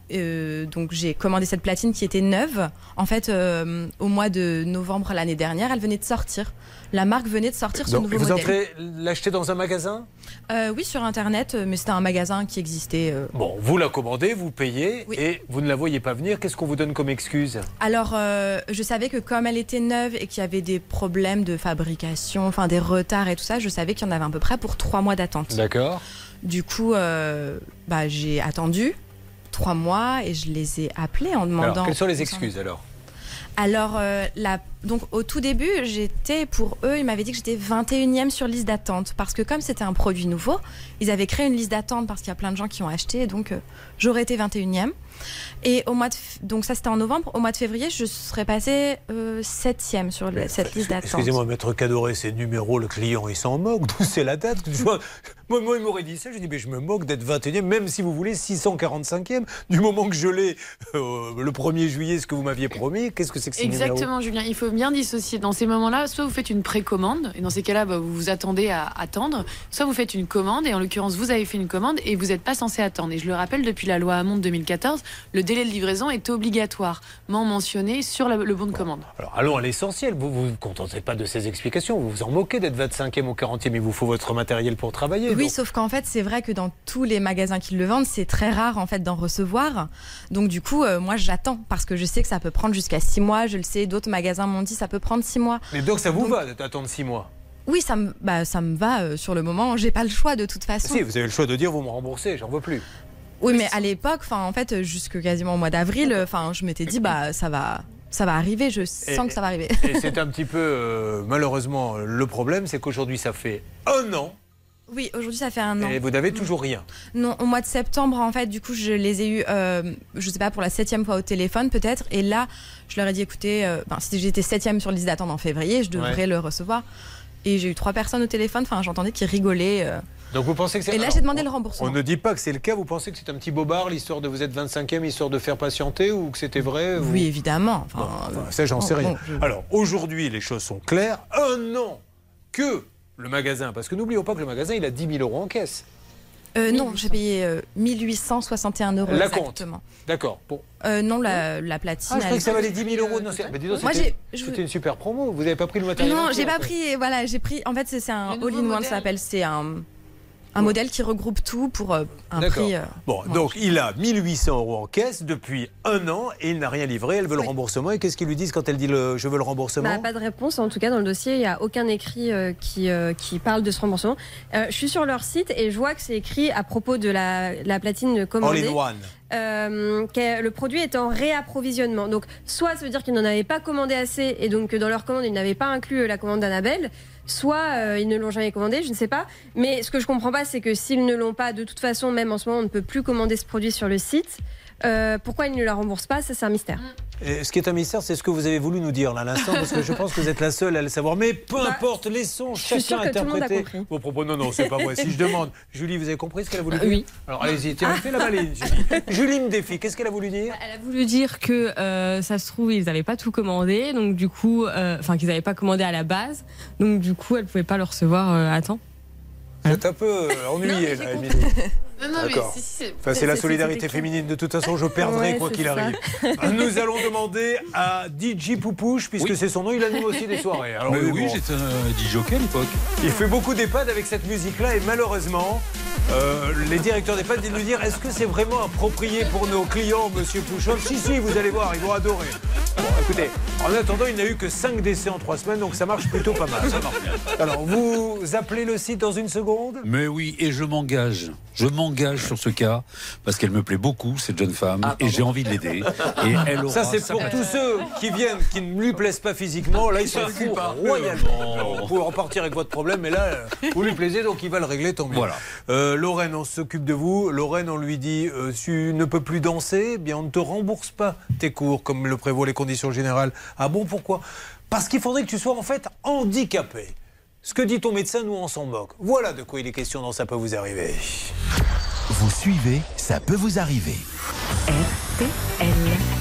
Speaker 27: donc j'ai commandé cette platine qui était neuve. En fait, au mois de novembre l'année dernière, elle venait de sortir. La marque venait de sortir ce
Speaker 2: Donc,
Speaker 27: nouveau
Speaker 2: vous
Speaker 27: modèle.
Speaker 2: entrez l'acheter dans un magasin
Speaker 27: Euh, oui, sur internet, euh, mais c'était un magasin qui existait. euh.
Speaker 2: Bon, vous la commandez, vous payez et vous ne la voyez pas venir. Qu'est-ce qu'on vous donne comme excuse?
Speaker 27: Alors, euh, je savais que comme elle était neuve et qu'il y avait des problèmes de fabrication, enfin des retards et tout ça, je savais qu'il y en avait à peu près pour trois mois d'attente.
Speaker 2: D'accord.
Speaker 27: Du coup, bah, j'ai attendu trois mois et je les ai appelés en demandant.
Speaker 2: Alors, quelles sont les excuses alors?
Speaker 27: Alors, euh, donc au tout début, j'étais pour eux, ils m'avaient dit que j'étais 21e sur liste d'attente parce que comme c'était un produit nouveau, ils avaient créé une liste d'attente parce qu'il y a plein de gens qui ont acheté, donc euh, j'aurais été 21e. Et au mois de, f- donc ça c'était en novembre, au mois de février, je serais passée euh, 7e sur le- cette liste d'attente.
Speaker 2: Excusez-moi, maître Cadoré, ces numéros, le client, il s'en moque. d'où C'est la date? Vois- moi, moi, il m'aurait dit ça. Je dis, mais je me moque d'être 21e, même si vous voulez 645e. Du moment que je l'ai euh, le 1er juillet, ce que vous m'aviez promis, qu'est-ce que c'est que ces
Speaker 4: Exactement, Julien. Il faut bien dissocier. Dans ces moments-là, soit vous faites une précommande, et dans ces cas-là, bah, vous vous attendez à attendre, soit vous faites une commande, et en l'occurrence, vous avez fait une commande, et vous n'êtes pas censé attendre. Et je le rappelle, depuis la loi Hamon de 2014, le délai de livraison est obligatoirement mentionné sur la- le bon de commande.
Speaker 2: Alors, allons à l'essentiel. Vous vous vous contentez pas de ces explications. Vous vous en moquez d'être 25e ou 40e. Il vous faut votre matériel pour travailler.
Speaker 27: Oui,
Speaker 2: donc.
Speaker 27: sauf qu'en fait, c'est vrai que dans tous les magasins qui le vendent, c'est très rare en fait d'en recevoir. Donc du coup, euh, moi, j'attends parce que je sais que ça peut prendre jusqu'à six mois. Je le sais, d'autres magasins m'ont dit ça peut prendre six mois.
Speaker 2: Mais donc, ça vous va d'attendre 6 mois?
Speaker 27: Oui, ça me, bah, ça me va euh, sur le moment. J'ai pas le choix de toute façon.
Speaker 2: Si, vous avez le choix de dire vous me remboursez, j'en veux plus.
Speaker 27: Oui, mais à l'époque, enfin, en fait, jusque quasiment au mois d'avril, enfin, je m'étais dit bah ça va, ça va arriver. Je sens
Speaker 2: Et-
Speaker 27: que ça va arriver.
Speaker 2: Et c'est un petit peu, euh, malheureusement, le problème, c'est qu'aujourd'hui, ça fait un an
Speaker 27: Oui, aujourd'hui, ça fait un an.
Speaker 2: et vous n'avez toujours rien.
Speaker 27: Non, au mois de septembre, en fait, du coup, je les ai eus, euh, je sais pas, pour la septième fois au téléphone, peut-être. Et là, je leur ai dit, écoutez, euh, ben, si j'étais septième sur liste d'attente en février, je devrais
Speaker 2: Ouais.
Speaker 27: le recevoir. Et j'ai eu trois personnes au téléphone, enfin, j'entendais qu'ils rigolaient. euh.
Speaker 2: Donc vous pensez que c'est.
Speaker 27: Et là, j'ai demandé le
Speaker 2: On
Speaker 27: remboursement.
Speaker 2: ne dit pas que c'est le cas. Vous pensez que c'est un petit bobard, l'histoire de vous être 25e, histoire de faire patienter, ou que c'était vrai vous-
Speaker 27: Oui, évidemment. Enfin,
Speaker 2: Enfin, ça, j'en sais rien.
Speaker 27: bon, je-
Speaker 2: Alors, aujourd'hui, les choses sont claires. Un an que le magasin, parce que n'oublions pas que le magasin, il a 10 000 euros en caisse.
Speaker 27: Euh, non, j'ai payé euh, 1861 euros
Speaker 2: La compte.
Speaker 27: exactement.
Speaker 2: D'accord. Bon.
Speaker 27: Euh, non, la, la platine.
Speaker 2: Ah, je croyais que ça valait 10 000 euros. Non, c'est- c'était
Speaker 27: j'ai- je-
Speaker 2: c'était une super promo. Vous n'avez pas pris le matériel
Speaker 27: Non, j'ai
Speaker 2: en
Speaker 27: pas
Speaker 2: fait.
Speaker 27: pris. Voilà, j'ai pris. En fait, c'est un all-in-one, ça s'appelle. C'est un, un modèle qui regroupe tout pour euh, un prix. euh,
Speaker 2: Bon, donc il a 1800 euros en caisse depuis un an et il n'a rien livré. Elle veut le remboursement. Et qu'est-ce qu'ils lui disent quand elle dit le, je veux le remboursement?
Speaker 3: Bah, pas de réponse. En tout cas, dans le dossier, il n'y a aucun écrit euh, qui, euh, qui parle de ce remboursement. Euh, je suis sur leur site et je vois que c'est écrit à propos de la, la platine commandée.
Speaker 2: All-in-one.
Speaker 3: Euh, que le produit est en réapprovisionnement. Donc, soit ça veut dire qu'ils n'en avaient pas commandé assez et donc que dans leur commande, ils n'avaient pas inclus euh, la commande d'Annabelle, soit euh, ils ne l'ont jamais commandé, je ne sais pas. Mais ce que je comprends pas, c'est que s'ils ne l'ont pas, de toute façon, même en ce moment, on ne peut plus commander ce produit sur le site. Euh, pourquoi ils ne la remboursent pas Ça, c'est un mystère.
Speaker 2: Et ce qui est un mystère, c'est ce que vous avez voulu nous dire là à l'instant, parce que je pense que vous êtes la seule à le savoir. Mais peu importe, laissons
Speaker 3: Bah, suis sûre
Speaker 2: chacun interpréter vos propos. Non, non, c'est pas vrai. Si je demande, Julie, vous avez compris ce qu'elle a voulu
Speaker 28: Bah,
Speaker 2: dire
Speaker 28: oui.
Speaker 2: Alors allez-y, tiens, fais la maline, Julie. Julie me défie. Qu'est-ce qu'elle a voulu dire
Speaker 28: Elle a voulu dire que euh, ça se trouve ils n'avaient pas tout commandé, donc du coup, euh, enfin qu'ils n'avaient pas commandé à la base, donc du coup elle pouvait pas le recevoir euh, à temps.
Speaker 2: Vous êtes un peu euh, ennuyée là, Émilie.
Speaker 4: Non, non, mais
Speaker 2: D'accord.
Speaker 4: si, si, c'est-
Speaker 2: Enfin, c'est la solidarité féminine. De toute façon, je perdrai
Speaker 3: Ouais,
Speaker 2: quoi qu'il
Speaker 3: ça.
Speaker 2: arrive. Nous allons demander à DJ Poupouche, puisque c'est son nom, il anime aussi des soirées. Alors,
Speaker 6: Mais
Speaker 2: lui,
Speaker 6: oui,
Speaker 2: bon,
Speaker 6: j'étais un DJ à l'époque.
Speaker 2: Il fait beaucoup d'EHPAD avec cette musique-là et malheureusement, euh, les directeurs d'EHPAD viennent nous dire est-ce que c'est vraiment approprié pour nos clients, monsieur Pouchon Si, si, vous allez voir, ils vont adorer. Bon, écoutez, en attendant, il n'a eu que 5 décès en 3 semaines, donc ça marche plutôt pas mal.
Speaker 6: Ça marche bien.
Speaker 2: Alors, vous appelez le site dans une seconde?
Speaker 6: Mais oui, et je m'engage. Je m'engage sur ce cas parce qu'elle me plaît beaucoup, cette jeune femme, et j'ai envie de l'aider. Et elle aura
Speaker 2: Ça, c'est pour tous ceux qui viennent, qui ne lui plaisent pas physiquement. Là, ils s'en foutent royalement. Vous pouvez repartir avec votre problème, mais là, euh, vous lui plaisez, donc il va le régler, tant mieux.
Speaker 6: Voilà.
Speaker 2: Euh, Lorraine, on s'occupe de vous. Lorraine, on lui dit euh, tu ne peux plus danser, eh bien, on ne te rembourse pas tes cours, comme le prévoient les conditions générales. Ah bon, pourquoi? Parce qu'il faudrait que tu sois en fait handicapé. Ce que dit ton médecin, nous, on s'en moque. Voilà de quoi il est question dans Ça peut vous arriver.
Speaker 1: Vous suivez, ça peut vous arriver.
Speaker 26: RTL.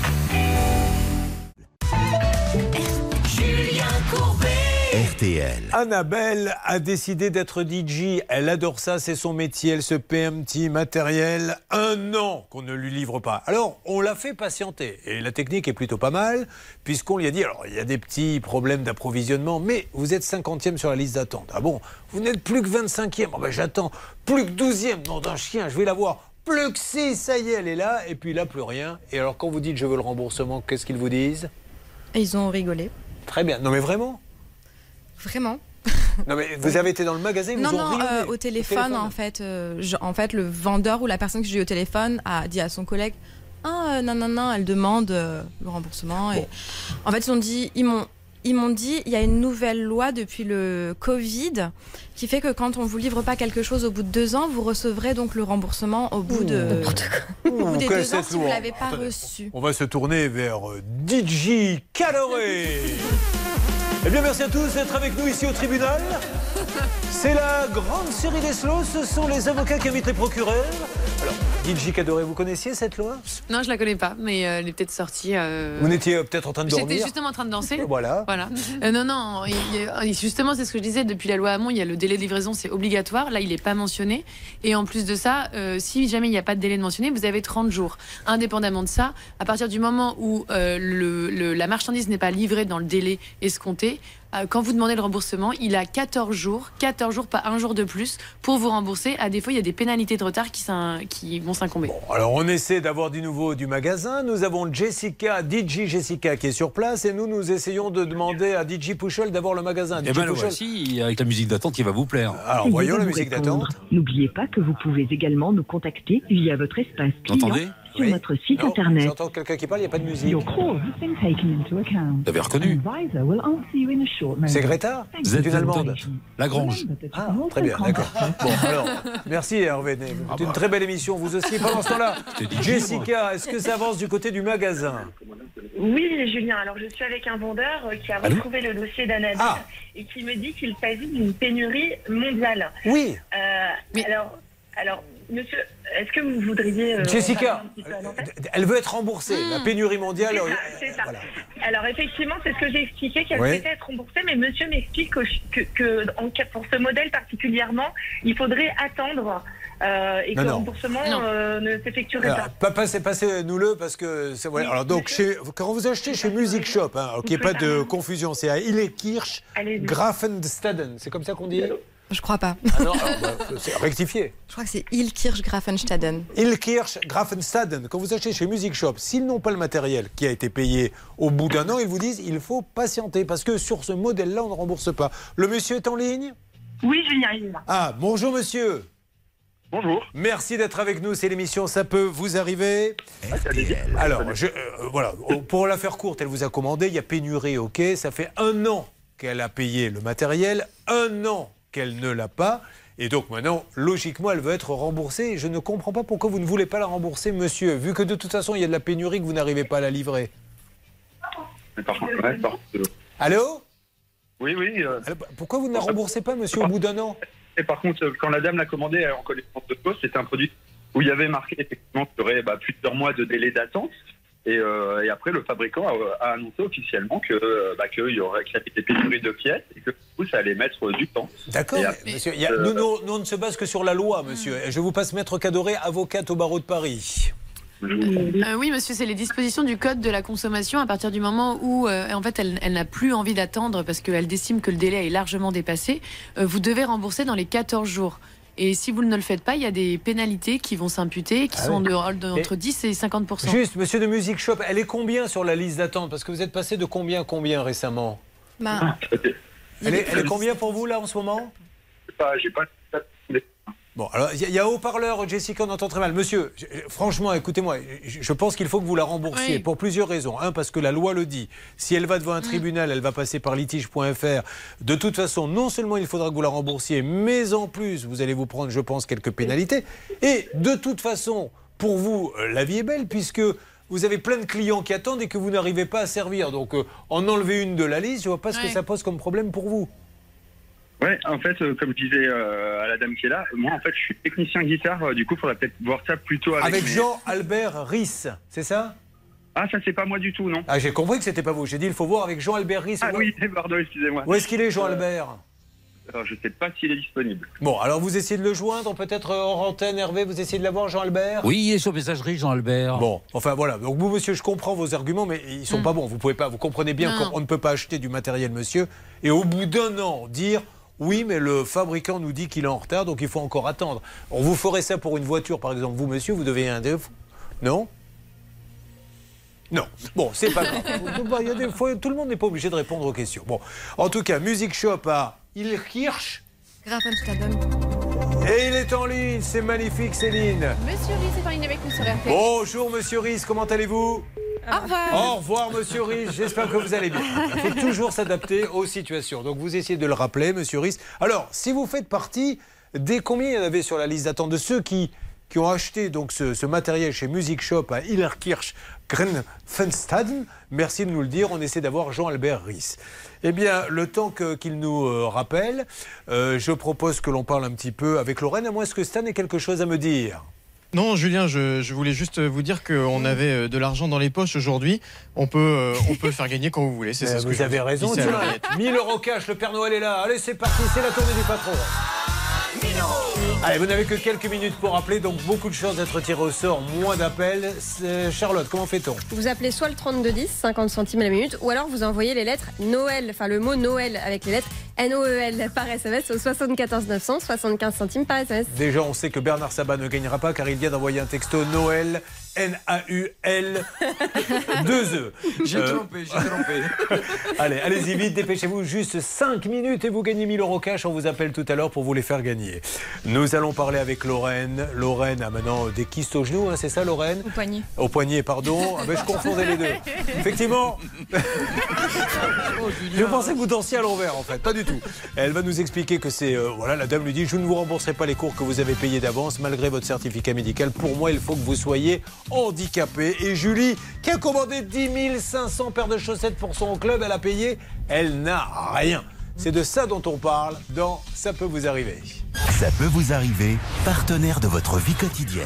Speaker 1: RTL.
Speaker 2: Annabelle a décidé d'être DJ. Elle adore ça, c'est son métier. Elle se paie un petit matériel. Un an qu'on ne lui livre pas. Alors, on l'a fait patienter. Et la technique est plutôt pas mal, puisqu'on lui a dit alors, il y a des petits problèmes d'approvisionnement, mais vous êtes 50e sur la liste d'attente. Ah bon? Vous n'êtes plus que 25e. Oh ben, j'attends. Plus que 12e. Non, d'un chien, je vais la voir. Plus que 6, ça y est, elle est là. Et puis là, plus rien. Et alors, quand vous dites je veux le remboursement, qu'est-ce qu'ils vous disent?
Speaker 27: Ils ont rigolé.
Speaker 2: Très bien. Non, mais vraiment?
Speaker 27: Vraiment.
Speaker 2: Non, mais vous avez été dans le magasin,
Speaker 27: Non,
Speaker 2: ont
Speaker 27: non, euh, au téléphone, en fait, euh, je- en fait, le vendeur ou la personne que j'ai eu au téléphone a dit à son collègue Ah, euh, non, non, non, elle demande le remboursement. Et... En fait, ils ont dit, ils m'ont. Ils m'ont dit, il y a une nouvelle loi depuis le Covid qui fait que quand on vous livre pas quelque chose au bout de deux ans, vous recevrez donc le remboursement au bout de au bout des deux ans si vous l'avez pas reçu.
Speaker 2: On va se tourner vers DJ Caloré. Eh bien, merci à tous d'être avec nous ici au tribunal. C'est la grande série des slows. Ce sont les avocats qui invitent les procureurs. DJ Cadoré, vous connaissiez cette loi?
Speaker 4: Non, je la connais pas, mais euh, elle est peut-être sortie. euh,
Speaker 2: Vous n'étiez euh, peut-être en train de
Speaker 4: J'étais
Speaker 2: dormir
Speaker 4: justement en train de danser.
Speaker 2: Voilà.
Speaker 4: Voilà. Euh, non, non, il justement, c'est ce que je disais. Depuis la loi Hamon, il y a le délai de livraison, c'est obligatoire. Là, il n'est pas mentionné. Et en plus de ça, si jamais il n'y a pas de délai de mentionné, vous avez 30 jours. Indépendamment de ça, à partir du moment où le- le- la marchandise n'est pas livrée dans le délai escompté, quand vous demandez le remboursement, il a 14 jours, 14 jours, pas un jour de plus, pour vous rembourser. À défaut, il y a des pénalités de retard qui, vont s'incomber.
Speaker 2: Alors, on essaie d'avoir du nouveau du magasin. Nous avons Jessica, DJ Jessica qui est sur place. Et nous, nous essayons de demander à DJ Pouchol d'avoir le magasin.
Speaker 6: Eh
Speaker 2: DJ
Speaker 6: ben le
Speaker 2: Pouchol.
Speaker 6: voici, avec la musique d'attente qui va vous plaire.
Speaker 2: Alors, voyons la musique d'attente.
Speaker 29: N'oubliez pas que vous pouvez également nous contacter via votre espace client
Speaker 2: Entendez?
Speaker 29: Sur
Speaker 2: Oui.
Speaker 29: notre site
Speaker 2: Non,
Speaker 29: internet.
Speaker 2: J'entends quelqu'un qui parle, il n'y a pas de musique.
Speaker 29: Your call has been taken into account.
Speaker 6: Vous avez reconnu.
Speaker 2: C'est Greta
Speaker 29: Thank
Speaker 2: C'est
Speaker 29: you
Speaker 2: une Allemande.
Speaker 6: Lagrange.
Speaker 2: Ah, très bien, d'accord. Bon, alors, merci Hervé. C'est une très belle émission, vous aussi. Pendant ce temps-là, Jessica, est-ce que ça avance du côté du magasin?
Speaker 21: Oui, Julien. Alors, je suis avec un vendeur euh, qui a
Speaker 2: Allô?
Speaker 21: retrouvé le dossier d'Annabelle
Speaker 2: Ah.
Speaker 21: et qui me dit qu'il s'agit d'une pénurie mondiale.
Speaker 2: Oui.
Speaker 21: Euh, Alors, alors, monsieur, est-ce que vous voudriez. euh,
Speaker 2: Jessica, elle veut être remboursée. La pénurie mondiale.
Speaker 21: C'est
Speaker 2: euh,
Speaker 21: ça, c'est ça.
Speaker 2: voilà.
Speaker 21: Alors effectivement, c'est ce que j'ai expliqué, qu'elle
Speaker 2: Oui.
Speaker 21: souhaitait être remboursée, mais monsieur m'explique que, que, que en cas- pour ce modèle particulièrement, il faudrait attendre euh, et
Speaker 2: Non,
Speaker 21: que le remboursement euh, ne s'effectuerait pas.
Speaker 2: pas passez, passez-nous-le parce que c'est voilà. Alors donc chez, quand vous achetez chez Music Shop, hein, qu'il n'y ait pas de confusion, c'est à Illekirch
Speaker 21: Allez-y.
Speaker 2: Grafenstaden, c'est comme ça qu'on dit?
Speaker 27: Je crois pas.
Speaker 2: Ah non, alors, bah, c'est rectifié.
Speaker 27: Je crois que c'est Ilkirch Grafenstaden.
Speaker 2: Illkirch Grafenstaden, quand vous achetez chez Music Shop, s'ils n'ont pas le matériel qui a été payé au bout d'un an, ils vous disent il faut patienter parce que sur ce modèle-là, on ne rembourse pas. Le monsieur est en ligne?
Speaker 21: Oui, Julien, il est là.
Speaker 2: Ah, bonjour monsieur.
Speaker 23: Bonjour.
Speaker 2: Merci d'être avec nous. C'est l'émission Ça peut vous arriver. Alors, je, euh, voilà, pour la faire courte, elle vous a commandé. Il y a pénurie, ok. Ça fait un an qu'elle a payé le matériel, un an qu'elle ne l'a pas. Et donc maintenant, logiquement, elle veut être remboursée. Je ne comprends pas pourquoi vous ne voulez pas la rembourser, monsieur, vu que de toute façon, il y a de la pénurie que vous n'arrivez pas à la livrer.
Speaker 23: Mais par contre, ouais, par
Speaker 2: Allô?
Speaker 23: Oui, oui. euh,
Speaker 2: Pourquoi vous ne la remboursez pas, monsieur, au bout d'un an?
Speaker 23: Et par contre, euh, quand la dame l'a commandé en connaissance de cause, c'était un produit où il y avait marqué effectivement qu'il y aurait bah, plusieurs mois de délai d'attente. Et, euh, et après, le fabricant a, a annoncé officiellement que euh, bah, qu'il y aurait qu'il y avait des pénuries de pièces et que du coup, ça allait mettre euh, du temps.
Speaker 2: D'accord,
Speaker 23: Et
Speaker 2: mais
Speaker 23: après,
Speaker 2: monsieur, il y a-
Speaker 23: euh,
Speaker 2: nous, nous- nous, on ne se base que sur la loi, monsieur. Et Je vous passe Maître Cadoré, avocate au barreau de Paris.
Speaker 4: Euh, oui, monsieur, c'est les dispositions du code de la consommation à partir du moment où, euh, en fait, elle, elle n'a plus envie d'attendre parce qu'elle estime que le délai est largement dépassé. euh, vous devez rembourser dans les 14 jours. Et si vous ne le faites pas, il y a des pénalités qui vont s'imputer, qui
Speaker 2: Ah
Speaker 4: sont
Speaker 2: oui.
Speaker 4: de, de- entre
Speaker 2: Et-
Speaker 4: 10 et 50%
Speaker 2: Juste, monsieur de Music Shop, elle est combien sur la liste d'attente? Parce que vous êtes passé de combien à combien récemment?
Speaker 27: Bah,
Speaker 2: elle, est, elle est combien pour vous là en ce moment?
Speaker 23: Pas- j'ai pas.
Speaker 2: Bon, alors il y, a- il y a haut-parleur, Jessica, on entend très mal. Monsieur, je- franchement, écoutez-moi, je, je pense qu'il faut que vous la remboursiez
Speaker 4: Oui.
Speaker 2: pour plusieurs raisons. Un, parce que la loi le dit. Si elle va devant un tribunal, elle va passer par litige.fr. De toute façon, non seulement il faudra que vous la remboursiez, mais en plus, vous allez vous prendre, je pense, quelques pénalités. Et de toute façon, pour vous, euh, la vie est belle, puisque vous avez plein de clients qui attendent et que vous n'arrivez pas à servir. Donc, euh, en enlever une de la liste, je vois pas ce que ça pose comme problème pour vous.
Speaker 23: Ouais, en fait, euh, comme je disais euh, à la dame qui est là, moi, en fait, je suis technicien guitare. euh, du coup, il faudrait peut-être voir ça plutôt avec.
Speaker 2: Avec
Speaker 23: mes-
Speaker 2: Jean-Albert Riss, c'est ça?
Speaker 30: Ah, ça, c'est pas moi du tout, non
Speaker 2: Ah, j'ai compris que c'était pas vous. J'ai dit il faut voir avec Jean-Albert Ries.
Speaker 30: Ah oui, pardon, excusez-moi.
Speaker 2: Où est-ce qu'il est, Jean-Albert
Speaker 30: Alors, je sais pas s'il est disponible.
Speaker 2: Bon, alors vous essayez de le joindre, peut-être hors antenne, Hervé, vous essayez de l'avoir, Jean-Albert
Speaker 6: Oui, il est sur messagerie, Jean-Albert.
Speaker 2: Bon, enfin voilà. Donc vous, monsieur, je comprends vos arguments, mais ils sont pas bons. Vous pouvez pas, vous comprenez bien qu'on ne peut pas acheter du matériel, monsieur, et au bout d'un an dire. Oui, mais le fabricant nous dit qu'il est en retard, donc il faut encore attendre. On vous ferait ça pour une voiture, par exemple. Vous, monsieur, vous devez un dev Non? Non. Bon, c'est pas grave. Bah, il y a des fois, tout le monde n'est pas obligé de répondre aux questions. Bon, en tout cas, Music Shop à Ilkirch.
Speaker 27: Grafenstaden.
Speaker 2: Et il est en ligne, c'est magnifique, Céline.
Speaker 15: Monsieur Riz est en ligne avec nous sur RTL.
Speaker 2: Bonjour, monsieur Riz, comment allez-vous?
Speaker 15: Au revoir.
Speaker 2: Au revoir, monsieur Riz. J'espère que vous allez bien. Il faut toujours s'adapter aux situations. Donc, vous essayez de le rappeler, monsieur Riz. Alors, si vous faites partie des combien il y en avait sur la liste d'attente de ceux qui, qui ont acheté donc ce, ce matériel chez Music Shop à Illerkirch, Grenfenstaden, merci de nous le dire. On essaie d'avoir Jean-Albert Ries. Eh bien, le temps qu'il nous euh, rappelle, euh, je propose que l'on parle un petit peu avec Lorraine, à moins que Stan ait quelque chose à me dire.
Speaker 16: Non, Julien, je, je voulais juste vous dire qu'on avait euh, de l'argent dans les poches aujourd'hui. On peut, euh, on peut le faire gagner quand vous voulez. C'est ça ce que
Speaker 2: vous
Speaker 16: je
Speaker 2: avez raison,
Speaker 16: dis à
Speaker 2: tiens.
Speaker 16: l'oreillette.
Speaker 2: 1000 euros cash, le Père Noël est là. Allez, c'est parti, c'est la tournée du patron. Allez, vous n'avez que quelques minutes pour appeler, donc beaucoup de chances d'être tiré au sort, moins d'appels. C'est- Charlotte, comment fait-on?
Speaker 3: Vous appelez soit le 3210, 50 centimes la minute, ou alors vous envoyez les lettres Noël, enfin le mot Noël avec les lettres N-O-E-L par SMS au 74 900, 75 centimes par SMS.
Speaker 2: Déjà, on sait que Bernard Sabat ne gagnera pas car il vient d'envoyer un texto Noël, N-A-U-L, 2 E.
Speaker 7: J'ai
Speaker 2: Euh,
Speaker 7: trompé, j'ai trompé.
Speaker 2: Allez, allez-y vite, dépêchez-vous, juste 5 minutes et vous gagnez 1000 euros cash. On vous appelle tout à l'heure pour vous les faire gagner. Nous allons parler avec Lorraine. Lorraine a maintenant des kystes au genou, hein, c'est ça Lorraine
Speaker 27: Au poignet.
Speaker 2: Au poignet, pardon. Ah ben, je confondais les deux. Effectivement. je pensais que vous dansiez à l'envers, en fait. Pas du tout. Elle va nous expliquer que c'est. euh, voilà, la dame lui dit Je ne vous rembourserai pas les cours que vous avez payés d'avance, malgré votre certificat médical. Pour moi, il faut que vous soyez handicapé. Et Julie, qui a commandé 10 500 paires de chaussettes pour son club, elle a payé. Elle n'a rien. C'est de ça dont on parle dans Ça peut vous arriver.
Speaker 1: Ça peut vous arriver, partenaire de votre vie quotidienne.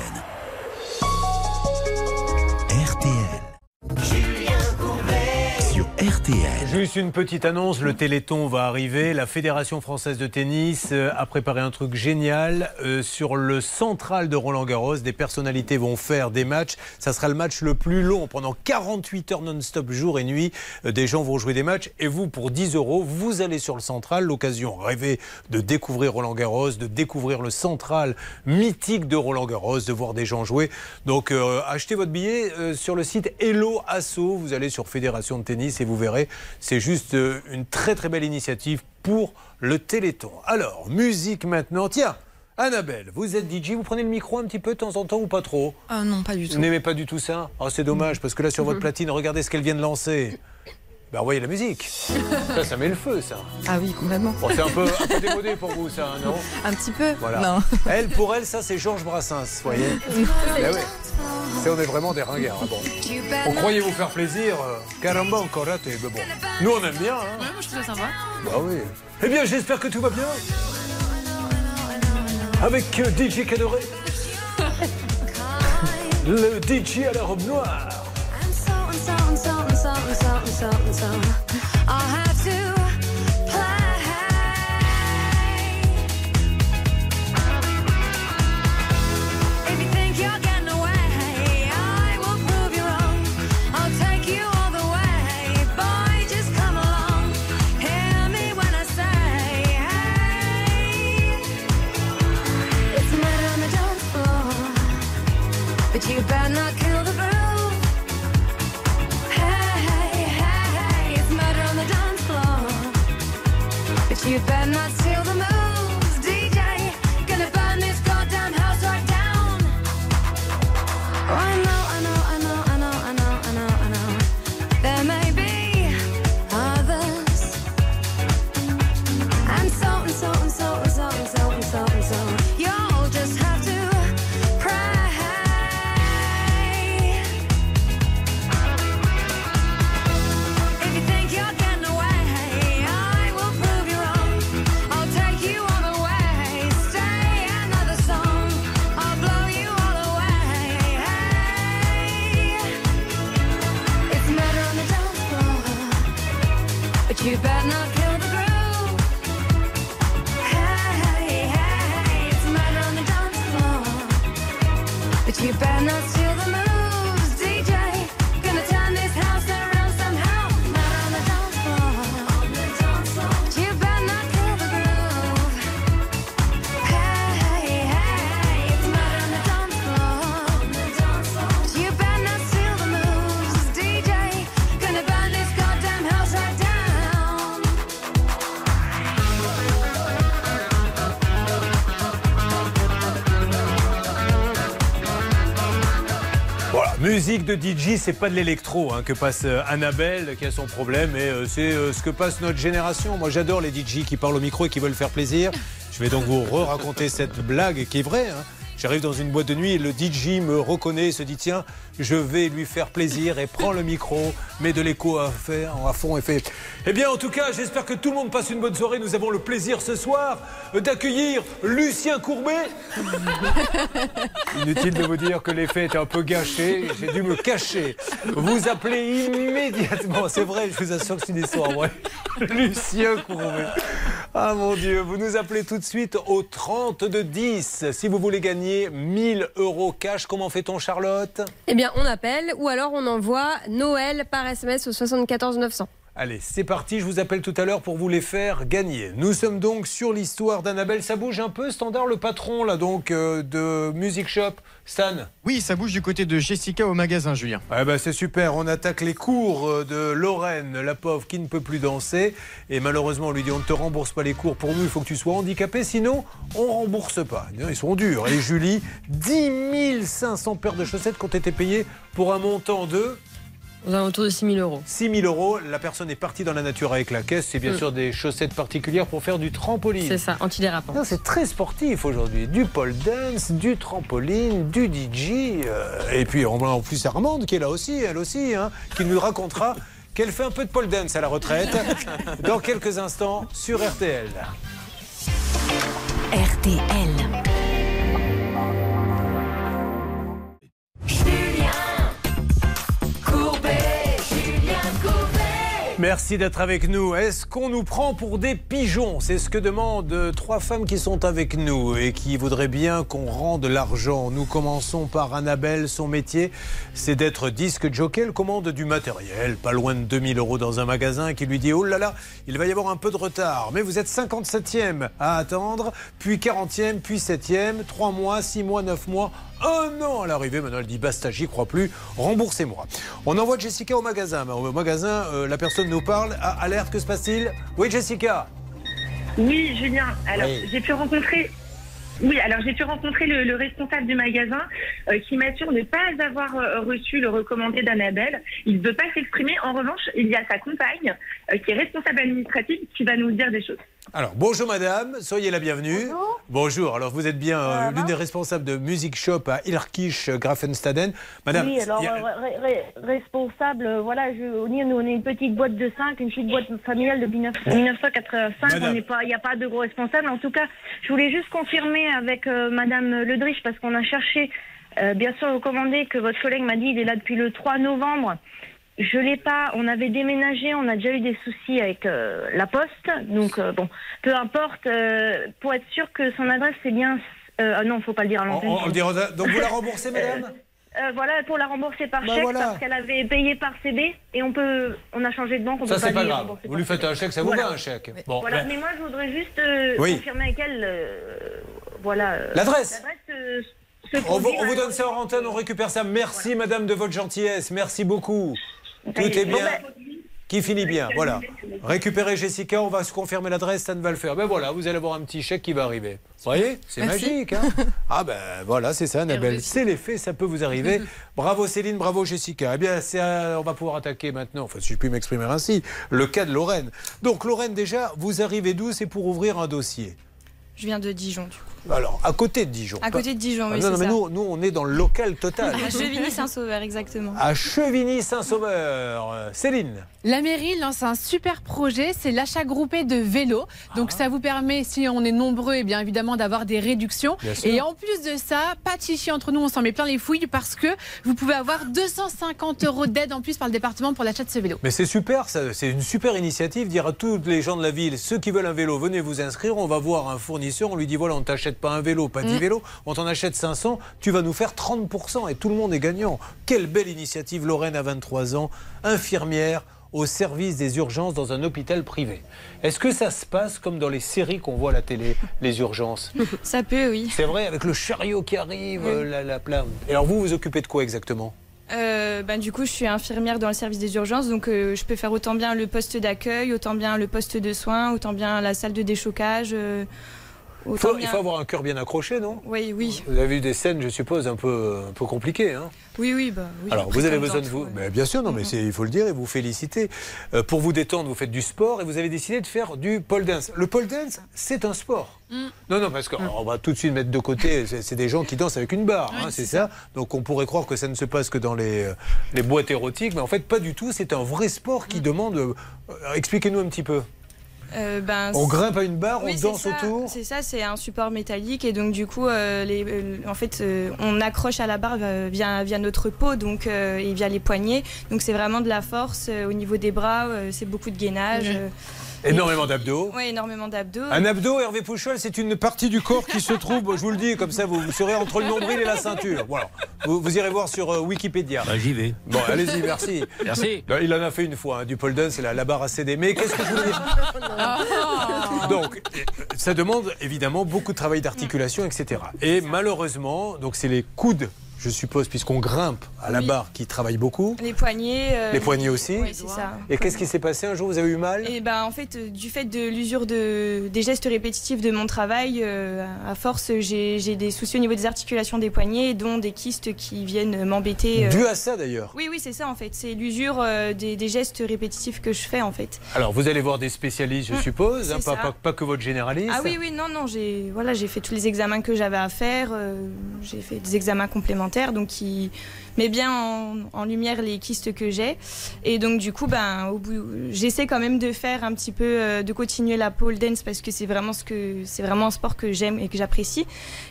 Speaker 1: RTL.
Speaker 2: Juste une petite annonce, le Téléthon va arriver. La Fédération française de tennis euh, a préparé un truc génial euh, sur le central de Roland Garros. Des personnalités vont faire des matchs. Ça sera le match le plus long pendant 48 heures non-stop, jour et nuit. Euh, Des gens vont jouer des matchs et vous, pour 10 euros, vous allez sur le central. L'occasion rêvée de découvrir Roland Garros, de découvrir le central mythique de Roland Garros, de voir des gens jouer. Donc achetez votre billet sur le site Hello Asso. Vous allez sur Fédération de tennis et vous verrez. C'est juste euh, une très très belle initiative pour le Téléthon. Alors, musique maintenant. Tiens, Annabelle, vous êtes DJ, vous prenez le micro un petit peu de temps en temps ou pas trop?
Speaker 27: Ah non, pas du
Speaker 2: Vous
Speaker 27: tout.
Speaker 2: n'aimez pas du tout ça? Oh, C'est dommage, parce que là sur votre platine, regardez ce qu'elle vient de lancer. Ben, envoyez la musique. Ça, ça met le feu, ça.
Speaker 27: Ah oui, complètement.
Speaker 2: Bon, c'est un peu, un peu démodé pour vous, ça, non?
Speaker 27: Un petit peu
Speaker 2: Voilà.
Speaker 27: Non.
Speaker 2: Elle, pour elle, ça, c'est Georges Brassens, vous voyez Ben oui. C'est- on est vraiment des ringards. hein, bon. On croyait vous faire plaisir. euh, Caramba, encore raté. Mais bon. Nous, on aime bien. Hein
Speaker 4: Ouais, moi je trouve ça sympa.
Speaker 2: bah oui. Eh bien, j'espère que tout va bien. Avec euh, DJ Cadoré. Le DJ à la robe noire.
Speaker 12: something, something, something, something. I'll have you better not But you better not kill the groove. Hey, hey, hey, it's murder on the dance floor. But you better not
Speaker 2: musique de DJ, c'est pas de l'électro hein, que passe euh, Annabelle qui a son problème, et euh, c'est euh, ce que passe notre génération. Moi, j'adore les DJ qui parlent au micro et qui veulent faire plaisir. Je vais donc vous re-raconter cette blague qui est vraie. hein. J'arrive dans une boîte de nuit et le DJ me reconnaît et se dit tiens, je vais lui faire plaisir et prend le micro, met de l'écho à, faire, à fond et fait Eh bien, en tout cas, j'espère que tout le monde passe une bonne soirée. Nous avons le plaisir ce soir d'accueillir Lucien Courbet. Inutile de vous dire que l'effet était un peu gâché. J'ai dû me cacher. Vous appelez immédiatement. C'est vrai, je vous assure que c'est une histoire vraie. Lucien Courbet. Ah mon Dieu, vous nous appelez tout de suite au 30 de 10 si vous voulez gagner 1000 euros cash. Comment fait-on, Charlotte?
Speaker 3: Eh bien, on appelle ou alors on envoie Noël par SMS au 74 900.
Speaker 2: Allez, c'est parti. Je vous appelle tout à l'heure pour vous les faire gagner. Nous sommes donc sur l'histoire d'Annabelle. Ça bouge un peu, standard, le patron là donc euh, de Music Shop. Stan
Speaker 16: Oui, ça bouge du côté de Jessica au magasin, Julien.
Speaker 2: Ah bah c'est super, on attaque les cours euh, de Lorraine, la pauvre qui ne peut plus danser. Et malheureusement, on lui dit on ne te rembourse pas les cours pour nous, il faut que tu sois handicapé, sinon on rembourse pas. Ils sont durs. Et Julie, 10 500 paires de chaussettes qui ont été payées pour un montant de
Speaker 28: Aux alentours de 6 000 euros.
Speaker 2: 6 000 euros. La personne est partie dans la nature avec la caisse. C'est bien
Speaker 28: Mm.
Speaker 2: sûr des chaussettes particulières pour faire du trampoline.
Speaker 28: C'est ça, antidérapant.
Speaker 2: Non, C'est très sportif aujourd'hui. Du pole dance, du trampoline, du DJ. euh, et puis on a en plus Armande qui est là aussi, elle aussi, hein, qui nous racontera qu'elle fait un peu de pole dance à la retraite dans quelques instants sur RTL.
Speaker 26: RTL.
Speaker 2: Merci d'être avec nous. Est-ce qu'on nous prend pour des pigeons? C'est ce que demandent euh, trois femmes qui sont avec nous et qui voudraient bien qu'on rende l'argent. Nous commençons par Annabelle. Son métier, c'est d'être disque jockey. Elle commande du matériel, pas loin de 2000 euros dans un magasin qui lui dit Oh là là, il va y avoir un peu de retard. Mais vous êtes 57e à attendre, puis 40e, puis 7e, 3 mois, 6 mois, 9 mois. Un an à l'arrivée, maintenant elle dit basta, j'y crois plus, remboursez-moi. On envoie Jessica au magasin. Au magasin, euh, la personne nous parle. Ah, alerte, que se passe-t-il? Oui, Jessica.
Speaker 21: Oui, Julien. Alors,
Speaker 2: Oui.
Speaker 21: j'ai pu rencontrer. Oui, alors j'ai pu rencontrer le, le responsable du magasin euh, qui m'assure ne pas avoir euh, reçu le recommandé d'Annabelle. Il ne veut pas s'exprimer. En revanche, il y a sa compagne euh, qui est responsable administrative qui va nous dire des choses.
Speaker 2: Alors, bonjour madame, soyez la bienvenue. Bonjour. Alors, vous êtes bien euh, l'une des responsables de Music Shop à Ilkisch Grafenstaden. Madame,
Speaker 31: oui, alors
Speaker 2: a-
Speaker 31: euh, responsable, euh, voilà, je, on est- nous on est une petite boîte de 5, une petite boîte familiale depuis 19 1985.
Speaker 21: Madame.
Speaker 31: On n'est pas, il n'y a pas de gros responsables. En tout cas, je voulais juste confirmer avec euh, Madame Ledrich parce qu'on a cherché, euh, bien sûr, le commandé que votre collègue m'a dit, il est là depuis le 3 novembre. Je l'ai pas. On avait déménagé, on a déjà eu des soucis avec euh, la poste, donc euh, bon, peu importe. euh, pour être sûr que son adresse c'est bien. Euh, ah non, faut pas le dire à
Speaker 2: on-
Speaker 31: l'antenne.
Speaker 2: on le dira- donc vous la remboursez, madame?
Speaker 31: Euh, voilà, pour la rembourser par
Speaker 2: Bah
Speaker 31: chèque
Speaker 2: voilà.
Speaker 31: parce qu'elle avait payé par CD et on peut, on a changé de banque, on
Speaker 2: Ça,
Speaker 31: peut
Speaker 2: c'est
Speaker 31: pas
Speaker 2: grave. Vous lui faites un chèque, ça vous
Speaker 31: Voilà.
Speaker 2: va un chèque Bon,
Speaker 31: voilà,
Speaker 2: ben,
Speaker 31: mais moi je voudrais juste euh,
Speaker 2: Oui.
Speaker 31: confirmer avec elle, euh, voilà.
Speaker 2: L'adresse.
Speaker 31: se
Speaker 2: On vous, on
Speaker 31: dans-
Speaker 2: donne ça en antenne, on récupère ça. Merci madame de votre gentillesse, merci beaucoup. Tout est bien.
Speaker 31: ben,
Speaker 2: Qui finit bien, voilà. Récupérez Jessica, on va se confirmer l'adresse, ça ne va le faire. Ben voilà, vous allez avoir un petit chèque qui va arriver. Vous voyez C'est magique. hein ah ben voilà, c'est ça, Annabelle. C'est l'effet, ça peut vous arriver. Bravo Céline, bravo Jessica. Eh bien, euh, on va pouvoir attaquer maintenant, enfin si je puis m'exprimer ainsi, le cas de Lorraine. Donc Lorraine, déjà, vous arrivez d'où? C'est pour ouvrir un dossier.
Speaker 28: Je viens de Dijon, du coup.
Speaker 2: Alors, à côté de Dijon.
Speaker 28: À côté de Dijon,
Speaker 2: Ah
Speaker 28: oui,
Speaker 2: non, non, mais
Speaker 28: ça.
Speaker 2: nous, nous, on est dans le local total.
Speaker 28: À Chevigny-Saint-Sauveur, exactement.
Speaker 2: À Chevigny-Saint-Sauveur. Céline.
Speaker 15: La mairie lance un super projet, c'est l'achat groupé de vélos. Donc
Speaker 2: Ah.
Speaker 15: ça vous permet, si on est nombreux, et bien évidemment d'avoir des réductions. Et en plus de ça, pas de chichi entre nous, on s'en met plein les fouilles parce que vous pouvez avoir 250 euros d'aide en plus par le département pour l'achat de ce vélo.
Speaker 2: Mais c'est super, ça, c'est une super initiative. Dire à tous les gens de la ville, ceux qui veulent un vélo, venez vous inscrire. On va voir un fournisseur, on lui dit voilà, on t'achète pas un vélo, pas 10
Speaker 15: Mm.
Speaker 2: vélos, on t'en achète 500, tu vas nous faire 30% et tout le monde est gagnant. Quelle belle initiative, Lorraine a 23 ans, infirmière au service des urgences dans un hôpital privé. Est-ce que ça se passe comme dans les séries qu'on voit à la télé, les urgences?
Speaker 28: Ça peut, oui.
Speaker 2: C'est vrai, avec le chariot qui arrive, la, la plainte. Et alors vous, vous occupez de quoi exactement?
Speaker 28: Euh, ben, du coup, je suis infirmière dans le service des urgences, donc euh, je peux faire autant bien le poste d'accueil, autant bien le poste de soins, autant bien la salle de déchocage. euh,
Speaker 2: il faut, il
Speaker 28: bien-
Speaker 2: faut avoir un cœur bien accroché, non?
Speaker 28: Oui, oui.
Speaker 2: Vous avez vu des scènes, je suppose, un peu, un peu compliquées. Hein?
Speaker 28: Oui, oui, bah oui.
Speaker 2: Alors, vous avez besoin de vous.
Speaker 28: ouais.
Speaker 2: Mais bien sûr, non,
Speaker 28: Mhm.
Speaker 2: mais c'est- il faut le dire et vous féliciter. Euh, pour vous détendre, vous faites du sport et vous avez décidé de faire du pole dance. Le pole dance, c'est un sport.
Speaker 28: Mm.
Speaker 2: Non, non, parce qu'on va tout de suite mettre de côté, c'est des gens qui dansent avec une barre, hein, c'est ça. Donc on pourrait croire que ça ne se passe que dans les, euh, les boîtes érotiques, mais en fait pas du tout, c'est un vrai sport
Speaker 28: Mm.
Speaker 2: qui demande... euh, Expliquez-nous un petit peu.
Speaker 28: Euh, ben,
Speaker 2: On grimpe à une barre,
Speaker 28: Oui,
Speaker 2: on
Speaker 28: c'est
Speaker 2: danse
Speaker 28: ça,
Speaker 2: autour
Speaker 28: C'est ça, c'est un support métallique et donc du coup, euh, les, euh, en fait, euh, on accroche à la barre euh, via, via notre peau donc euh, et via les poignets. Donc c'est vraiment de la force euh, au niveau des bras. euh, c'est beaucoup de gainage. euh,
Speaker 2: Énormément d'abdos.
Speaker 28: ouais, énormément d'abdos.
Speaker 2: Un abdo, Hervé Pouchol, c'est une partie du corps qui se trouve, je vous le dis, comme ça, vous, vous serez entre le nombril et la ceinture. Voilà. Vous, vous irez voir sur euh, Wikipédia.
Speaker 6: Bah, J'y vais.
Speaker 2: Bon, allez-y, merci.
Speaker 6: Merci.
Speaker 2: Non, Il en a fait une fois, hein, du pole dance, c'est la, la barre à céder. Mais qu'est-ce que je voulais dire Donc, ça demande évidemment beaucoup de travail d'articulation, etc. Et malheureusement, donc c'est les coudes, je suppose, puisqu'on grimpe à la
Speaker 28: Oui.
Speaker 2: barre, qui travaillent beaucoup.
Speaker 28: Les poignets. euh,
Speaker 2: Les poignets aussi
Speaker 28: Oui, c'est ça.
Speaker 2: Et qu'est-ce qui s'est passé un jour Vous avez eu mal?
Speaker 28: Et ben en fait, euh, du fait de l'usure de, des gestes répétitifs de mon travail, euh, à force, j'ai des soucis au niveau des articulations des poignets, dont des kystes qui viennent m'embêter. euh.
Speaker 2: Dû à ça d'ailleurs.
Speaker 28: Oui, oui, c'est ça en fait. C'est l'usure des, des gestes répétitifs que je fais en fait.
Speaker 2: Alors, vous allez voir des spécialistes, je suppose, hein, pas,
Speaker 28: ça.
Speaker 2: pas- pas que votre généraliste.
Speaker 28: Ah oui, oui, non, non, j'ai voilà, fait tous les examens que j'avais à faire. j'ai fait des examens complémentaires, donc qui met bien en, en lumière les kystes que j'ai. Et donc du coup, ben, au bout, j'essaie quand même de faire un petit peu, euh, de continuer la pole dance parce que c'est vraiment ce que c'est vraiment un sport que j'aime et que j'apprécie.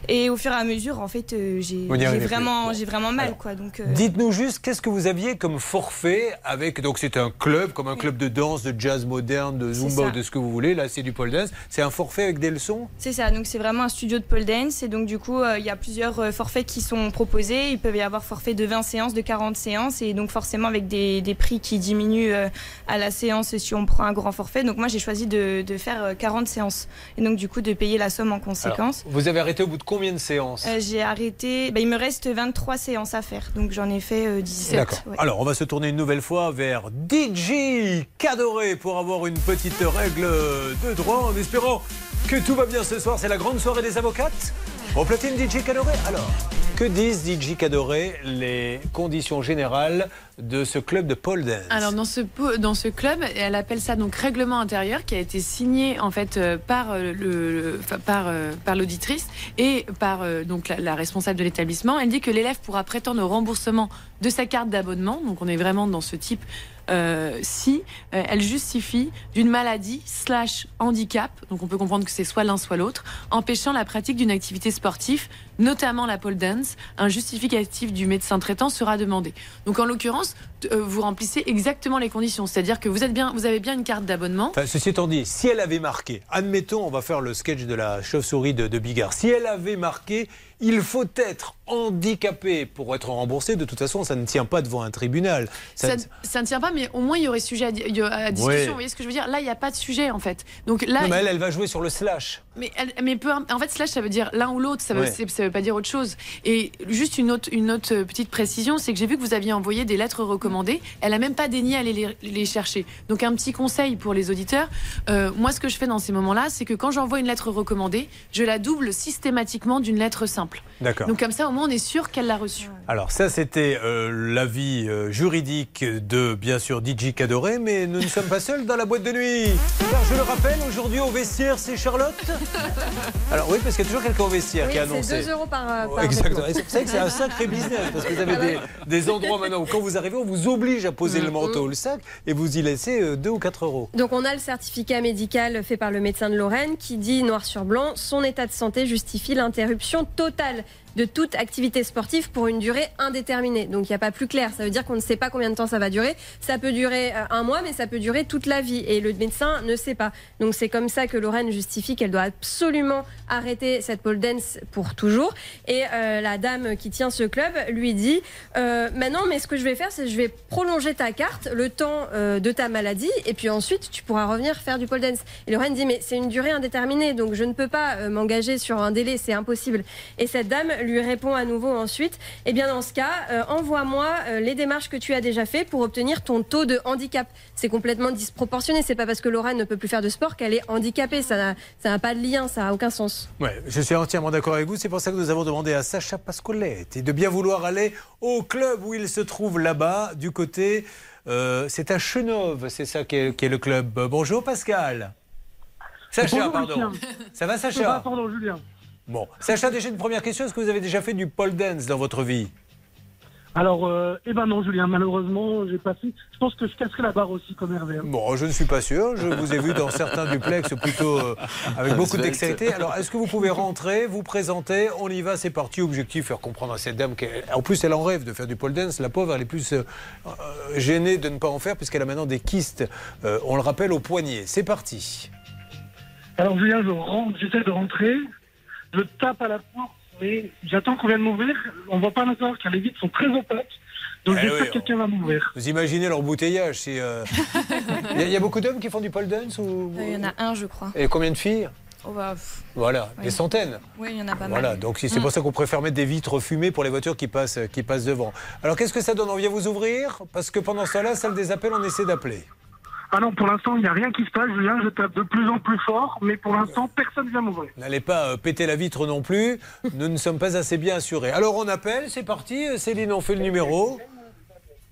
Speaker 28: Et au fur et à mesure, en fait, euh, j'ai vraiment, j'ai vraiment mal,
Speaker 2: Alors,
Speaker 28: quoi. Donc euh,
Speaker 2: Dites-nous juste, qu'est-ce que vous aviez comme forfait avec. Donc, c'est un club, comme un club de danse, de jazz moderne, de zumba de ce que vous voulez. Là, c'est du pole dance. C'est un forfait avec des leçons?
Speaker 28: C'est ça, donc c'est vraiment un studio de pole dance et donc du coup il y a plusieurs forfaits qui sont proposés. Il peut y avoir forfait de 20 séances, de 40 séances et donc forcément avec des, des prix qui diminuent euh, à la séance si on prend un grand forfait. Donc moi j'ai choisi de, de faire euh, 40 séances et donc du coup de payer la somme en conséquence.
Speaker 2: Alors, vous avez arrêté au bout de combien de séances?
Speaker 28: Euh, j'ai arrêté, bah, il me reste 23 séances à faire donc j'en ai fait euh, 17.
Speaker 2: D'accord.
Speaker 28: ouais.
Speaker 2: Alors, on va se tourner une nouvelle fois vers DJ Cadoré pour avoir une petite règle de droit en espérant que tout va bien ce soir. C'est la grande soirée des avocates. On platine DJ Cadoré. Alors, que disent DJ Cadoré les conditions générales de ce club de pole dance?
Speaker 4: Alors dans ce dans club, elle appelle ça donc règlement intérieur qui a été signé en fait euh, par euh, euh, par l'auditrice et par la, responsable de l'établissement. Elle dit que l'élève pourra prétendre au remboursement de sa carte d'abonnement. Donc on est vraiment dans ce type si elle justifie d'une maladie slash handicap. Donc on peut comprendre que c'est soit l'un soit l'autre, empêchant la pratique d'une activité sportive, notamment la pole dance. Un justificatif du médecin traitant sera demandé. Donc en l'occurrence, euh, vous remplissez exactement les conditions, c'est-à-dire que vous êtes bien, vous avez bien une carte d'abonnement.
Speaker 2: Enfin, ceci étant dit, si elle avait marqué, admettons, on va faire le sketch de la chauve-souris de, de Bigard, si elle avait marqué, il faut être handicapé pour être remboursé, de toute façon, ça ne tient pas devant un tribunal. Ça
Speaker 4: Ça,
Speaker 2: ne-
Speaker 4: ça ne tient pas, mais au moins il y aurait sujet à, discussion. Vous voyez ce que je veux dire? Là, il n'y a pas de sujet en fait. Donc là,
Speaker 2: Non, mais elle, elle va jouer sur le slash.
Speaker 4: Mais, elle- mais peu, en fait, slash, ça veut dire l'un ou l'autre, ça veut,
Speaker 2: Ouais.
Speaker 4: c'est- ça veut pas dire autre chose. Et juste une autre, une autre euh, petite précision, c'est que j'ai vu que vous aviez envoyé des lettres recommandées. Elle a même pas daigné aller les, les chercher. Donc un petit conseil pour les auditeurs. euh, moi, ce que je fais dans ces moments-là, c'est que quand j'envoie une lettre recommandée, je la double systématiquement d'une lettre simple.
Speaker 2: D'accord.
Speaker 4: Donc comme ça, au moins, on est sûr qu'elle l'a reçue.
Speaker 2: Alors ça, c'était euh, l'avis euh, juridique de, bien sûr DJ Cadoré, mais nous ne sommes pas seuls dans la boîte de nuit. Car je le rappelle, aujourd'hui au vestiaire, c'est Charlotte. Alors oui, parce qu'il y a toujours quelqu'un au vestiaire qui a
Speaker 3: Oui,
Speaker 2: annoncé.
Speaker 3: c'est 2 euros par, euh, par
Speaker 2: Exactement. c'est- savez que c'est un sacré business parce que vous avez des, des endroits maintenant où quand vous arrivez, on vous oblige à poser le manteau ou le sac et vous y laissez 2 ou 4 euros.
Speaker 3: Donc on a le certificat médical fait par le médecin de Lorraine qui dit noir sur blanc son état de santé justifie l'interruption totale de toute activité sportive pour une durée indéterminée. Donc il n'y a pas plus clair. Ça veut dire qu'on ne sait pas combien de temps ça va durer. Ça peut durer euh, un mois, mais ça peut durer toute la vie. Et le médecin ne sait pas. Donc c'est comme ça que Lorraine justifie qu'elle doit absolument arrêter cette pole dance pour toujours. Et euh, la dame qui tient ce club lui dit euh, maintenant, mais ce que je vais faire, c'est que je vais prolonger ta carte le temps de ta maladie, et puis ensuite tu pourras revenir faire du pole dance. Et Lorraine dit mais c'est une durée indéterminée, donc je ne peux pas m'engager sur un délai, c'est impossible. Et cette dame lui répond à nouveau ensuite, eh bien dans ce cas, euh, envoie-moi euh, les démarches que tu as déjà fait pour obtenir ton taux de handicap. C'est complètement disproportionné. C'est pas parce que Lorraine ne peut plus faire de sport qu'elle est handicapée. Ça n'a ça n'a pas de lien, ça n'a aucun sens.
Speaker 2: Ouais, je suis entièrement d'accord avec vous. C'est pour ça que nous avons demandé à Sacha Pascolette de bien vouloir aller au club où il se trouve là-bas, du côté. euh, c'est à Chenove, c'est ça qui est, qui est le club. Bonjour Pascal. Sacha,
Speaker 32: Bonjour,
Speaker 2: pardon. Ça va
Speaker 32: Ça va,
Speaker 2: Sacha
Speaker 32: pardon, Julien.
Speaker 2: Bon, Sacha, déjà une première question. Est-ce que vous avez déjà fait du pole dance dans votre vie?
Speaker 32: Alors, euh, eh ben non, Julien, malheureusement, j'ai pas fait. Je pense que je casserai la barre aussi comme Hervé. hein.
Speaker 2: Bon, je ne suis pas sûr. Je vous ai vu dans certains duplex plutôt euh, avec beaucoup de
Speaker 32: Svelte.
Speaker 2: dextérité. Alors, est-ce que vous pouvez rentrer, vous présenter? On y va, c'est parti. Objectif, faire comprendre à cette dame qu'en plus, elle en rêve de faire du pole dance. La pauvre, elle est plus euh, gênée de ne pas en faire puisqu'elle a maintenant des kystes, euh, on le rappelle, au poignet. C'est parti.
Speaker 32: Alors, Julien, je rentre, j'essaie de rentrer. Je tape à la porte, mais j'attends qu'on vienne m'ouvrir. On voit pas l'intérieur car les vitres sont très opaques. Donc,
Speaker 2: Eh
Speaker 32: j'espère
Speaker 2: oui,
Speaker 32: que quelqu'un va m'ouvrir.
Speaker 2: Vous imaginez l'embouteillage si, euh, Il y, a- il y a beaucoup d'hommes qui font du pole dance ou...
Speaker 33: Euh, Il y en a un, je crois.
Speaker 2: Et combien de filles?
Speaker 33: Oh, bah,
Speaker 2: Voilà,
Speaker 33: Oui.
Speaker 2: des centaines.
Speaker 33: Oui, il y en a pas
Speaker 2: Voilà,
Speaker 33: mal.
Speaker 2: donc c'est
Speaker 33: Mm.
Speaker 2: pour ça qu'on préfère mettre des vitres fumées pour les voitures qui passent, qui passent devant. Alors qu'est-ce que ça donne? On vient vous ouvrir? Parce que pendant ce temps-là, celle des appels, on essaie d'appeler.
Speaker 32: Ah non, pour l'instant, il n'y a rien qui se passe, Julien. Je tape de plus en plus fort, mais pour l'instant, personne ne vient m'ouvrir.
Speaker 2: N'allez pas euh, péter la vitre non plus, nous ne sommes pas assez bien assurés. Alors on appelle, c'est parti, Euh, Céline, on fait le numéro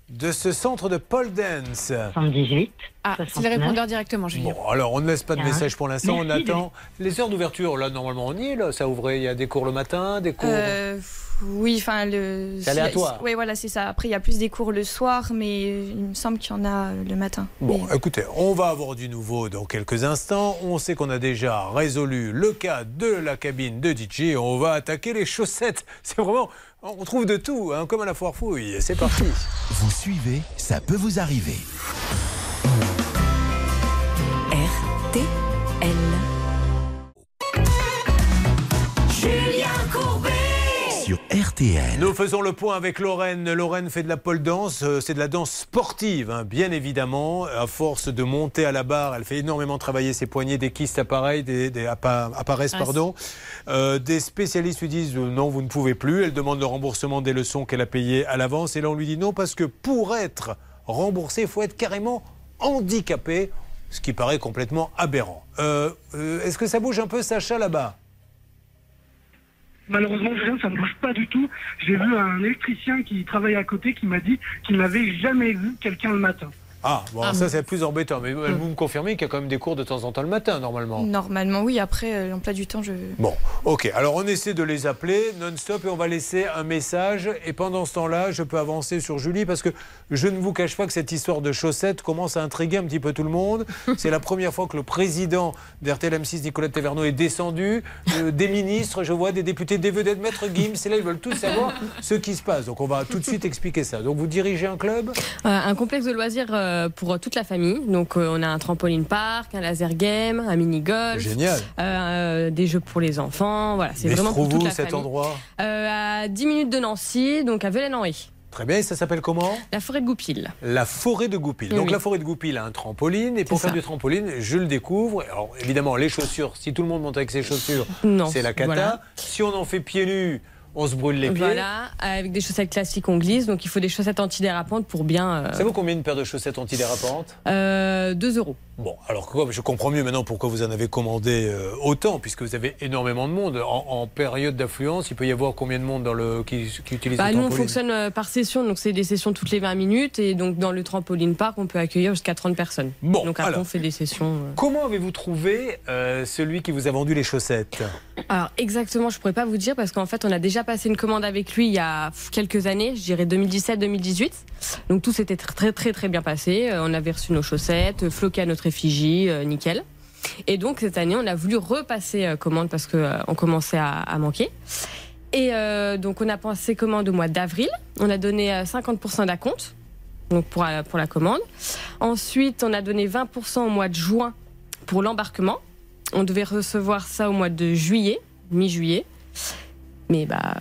Speaker 2: de ce centre de pole dance.
Speaker 32: 78.
Speaker 15: Ah, c'est le répondeur directement, Julien.
Speaker 2: Bon, alors on ne laisse pas de message pour l'instant, on attend. Les heures d'ouverture, là, normalement, on y est, là, ça ouvrait, il y a des cours le matin, des cours...
Speaker 33: Euh, oui, enfin le.
Speaker 2: C'est aléatoire.
Speaker 33: Oui, voilà, c'est ça. Après, il y a plus des cours le soir, mais il me semble qu'il y en a euh, le matin.
Speaker 2: Bon, écoutez, on va avoir du nouveau dans quelques instants. On sait qu'on a déjà résolu le cas de la cabine de DJ. On va attaquer les chaussettes. C'est vraiment, on trouve de tout, hein, comme à la foire fouille. C'est parti.
Speaker 1: Vous suivez, ça peut vous arriver.
Speaker 26: RTL.
Speaker 2: Nous faisons le point avec Lorraine. Lorraine fait de la pole dance. Euh, C'est de la danse sportive, hein, bien évidemment. À force de monter à la barre, elle fait énormément travailler ses poignets. Des kystes appareils, des, des appa- apparaissent.
Speaker 12: Ah,
Speaker 2: Pardon. Euh, des spécialistes lui disent euh, non, vous ne pouvez plus. Elle demande le remboursement des leçons qu'elle a payées à l'avance. Et là, on lui dit non, parce que pour être remboursé, il faut être carrément handicapé. Ce qui paraît complètement aberrant. Euh, euh, Est-ce que ça bouge un peu, Sacha, là-bas?
Speaker 32: Malheureusement, ça ne bouge pas du tout. J'ai vu un électricien qui travaille à côté qui m'a dit qu'il n'avait jamais vu quelqu'un le matin.
Speaker 2: Ah, bon,
Speaker 33: Ah,
Speaker 2: ça c'est plus embêtant. Mais euh, vous me confirmez qu'il y a quand même des cours de temps en temps le matin, normalement.
Speaker 33: Normalement, oui. Après, euh, l'emploi du temps, je.
Speaker 2: Bon, ok. Alors on essaie de les appeler non-stop et on va laisser un message. Et pendant ce temps-là, je peux avancer sur Julie parce que je ne vous cache pas que cette histoire de chaussettes commence à intriguer un petit peu tout le monde. C'est la première fois que le président d'RTL M6, Nicolas Taverneau, est descendu. Euh, des ministres, je vois, des députés, des vedettes, Maître Gims. Et là, ils veulent tous savoir ce qui se passe. Donc on va tout de suite expliquer ça. Donc vous dirigez un club?
Speaker 28: Euh, un complexe de loisirs euh, pour toute la famille. Donc, euh, on a un trampoline park, un laser game, un mini golf.
Speaker 2: Génial.
Speaker 28: Euh, des jeux pour les enfants. Voilà, c'est vraiment pour toute la
Speaker 2: cet
Speaker 28: famille.
Speaker 2: endroit
Speaker 28: Euh, À 10 minutes de Nancy, donc à Velen-Henri.
Speaker 2: Très bien, et ça s'appelle comment?
Speaker 28: La forêt de Goupil.
Speaker 2: La forêt de Goupil. Donc
Speaker 28: oui.
Speaker 2: la forêt de Goupil a un trampoline et pour faire
Speaker 28: ça.
Speaker 2: du trampoline, je le découvre. Alors évidemment, les chaussures, si tout le monde monte avec ses chaussures,
Speaker 28: Non,
Speaker 2: c'est la cata.
Speaker 28: voilà.
Speaker 2: Si on en fait pieds nus, on se brûle les pieds.
Speaker 28: Voilà, avec des chaussettes classiques, on glisse. Donc il faut des chaussettes antidérapantes pour bien. euh,
Speaker 2: Ça vaut combien une paire de chaussettes antidérapantes?
Speaker 28: euh, 2 euros.
Speaker 2: Bon, alors je comprends mieux maintenant pourquoi vous en avez commandé euh, autant, puisque vous avez énormément de monde. En, en période d'affluence, il peut y avoir combien de monde dans le, qui, qui utilise
Speaker 28: Bah,
Speaker 2: le
Speaker 28: nous, on
Speaker 2: trampoline
Speaker 28: fonctionne euh, par session, donc c'est des sessions toutes les 20 minutes. Et donc, dans le trampoline park, on peut accueillir jusqu'à 30 personnes.
Speaker 2: Bon,
Speaker 28: donc, après,
Speaker 2: alors.
Speaker 28: on fait des sessions. euh.
Speaker 2: Comment avez-vous trouvé euh, celui qui vous a vendu les chaussettes?
Speaker 28: Alors, exactement, je pourrais pas vous dire parce qu'en fait, on a déjà passé une commande avec lui il y a quelques années, je dirais 2017-2018. Donc, tout s'était très, très, très, bien passé. On avait reçu nos chaussettes, floqué à notre effigie, euh, nickel. Et donc, cette année, on a voulu repasser euh, commande parce qu'on commençait à, à manquer. Et euh, donc, on a passé commande au mois d'avril. On a donné euh, 50% d'acompte donc pour, euh, pour la commande. Ensuite, on a donné 20% au mois de juin pour l'embarquement. On devait recevoir ça au mois de juillet, mi-juillet. Mais bah.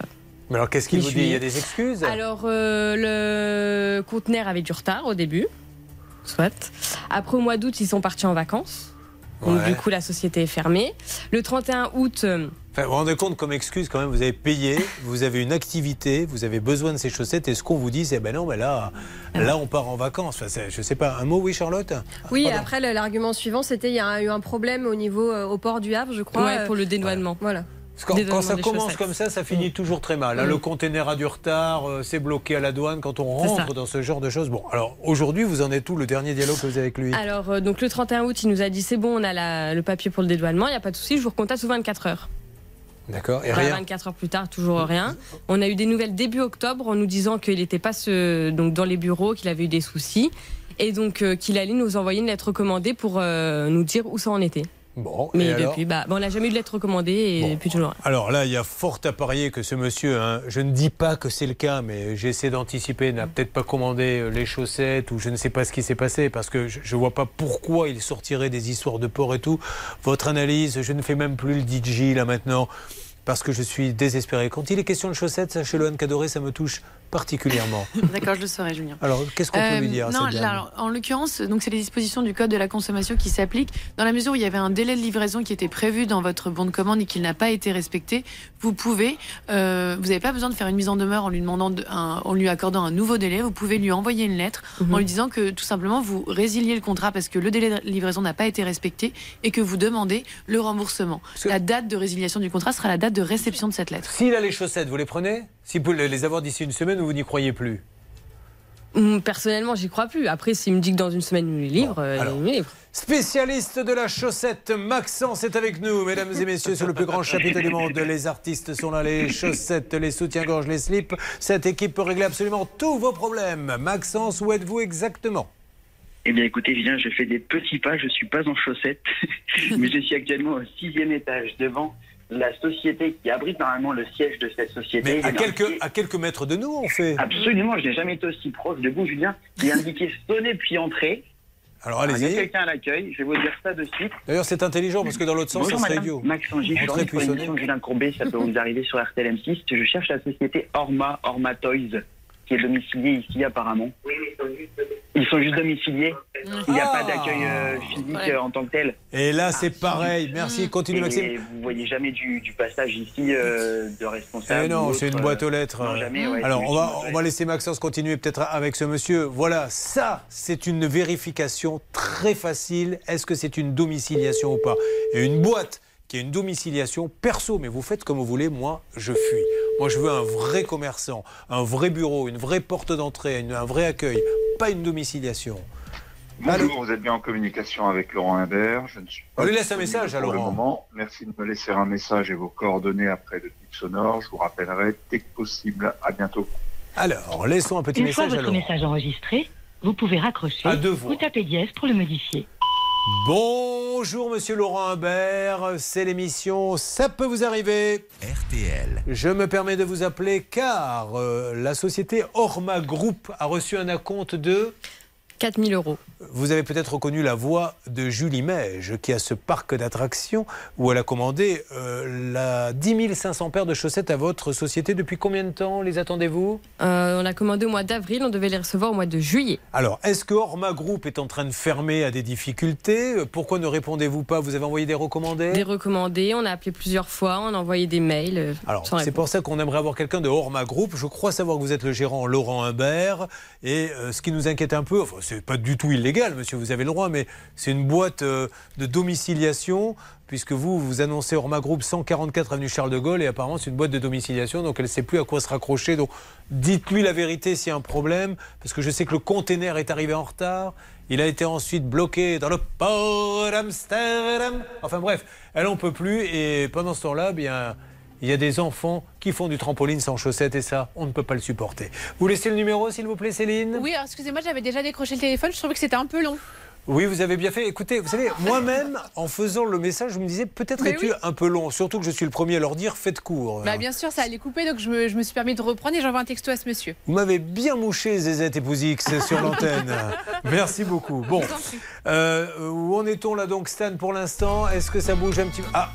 Speaker 2: Mais alors, qu'est-ce qu'il vous dit? Il y a des excuses?
Speaker 28: Alors, euh, le conteneur avait du retard au début. Soit. Après, au mois d'août, ils sont partis en vacances. Donc,
Speaker 2: Ouais.
Speaker 28: du coup, la société est fermée. Le 31 août. euh,
Speaker 2: Enfin, vous vous rendez compte comme excuse quand même, vous avez payé, vous avez une activité, vous avez besoin de ces chaussettes et ce qu'on vous dit c'est ben non mais là, là on part en vacances. Enfin, je sais pas, un mot oui Charlotte?
Speaker 3: Oui,
Speaker 2: Pardon.
Speaker 3: après l'argument suivant, c'était il y a eu un problème au niveau euh, au port du Havre, je crois.
Speaker 28: Ouais,
Speaker 3: euh,
Speaker 28: pour le dédouanement.
Speaker 3: Voilà.
Speaker 2: Quand, ça commence comme ça, ça finit toujours très mal. hein.
Speaker 28: Mm.
Speaker 2: Le container a du retard, euh, c'est bloqué à la douane quand on rentre dans ce genre de choses. Bon, alors aujourd'hui, vous en êtes où le dernier dialogue que vous avez avec lui?
Speaker 28: Alors, euh, donc le 31 août, il nous a dit c'est bon, on a la- le papier pour le dédouanement, il n'y a pas de souci, je vous recontacte sous 24 heures.
Speaker 2: D'accord, et rien
Speaker 28: 24 heures plus tard, toujours rien. On a eu des nouvelles début octobre en nous disant qu'il n'était pas ce- donc dans les bureaux, qu'il avait eu des soucis. Et donc euh, qu'il allait nous envoyer une lettre recommandée pour nous dire où ça en était.
Speaker 2: Bon,
Speaker 28: Mais depuis, bah, on n'a jamais eu de lettre recommandée et depuis toujours.
Speaker 2: Alors là, il y a fort à parier que ce monsieur, hein, je ne dis pas que c'est le cas, mais j'essaie d'anticiper, n'a peut-être pas commandé euh, les chaussettes ou je ne sais pas ce qui s'est passé parce que je ne vois pas pourquoi il sortirait des histoires de porc et tout. Votre analyse, je ne fais même plus le DJ là maintenant parce que je suis désespéré. Quand il est question de chaussettes, sachez-le, Anne Cadoré, ça me touche particulièrement.
Speaker 4: D'accord, je le saurai, Julien.
Speaker 2: Alors, qu'est-ce qu'on peut lui
Speaker 4: Euh,
Speaker 2: dire à
Speaker 4: Non,
Speaker 2: cette dame
Speaker 4: là, alors, en l'occurrence, donc c'est les dispositions du code de la consommation qui s'appliquent. Dans la mesure où il y avait un délai de livraison qui était prévu dans votre bon de commande et qu'il n'a pas été respecté, vous pouvez, euh, vous n'avez pas besoin de faire une mise en demeure en lui demandant, de- un- en lui accordant un nouveau délai. Vous pouvez lui envoyer une lettre
Speaker 28: Mhm.
Speaker 4: en lui disant que tout simplement vous résiliez le contrat parce que le délai de livraison n'a pas été respecté et que vous demandez le remboursement. La date de résiliation du contrat sera la date de réception de cette lettre.
Speaker 2: S'il a les chaussettes, vous les prenez? Si vous les avoir d'ici une semaine ou vous n'y croyez plus
Speaker 28: Personnellement, j'y crois plus. Après, s'il me dit que dans une semaine, il me les livre, euh,
Speaker 2: alors.
Speaker 28: il me les livre.
Speaker 2: Spécialiste de la chaussette, Maxence est avec nous, mesdames et messieurs, sur le plus grand chapitre du monde. Les artistes sont là, les chaussettes, les soutiens-gorge, les slips. Cette équipe peut régler absolument tous vos problèmes. Maxence, où êtes-vous exactement?
Speaker 34: Eh bien, écoutez, Julien, je fais des petits pas. Je suis pas en chaussettes, mais je suis actuellement au sixième étage devant la société qui abrite normalement le siège de cette société.
Speaker 2: Mais à quelques,
Speaker 34: marqué-
Speaker 2: à quelques mètres de nous, on fait.
Speaker 34: Absolument, je n'ai jamais été aussi proche de vous, Julien. Il est indiqué sonner puis entrer.
Speaker 2: Alors
Speaker 34: Il y a
Speaker 2: allez-y.
Speaker 34: quelqu'un à l'accueil. Je vais vous dire ça de suite.
Speaker 2: D'ailleurs, c'est intelligent parce que dans l'autre sens,
Speaker 34: Bonjour
Speaker 2: ça serait idiot.
Speaker 34: Max Angy, je suis pour Julien Courbet, ça peut vous arriver sur RTL M6. Je cherche la société Orma, Orma Toys, qui est domiciliée ici apparemment. Ils sont juste domiciliés. Il n'y a pas d'accueil euh, physique euh, en tant que tel.
Speaker 2: Et là, c'est pareil. Merci. Continue,
Speaker 34: Et
Speaker 2: Maxime.
Speaker 34: vous voyez jamais du, du passage ici euh, de responsable.
Speaker 2: Eh non, c'est une boîte aux lettres.
Speaker 34: non, jamais, ouais,
Speaker 2: Alors, on va, on va laisser Maxence continuer peut-être avec ce monsieur. Voilà, ça, c'est une vérification très facile. Est-ce que c'est une domiciliation ou pas? Et une boîte qui est une domiciliation perso, mais vous faites comme vous voulez, moi, je fuis. Moi, je veux un vrai commerçant, un vrai bureau, une vraie porte d'entrée, un vrai accueil, pas une domiciliation.
Speaker 35: Bonjour, vous êtes bien en communication avec Laurent Imbert. Je ne suis
Speaker 2: On
Speaker 35: pas
Speaker 2: lui laisse un message à Laurent.
Speaker 35: moment. Merci de me laisser un message et vos coordonnées après le type sonore. Je vous rappellerai dès que possible. À bientôt.
Speaker 2: Alors, laissons un petit
Speaker 29: Une fois
Speaker 2: à
Speaker 29: votre
Speaker 2: Laurent.
Speaker 29: message enregistré, vous pouvez raccrocher
Speaker 2: À deux voix.
Speaker 29: ou taper dièse pour le modifier.
Speaker 2: Bonjour Monsieur Laurent Humbert, c'est l'émission Ça peut vous arriver.
Speaker 1: RTL.
Speaker 2: Je me permets de vous appeler car euh, la société Orma Group a reçu un acompte de
Speaker 28: 4000 euros.
Speaker 2: Vous avez peut-être reconnu la voix de Julie Mège, qui a ce parc d'attractions où elle a commandé euh, la 10 500 paires de chaussettes à votre société. Depuis combien de temps les attendez-vous?
Speaker 28: Euh, on a commandé au mois d'avril, on devait les recevoir au mois de juillet.
Speaker 2: Alors, est-ce que Orma Group est en train de fermer à des difficultés? Pourquoi ne répondez-vous pas? Vous avez envoyé des recommandés?
Speaker 28: Des recommandés, on a appelé plusieurs fois, on a envoyé des mails. euh,
Speaker 2: Alors, c'est pour ça qu'on aimerait avoir quelqu'un de Orma Group. Je crois savoir que vous êtes le gérant Laurent Humbert. Et ce qui nous inquiète un peu, enfin, c'est pas du tout illégal, monsieur, vous avez le droit, mais c'est une boîte euh, de domiciliation, puisque vous, vous annoncez Orma Group 144 avenue Charles de Gaulle, et apparemment, c'est une boîte de domiciliation, donc elle ne sait plus à quoi se raccrocher. Donc, dites-lui la vérité s'il y a un problème, parce que je sais que le container est arrivé en retard. Il a été ensuite bloqué dans le port d'Amsterdam. Enfin bref, elle en peut plus, et pendant ce temps-là, bien. Il y a des enfants qui font du trampoline sans chaussettes et ça, on ne peut pas le supporter. Vous laissez le numéro, s'il vous plaît, Céline?
Speaker 15: Oui, excusez-moi, j'avais déjà décroché le téléphone, je trouvais que c'était un peu long.
Speaker 2: Oui, vous avez bien fait. Écoutez, vous savez, moi-même, en faisant le message, je me disais peut-être es-tu
Speaker 15: oui.
Speaker 2: un peu long. Surtout que je suis le premier à leur dire faites court.
Speaker 15: Bah, bien sûr, ça allait couper, donc je me, je me suis permis de reprendre et j'envoie un texto à ce monsieur.
Speaker 2: Vous m'avez bien mouché, Zézette et Pouzix, sur l'antenne. Merci beaucoup. Bon, euh, où en est-on là donc, Stan, pour l'instant? Est-ce que ça bouge un petit peu? Ah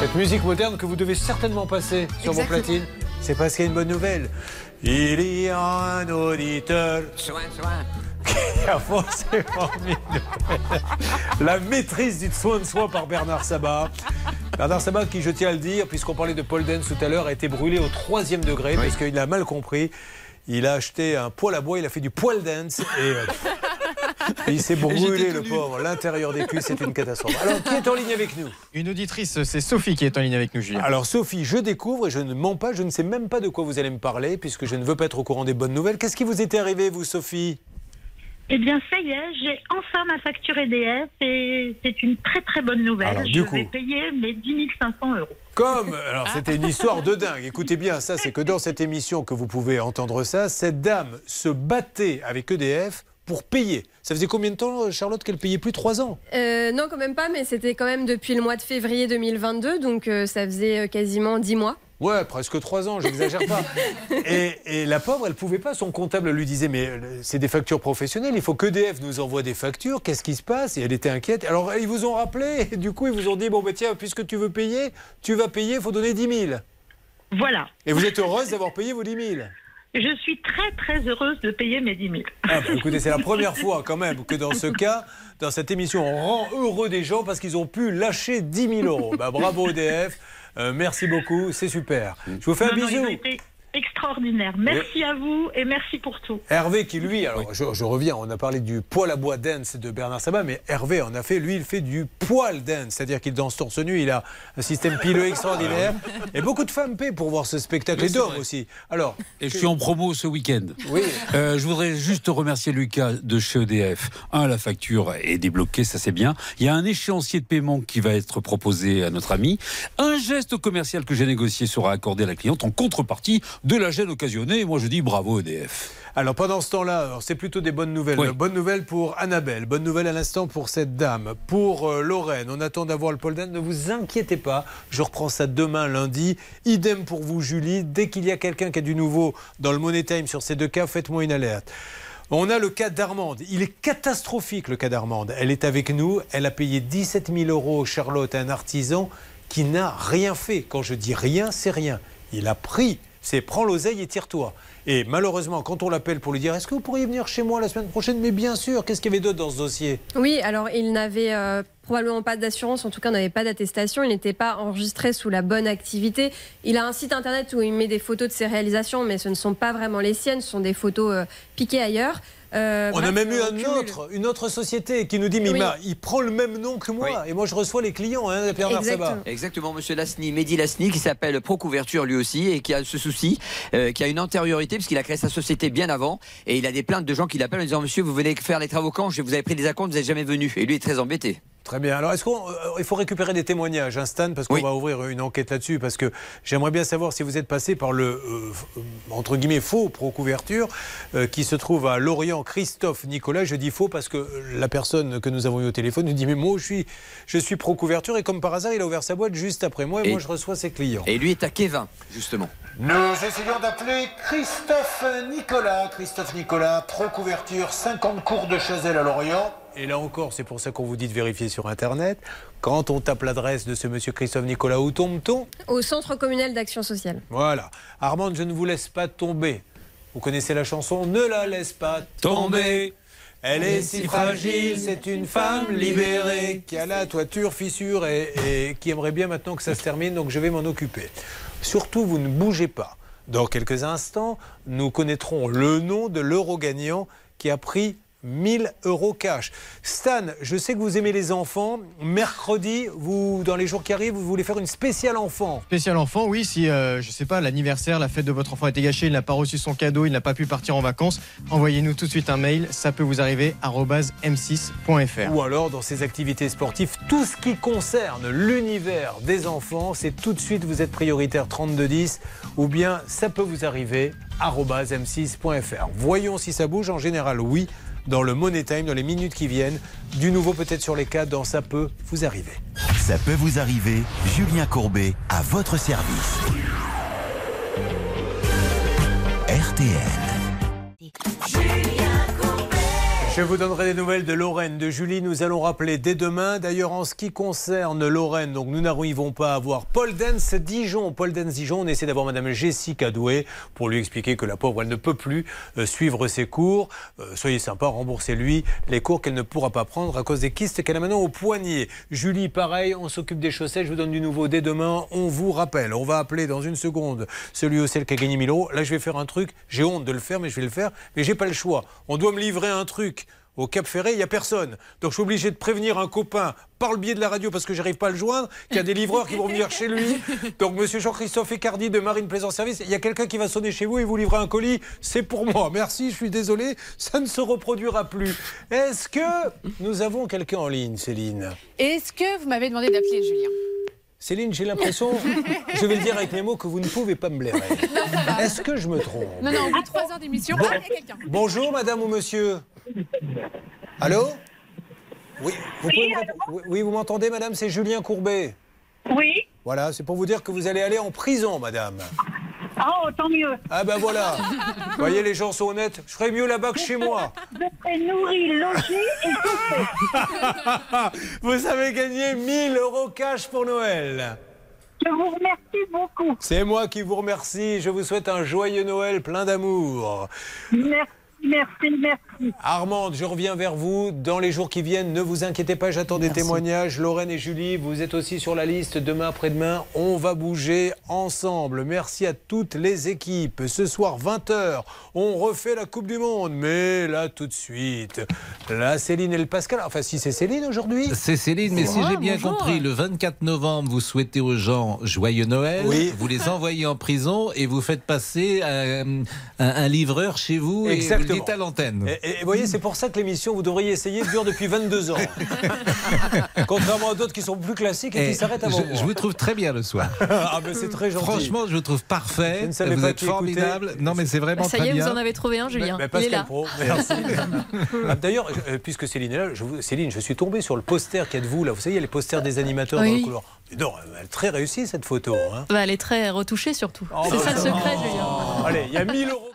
Speaker 2: Cette musique moderne que vous devez certainement passer sur vos platines, c'est parce qu'il y a une bonne nouvelle. Il y a un auditeur
Speaker 7: Soin, soin.
Speaker 2: qui a forcément mis une- la maîtrise du soin de soi par Bernard Sabat. Bernard Sabat, qui, je tiens à le dire, puisqu'on parlait de Paul Dance tout à l'heure, a été brûlé au troisième degré parce qu'il a mal compris. Il a acheté un poêle à bois, il a fait du poil dance et euh, il s'est brûlé le pauvre. L'intérieur des cuisses, c'est une catastrophe. Alors, qui est en ligne avec nous?
Speaker 16: Une auditrice, c'est Sophie qui est en ligne avec nous, Julien.
Speaker 2: Alors Sophie, je découvre et je ne mens pas, je ne sais même pas de quoi vous allez me parler puisque je ne veux pas être au courant des bonnes nouvelles. Qu'est-ce qui vous est arrivé, vous, Sophie?
Speaker 36: Eh bien, ça y est, j'ai enfin ma facture EDF et c'est une très très bonne nouvelle.
Speaker 2: Alors,
Speaker 36: je
Speaker 2: du
Speaker 36: vais
Speaker 2: coup.
Speaker 36: payer mes 10 500 euros.
Speaker 2: Comme, alors c'était une histoire de dingue. Écoutez bien, ça c'est que dans cette émission que vous pouvez entendre ça, cette dame se battait avec EDF pour payer. Ça faisait combien de temps, Charlotte, qu'elle payait plus Trois ans?
Speaker 3: Euh, non, quand même pas, mais c'était quand même depuis le mois de février 2022, donc euh, ça faisait euh, quasiment 10 mois.
Speaker 2: Ouais, presque trois ans, j'exagère pas. Et, et la pauvre, elle pouvait pas. Son comptable lui disait Mais euh, c'est des factures professionnelles, il faut qu'EDF nous envoie des factures. Qu'est-ce qui se passe? Et elle était inquiète. Alors ils vous ont rappelé, et du coup ils vous ont dit Bon, ben tiens, puisque tu veux payer, tu vas payer, il faut donner 10 000.
Speaker 36: Voilà.
Speaker 2: Et vous êtes heureuse d'avoir payé vos 10 000
Speaker 36: Je suis très très heureuse de payer mes 10 000.
Speaker 2: Ah bah, écoutez, c'est la première fois quand même que dans ce cas, dans cette émission, on rend heureux des gens parce qu'ils ont pu lâcher 10 000 euros. Bah, bravo EDF, merci beaucoup, c'est super. Je vous fais un
Speaker 36: Non,
Speaker 2: bisou.
Speaker 36: Extraordinaires. Merci à vous et merci pour tout.
Speaker 2: Hervé qui lui, alors je, je reviens, on a parlé du poil à bois dance de Bernard Sabat, mais Hervé en a fait, lui il fait du poil dance, c'est-à-dire qu'il danse torse nu, il a un système pileux extraordinaire, et beaucoup de femmes paient pour voir ce spectacle, et d'hommes aussi. Alors,
Speaker 6: Et je suis en promo ce week-end.
Speaker 2: Oui.
Speaker 6: Euh, je voudrais juste remercier Lucas de chez EDF. Un, la facture est débloquée, ça c'est bien. Il y a un échéancier de paiement qui va être proposé à notre ami. Un geste commercial que j'ai négocié sera accordé à la cliente en contrepartie de la gêne occasionnée. Moi je dis bravo EDF.
Speaker 2: Alors pendant ce temps-là, c'est plutôt des bonnes nouvelles.
Speaker 6: Oui.
Speaker 2: Bonne nouvelle pour Annabelle, bonne nouvelle à l'instant pour cette dame. Pour euh, Lorraine, on attend d'avoir le pole dance. Ne vous inquiétez pas, je reprends ça demain lundi. Idem pour vous Julie, dès qu'il y a quelqu'un qui a du nouveau dans le Money Time sur ces deux cas, faites-moi une alerte. On a le cas d'Armande. Il est catastrophique le cas d'Armande. Elle est avec nous. Elle a payé 17 000 euros, Charlotte, à un artisan qui n'a rien fait. Quand je dis rien, c'est rien. Il a pris. C'est prends l'oseille et tire-toi. Et malheureusement, quand on l'appelle pour lui dire est-ce que vous pourriez venir chez moi la semaine prochaine? Mais bien sûr, qu'est-ce qu'il y avait d'autre dans ce dossier?
Speaker 3: Oui, alors il n'avait euh, probablement pas d'assurance, en tout cas n'avait pas d'attestation, il n'était pas enregistré sous la bonne activité. Il a un site internet où il met des photos de ses réalisations, mais ce ne sont pas vraiment les siennes, ce sont des photos euh, piquées ailleurs. Euh,
Speaker 2: On a même eu
Speaker 3: on
Speaker 2: un autre, une autre société qui nous dit mais
Speaker 3: Oui.
Speaker 2: il prend le même nom que moi. Et moi, je reçois les clients, hein, Bernard Sabat.
Speaker 7: Exactement, monsieur Lasny, Mehdi Lasny, qui s'appelle Pro Couverture lui aussi, et qui a ce souci, euh, qui a une antériorité, puisqu'il a créé sa société bien avant, et il a des plaintes de gens qui l'appellent en disant Monsieur, vous venez faire les travaux quand? Je- Vous avez pris des acomptes, vous n'êtes jamais venu. Et lui est très embêté.
Speaker 2: Très bien. Alors, est-ce qu'il faut récupérer des témoignages, hein, Stan, parce qu'on va ouvrir une enquête là-dessus, parce que j'aimerais bien savoir si vous êtes passé par le, euh, entre guillemets, faux pro-couverture, euh, qui se trouve à Lorient, Christophe Nicolas. Je dis faux parce que la personne que nous avons eu au téléphone nous dit, mais moi, je suis, je suis pro-couverture, et comme par hasard, il a ouvert sa boîte juste après moi, et,
Speaker 7: Et-
Speaker 2: moi, je reçois ses clients.
Speaker 7: Et lui est à Kévin, justement.
Speaker 2: Nous essayons d'appeler Christophe Nicolas. Christophe Nicolas, pro couverture, 50 cours de Chazelle à Lorient. Et là encore, c'est pour ça qu'on vous dit de vérifier sur Internet. Quand on tape l'adresse de ce monsieur Christophe Nicolas, où tombe-t-on?
Speaker 3: Au Centre communal d'action sociale.
Speaker 2: Voilà. Armande, je ne vous laisse pas tomber. Vous connaissez la chanson Ne la laisse pas tomber. Elle est si fragile, c'est une femme libérée qui a la toiture fissure et, et qui aimerait bien maintenant que ça se termine, donc je vais m'en occuper. Surtout, vous ne bougez pas. Dans quelques instants, nous connaîtrons le nom de l'euro gagnant qui a pris 1000 euros cash. Stan, je sais que vous aimez les enfants. Mercredi, vous, dans les jours qui arrivent, vous voulez faire une spéciale enfant.
Speaker 16: Spécial enfant, oui, si, euh, je sais pas, l'anniversaire, la fête de votre enfant a été gâchée, il n'a pas reçu son cadeau, il n'a pas pu partir en vacances, envoyez-nous tout de suite un mail, ça peut vous arriver, arobase m6.fr.
Speaker 2: Ou alors dans ces activités sportives, tout ce qui concerne l'univers des enfants, c'est tout de suite vous êtes prioritaire 3210 ou bien ça peut vous arriver arobase m6.fr. Voyons si ça bouge, en général oui, dans le Money Time, dans les minutes qui viennent, du nouveau peut-être sur les cas dans ça peut vous arriver.
Speaker 1: Ça peut vous arriver, Julien Courbet à votre service. RTL.
Speaker 2: Je vous donnerai des nouvelles de Lorraine, de Julie. Nous allons rappeler dès demain. D'ailleurs, en ce qui concerne Lorraine, donc nous n'arrivons pas à voir Paul Dance Dijon. Paul Dance Dijon, on essaie d'avoir Madame Jessica Doué pour lui expliquer que la pauvre, elle ne peut plus euh, suivre ses cours. Euh, soyez sympa, remboursez-lui les cours qu'elle ne pourra pas prendre à cause des kystes qu'elle a maintenant au poignet. Julie, pareil, on s'occupe des chaussettes. Je vous donne du nouveau dès demain. On vous rappelle. On va appeler dans une seconde celui ou celle qui a gagné 1000 euros. Là, je vais faire un truc. J'ai honte de le faire, mais je vais le faire. Mais j'ai pas le choix. On doit me livrer un truc. Au Cap Ferré, il n'y a personne. Donc je suis obligé de prévenir un copain par le biais de la radio parce que j'arrive pas à le joindre, qu'il y a des livreurs qui vont venir chez lui. Donc monsieur Jean-Christophe Ecardi de Marine Plaisance Service, il y a quelqu'un qui va sonner chez vous et vous livrer un colis. C'est pour moi. Merci, je suis désolé. Ça ne se reproduira plus. Est-ce que nous avons quelqu'un en ligne, Céline?
Speaker 15: Est-ce que vous m'avez demandé d'appeler Julien?
Speaker 2: Céline, j'ai l'impression, je vais le dire avec mes mots, que vous ne pouvez pas me blairer. Est-ce que je me trompe?
Speaker 15: Non, non, au bout de trois heures d'émission,
Speaker 2: Bon.
Speaker 15: ah, il y a quelqu'un.
Speaker 2: Bonjour, madame ou monsieur Allô Oui, vous, me oui, vous m'entendez, madame C'est Julien Courbet.
Speaker 36: Oui.
Speaker 2: Voilà, c'est pour vous dire que vous allez aller en prison, madame.
Speaker 36: Oh, tant mieux.
Speaker 2: Ah ben voilà. Vous voyez, les gens sont honnêtes. Je ferais mieux là-bas que chez moi.
Speaker 36: Je serai nourri, logé et.
Speaker 2: Vous avez gagné 1000 euros cash pour Noël.
Speaker 36: Je vous remercie beaucoup.
Speaker 2: C'est moi qui vous remercie. Je vous souhaite un joyeux Noël plein d'amour.
Speaker 36: Merci, merci, merci.
Speaker 2: Armande, je reviens vers vous dans les jours qui viennent. Ne vous inquiétez pas, j'attends des témoignages. Lorraine et Julie, vous êtes aussi sur la liste demain après-demain. On va bouger ensemble. Merci à toutes les équipes. Ce soir, 20h, on refait la Coupe du Monde. Mais là, tout de suite, la Céline et le Pascal. Enfin, si c'est Céline aujourd'hui.
Speaker 37: C'est Céline, mais si j'ai bien
Speaker 2: bonjour.
Speaker 37: compris, le 24 novembre, vous souhaitez aux gens joyeux Noël,
Speaker 2: Oui.
Speaker 37: vous les envoyez en prison et vous faites passer euh, un, un livreur chez vous et vous le dites à l'antenne.
Speaker 2: Et, et vous voyez, c'est pour ça que l'émission, vous devriez essayer, dure depuis 22 ans. Contrairement à d'autres qui sont plus classiques et,
Speaker 37: Et
Speaker 2: qui s'arrêtent avant
Speaker 37: je,
Speaker 2: moi.
Speaker 37: je vous trouve très bien le soir.
Speaker 2: ah, ben c'est très gentil.
Speaker 37: Franchement, je vous trouve parfait.
Speaker 2: Je ne savais
Speaker 37: vous
Speaker 2: pas
Speaker 37: êtes formidable. Non, mais c'est vraiment
Speaker 28: Ça
Speaker 37: très
Speaker 28: y est,
Speaker 37: bien.
Speaker 28: vous en avez trouvé un, Julien.
Speaker 2: Mais
Speaker 28: Il est là.
Speaker 2: Pro, merci. Ah, D'ailleurs, euh, puisque Céline est là, je vous- Céline, je suis tombé sur le poster qu'il y a de vous là. Vous savez, il y a les posters des animateurs dans
Speaker 28: Oui.
Speaker 2: le couloir. Mais non, elle est très réussie cette photo. hein.
Speaker 28: Bah, elle est très retouchée surtout.
Speaker 2: Oh,
Speaker 28: C'est
Speaker 2: bah,
Speaker 28: ça le
Speaker 2: ça
Speaker 28: secret, Julien.
Speaker 2: Allez, il y a 1000 euros.